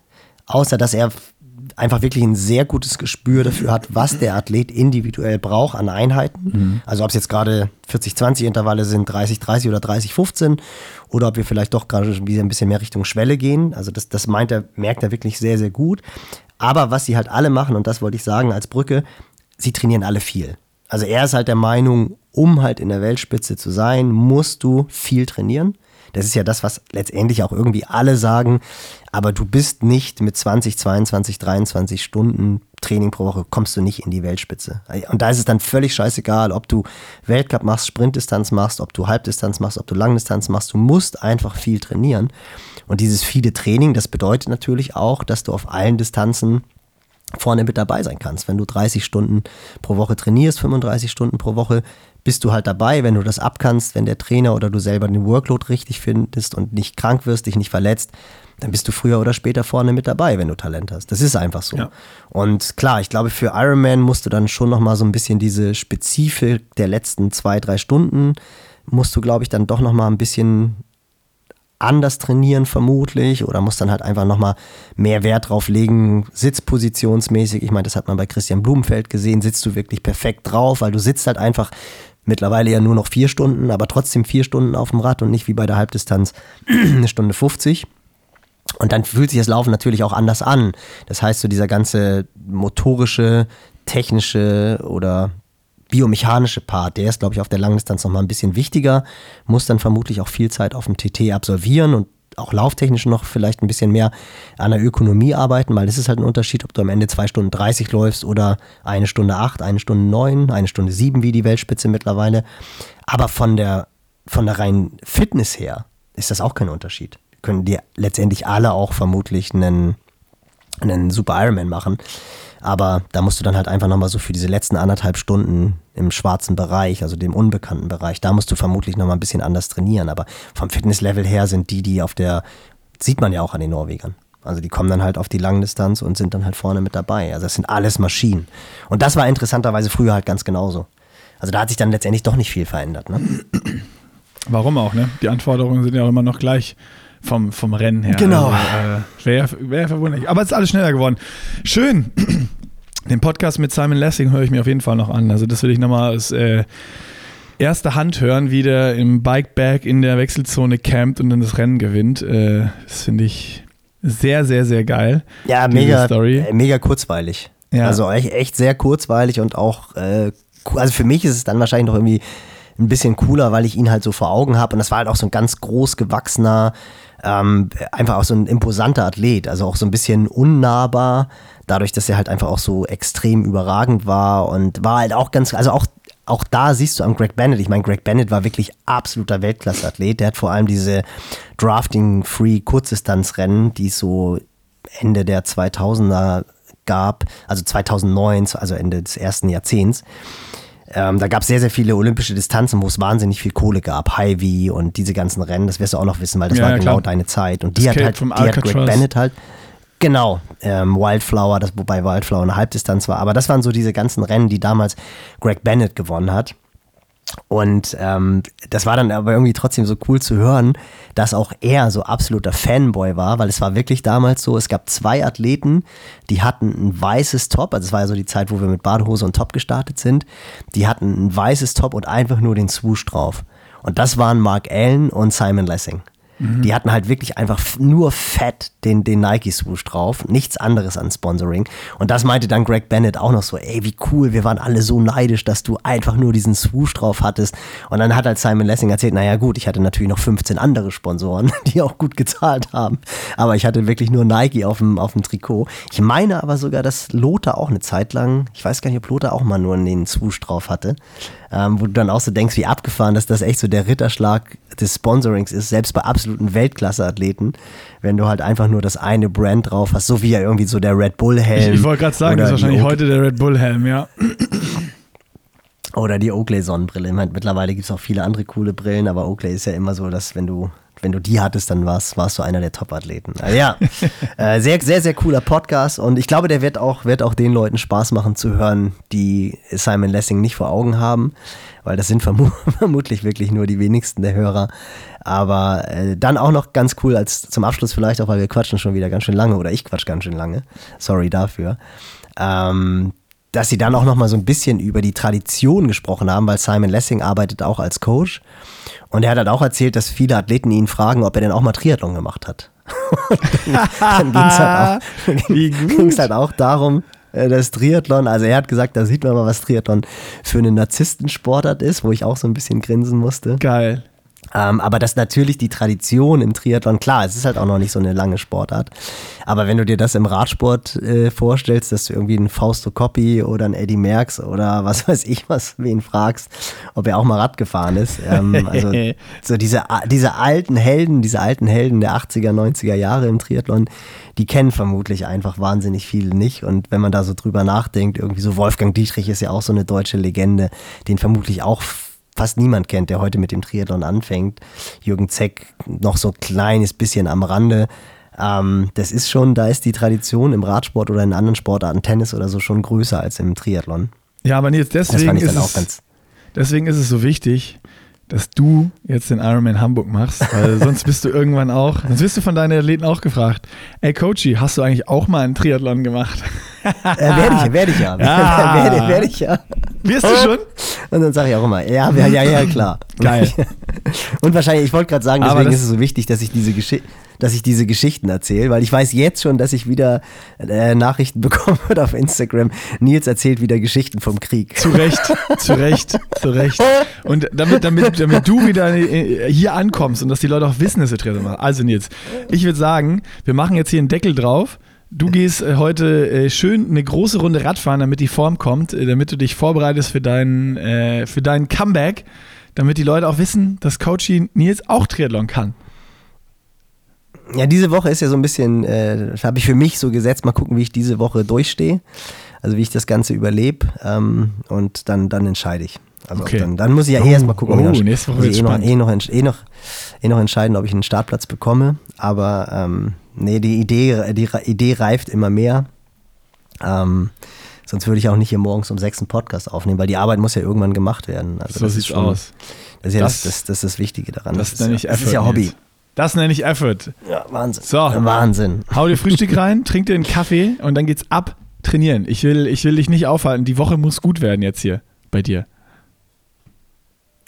außer dass er einfach wirklich ein sehr gutes Gespür dafür hat, was der Athlet individuell braucht an Einheiten. Mhm. Also ob es jetzt gerade 40-20 Intervalle sind, 30-30 oder 30-15 oder ob wir vielleicht doch gerade wieder ein bisschen mehr Richtung Schwelle gehen. Also das, das meint er, merkt er wirklich sehr, sehr gut. Aber was sie halt alle machen, und das wollte ich sagen als Brücke, sie trainieren alle viel. Also er ist halt der Meinung, um halt in der Weltspitze zu sein, musst du viel trainieren. Das ist ja das, was letztendlich auch irgendwie alle sagen. Aber du bist nicht mit 20, 22, 23 Stunden Training pro Woche, kommst du nicht in die Weltspitze. Und da ist es dann völlig scheißegal, ob du Weltcup machst, Sprintdistanz machst, ob du Halbdistanz machst, ob du Langdistanz machst. Du musst einfach viel trainieren. Und dieses viele Training, das bedeutet natürlich auch, dass du auf allen Distanzen vorne mit dabei sein kannst. Wenn du 30 Stunden pro Woche trainierst, 35 Stunden pro Woche, bist du halt dabei, wenn du das abkannst, wenn der Trainer oder du selber den Workload richtig findest und nicht krank wirst, dich nicht verletzt, dann bist du früher oder später vorne mit dabei, wenn du Talent hast. Das ist einfach so. Ja. Und klar, ich glaube, für Ironman musst du dann schon nochmal so ein bisschen diese Spezifik der letzten zwei, drei Stunden, musst du, glaube ich, dann doch nochmal ein bisschen anders trainieren vermutlich oder musst dann halt einfach nochmal mehr Wert drauf legen, sitzpositionsmäßig. Ich meine, das hat man bei Christian Blumenfeld gesehen, sitzt du wirklich perfekt drauf, weil du sitzt halt einfach mittlerweile ja nur noch vier Stunden, aber trotzdem vier Stunden auf dem Rad und nicht wie bei der Halbdistanz *clears throat* eine Stunde 50. Und dann fühlt sich das Laufen natürlich auch anders an. Das heißt, so dieser ganze motorische, technische oder biomechanische Part, der ist, glaube ich, auf der Langdistanz nochmal ein bisschen wichtiger, muss dann vermutlich auch viel Zeit auf dem TT absolvieren und auch lauftechnisch noch vielleicht ein bisschen mehr an der Ökonomie arbeiten, weil das ist halt ein Unterschied, ob du am Ende zwei Stunden 30 läufst oder eine Stunde 8, eine Stunde 9, eine Stunde 7 wie die Weltspitze mittlerweile. Aber von der, von der reinen Fitness her ist das auch kein Unterschied können die letztendlich alle auch vermutlich einen, einen Super Ironman machen. Aber da musst du dann halt einfach nochmal so für diese letzten anderthalb Stunden im schwarzen Bereich, also dem unbekannten Bereich, da musst du vermutlich nochmal ein bisschen anders trainieren. Aber vom Fitnesslevel her sind die, die auf der, sieht man ja auch an den Norwegern. Also die kommen dann halt auf die Langdistanz und sind dann halt vorne mit dabei. Also das sind alles Maschinen. Und das war interessanterweise früher halt ganz genauso. Also da hat sich dann letztendlich doch nicht viel verändert. Ne? Warum auch, ne? Die Anforderungen sind ja auch immer noch gleich vom, vom Rennen her. Genau. Also, äh, Wäre wär verwunderlich. Aber es ist alles schneller geworden. Schön. *clears throat* Den Podcast mit Simon Lessing höre ich mir auf jeden Fall noch an. Also das will ich nochmal aus äh, erster Hand hören, wie der im Bikeback in der Wechselzone campt und dann das Rennen gewinnt. Äh, das finde ich sehr, sehr, sehr geil. Ja, mega, Story. äh, mega kurzweilig. Ja. Also echt, echt sehr kurzweilig und auch, äh, cool. also für mich ist es dann wahrscheinlich noch irgendwie ein bisschen cooler, weil ich ihn halt so vor Augen habe. Und das war halt auch so ein ganz groß gewachsener, ähm, einfach auch so ein imposanter Athlet. Also auch so ein bisschen unnahbar, dadurch, dass er halt einfach auch so extrem überragend war und war halt auch ganz, also auch auch da siehst du am Greg Bennett, ich meine, Greg Bennett war wirklich absoluter Weltklasse-Athlet. Der hat vor allem diese Drafting-Free-Kurzdistanzrennen, die es so Ende der 2000er gab, also 2009, also Ende des ersten Jahrzehnts. Ähm, da gab es sehr, sehr viele olympische Distanzen, wo es wahnsinnig viel Kohle gab. Hy-Vee und diese ganzen Rennen, das wirst du auch noch wissen, weil das Ja, war ja, genau klar. deine Zeit. Und die Escape hat halt, die hat Greg. Bennett halt, genau, ähm, Wildflower, das, wobei Wildflower eine Halbdistanz war. Aber das waren so diese ganzen Rennen, die damals Greg Bennett gewonnen hat. Und ähm, das war dann aber irgendwie trotzdem so cool zu hören, dass auch er so absoluter Fanboy war, weil es war wirklich damals so, es gab zwei Athleten, die hatten ein weißes Top, also es war ja so die Zeit, wo wir mit Badehose und Top gestartet sind, die hatten ein weißes Top und einfach nur den Swoosh drauf. Und das waren Mark Allen und Simon Lessing. Die hatten halt wirklich einfach nur fett den, den Nike-Swoosh drauf, nichts anderes an Sponsoring. Und das meinte dann Greg Bennett auch noch so, ey, wie cool, wir waren alle so neidisch, dass du einfach nur diesen Swoosh drauf hattest. Und dann hat halt Simon Lessing erzählt, naja gut, ich hatte natürlich noch 15 andere Sponsoren, *laughs* die auch gut gezahlt haben. Aber ich hatte wirklich nur Nike auf dem, auf dem Trikot. Ich meine aber sogar, dass Lothar auch eine Zeit lang, ich weiß gar nicht, ob Lothar auch mal nur den Swoosh drauf hatte, ähm, wo du dann auch so denkst, wie abgefahren, dass das echt so der Ritterschlag des Sponsorings ist, selbst bei absoluten Weltklasse-Athleten, wenn du halt einfach nur das eine Brand drauf hast, so wie ja irgendwie so der Red Bull-Helm. Ich, ich wollte gerade sagen, das oder ist die wahrscheinlich Oak- heute der Red Bull-Helm, ja. Oder die Oakley-Sonnenbrille. Ich meine, mittlerweile gibt es auch viele andere coole Brillen, aber Oakley ist ja immer so, dass wenn du, wenn du die hattest, dann warst, warst du einer der Top-Athleten. Also ja, *laughs* äh, sehr, sehr, sehr cooler Podcast und ich glaube, der wird auch, wird auch den Leuten Spaß machen zu hören, die Simon Lessing nicht vor Augen haben, weil das sind vermu *laughs* vermutlich wirklich nur die wenigsten der Hörer. Aber äh, dann auch noch ganz cool als zum Abschluss vielleicht auch, weil wir quatschen schon wieder ganz schön lange oder ich quatsch ganz schön lange. Sorry dafür. Ähm, dass sie dann auch noch mal so ein bisschen über die Tradition gesprochen haben, weil Simon Lessing arbeitet auch als Coach. Und er hat halt auch erzählt, dass viele Athleten ihn fragen, ob er denn auch mal Triathlon gemacht hat. *laughs* dann ging es halt, auch- *laughs* Wie *laughs* gut. ging's halt auch darum, äh, dass Triathlon, also er hat gesagt, da sieht man mal, was Triathlon für eine Narzisstensportart ist, wo ich auch so ein bisschen grinsen musste. Geil. Ähm, aber dass natürlich die Tradition im Triathlon, klar, es ist halt auch noch nicht so eine lange Sportart. Aber wenn du dir das im Radsport äh, vorstellst, dass du irgendwie einen Fausto Coppi oder einen Eddie Merckx oder *laughs* was weiß ich was, wen fragst, ob er auch mal Rad gefahren ist. Ähm, *laughs* also so diese, diese alten Helden, diese alten Helden der 80er, 90er Jahre im Triathlon, die kennen vermutlich einfach wahnsinnig viele nicht. Und wenn man da so drüber nachdenkt, irgendwie so Wolfgang Dietrich ist ja auch so eine deutsche Legende, den vermutlich auch fast niemand kennt, der heute mit dem Triathlon anfängt. Jürgen Zeck noch so ein kleines bisschen am Rande. Ähm, das ist schon, da ist die Tradition im Radsport oder in anderen Sportarten, Tennis oder so, schon größer als im Triathlon. Ja, aber jetzt Das deswegen ist, es, ganz. deswegen ist es so wichtig, dass du jetzt den Ironman Hamburg machst, weil *laughs* sonst bist du irgendwann auch, sonst wirst du von deinen Athleten auch gefragt, ey Coachy, hast du eigentlich auch mal einen Triathlon gemacht? Äh, werde ich, werde ich ja. Ah. *laughs* werde, werde ich ja. Wirst du schon? Und dann sage ich auch immer, ja, ja, ja, ja, klar. Geil. *laughs* Und wahrscheinlich, ich wollte gerade sagen, deswegen ist es so wichtig, dass ich diese Geschichte dass ich diese Geschichten erzähle, weil ich weiß jetzt schon, dass ich wieder äh, Nachrichten *laughs* bekommen würde auf Instagram. Nils erzählt wieder Geschichten vom Krieg. Zu Recht, zu Recht, zu Recht. Und damit, damit, damit du wieder äh, hier ankommst und dass die Leute auch wissen, dass du Triathlon machst. Also Nils, ich würde sagen, wir machen jetzt hier einen Deckel drauf. Du gehst äh, heute äh, schön eine große Runde Radfahren, damit die Form kommt, äh, damit du dich vorbereitest für deinen, für deinen Comeback, damit die Leute auch wissen, dass Coachy Nils auch Triathlon kann. Ja, diese Woche ist ja so ein bisschen, äh, das habe ich für mich so gesetzt, mal gucken, wie ich diese Woche durchstehe. Also wie ich das Ganze überlebe ähm, und dann, dann entscheide ich. Also Okay. dann, dann muss ich ja Oh, eh erst mal gucken, ob oh, muss ich eh, noch, spannend. eh, noch, entsch- eh, noch, eh noch entscheiden, ob ich einen Startplatz bekomme. Aber ähm, nee, die Idee, die Idee reift immer mehr. Ähm, Sonst würde ich auch nicht hier morgens um sechs einen Podcast aufnehmen, weil die Arbeit muss ja irgendwann gemacht werden. Also so das sieht's schon, aus. Das ist ja Das- das, das, das, das Wichtige daran. Das, ist nenne ja, ich Effort. Das ist ja Hobby. Nils. Das nenne ich Effort. Ja, Wahnsinn. So. Wahnsinn. Hau dir Frühstück *laughs* rein, trink dir einen Kaffee und dann geht's ab trainieren. Ich will, ich will dich nicht aufhalten. Die Woche muss gut werden jetzt hier bei dir.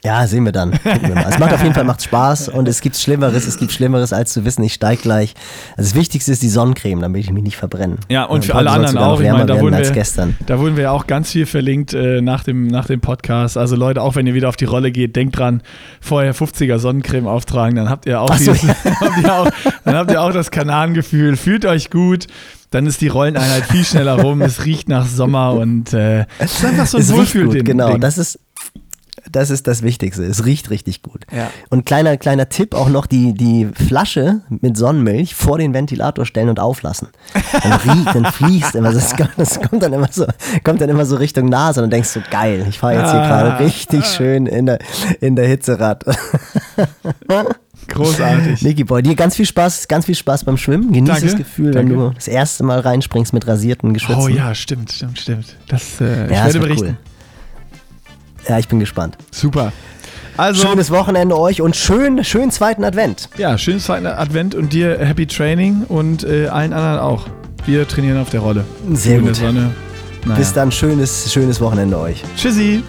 Ja, sehen wir dann. Wir. Es macht auf jeden Fall macht Spaß und es gibt Schlimmeres, es gibt Schlimmeres, als zu wissen, ich steig gleich. Also das Wichtigste ist die Sonnencreme, damit ich mich nicht verbrenne. Ja, und für heute alle anderen auch. Ich meine, da wurden, als wir, gestern. da wurden wir ja auch ganz viel verlinkt äh, nach, dem, nach dem Podcast. Also Leute, auch wenn ihr wieder auf die Rolle geht, denkt dran, vorher 50er Sonnencreme auftragen, dann habt ihr auch, so, dieses, *laughs* habt ihr auch, dann habt ihr auch das Kananengefühl. Fühlt euch gut, dann ist die Rolleneinheit viel schneller rum, es riecht nach Sommer und äh, es ist einfach so ein Es riecht Wohlfühl. gut, genau. Das ist, das ist das Wichtigste. Es riecht richtig gut. Ja. Und kleiner, kleiner Tipp auch noch, die, die Flasche mit Sonnenmilch vor den Ventilator stellen und auflassen. Dann riecht, dann fließt immer. Das, kommt- das kommt dann immer so, kommt dann immer so Richtung Nase und dann denkst du, geil, ich fahre jetzt hier Ah. gerade richtig schön in der, in der Hitzerad. Großartig. Niki Boy, dir ganz viel Spaß, ganz viel Spaß beim Schwimmen. Genieß Danke, das Gefühl, danke. wenn du das erste Mal reinspringst mit rasierten Geschwitzen. Oh ja, stimmt, stimmt, stimmt. Das, äh, ich ja, das werde berichten. cool. Ja, ich bin gespannt. Super. Also, Schönes Wochenende euch und schön, schönen zweiten Advent. ja, schönen zweiten Advent und dir Happy Training und äh, allen anderen auch. Wir trainieren auf der Rolle. Sehr der gut. Sonne. Naja. Bis dann, schönes, schönes Wochenende euch. Tschüssi.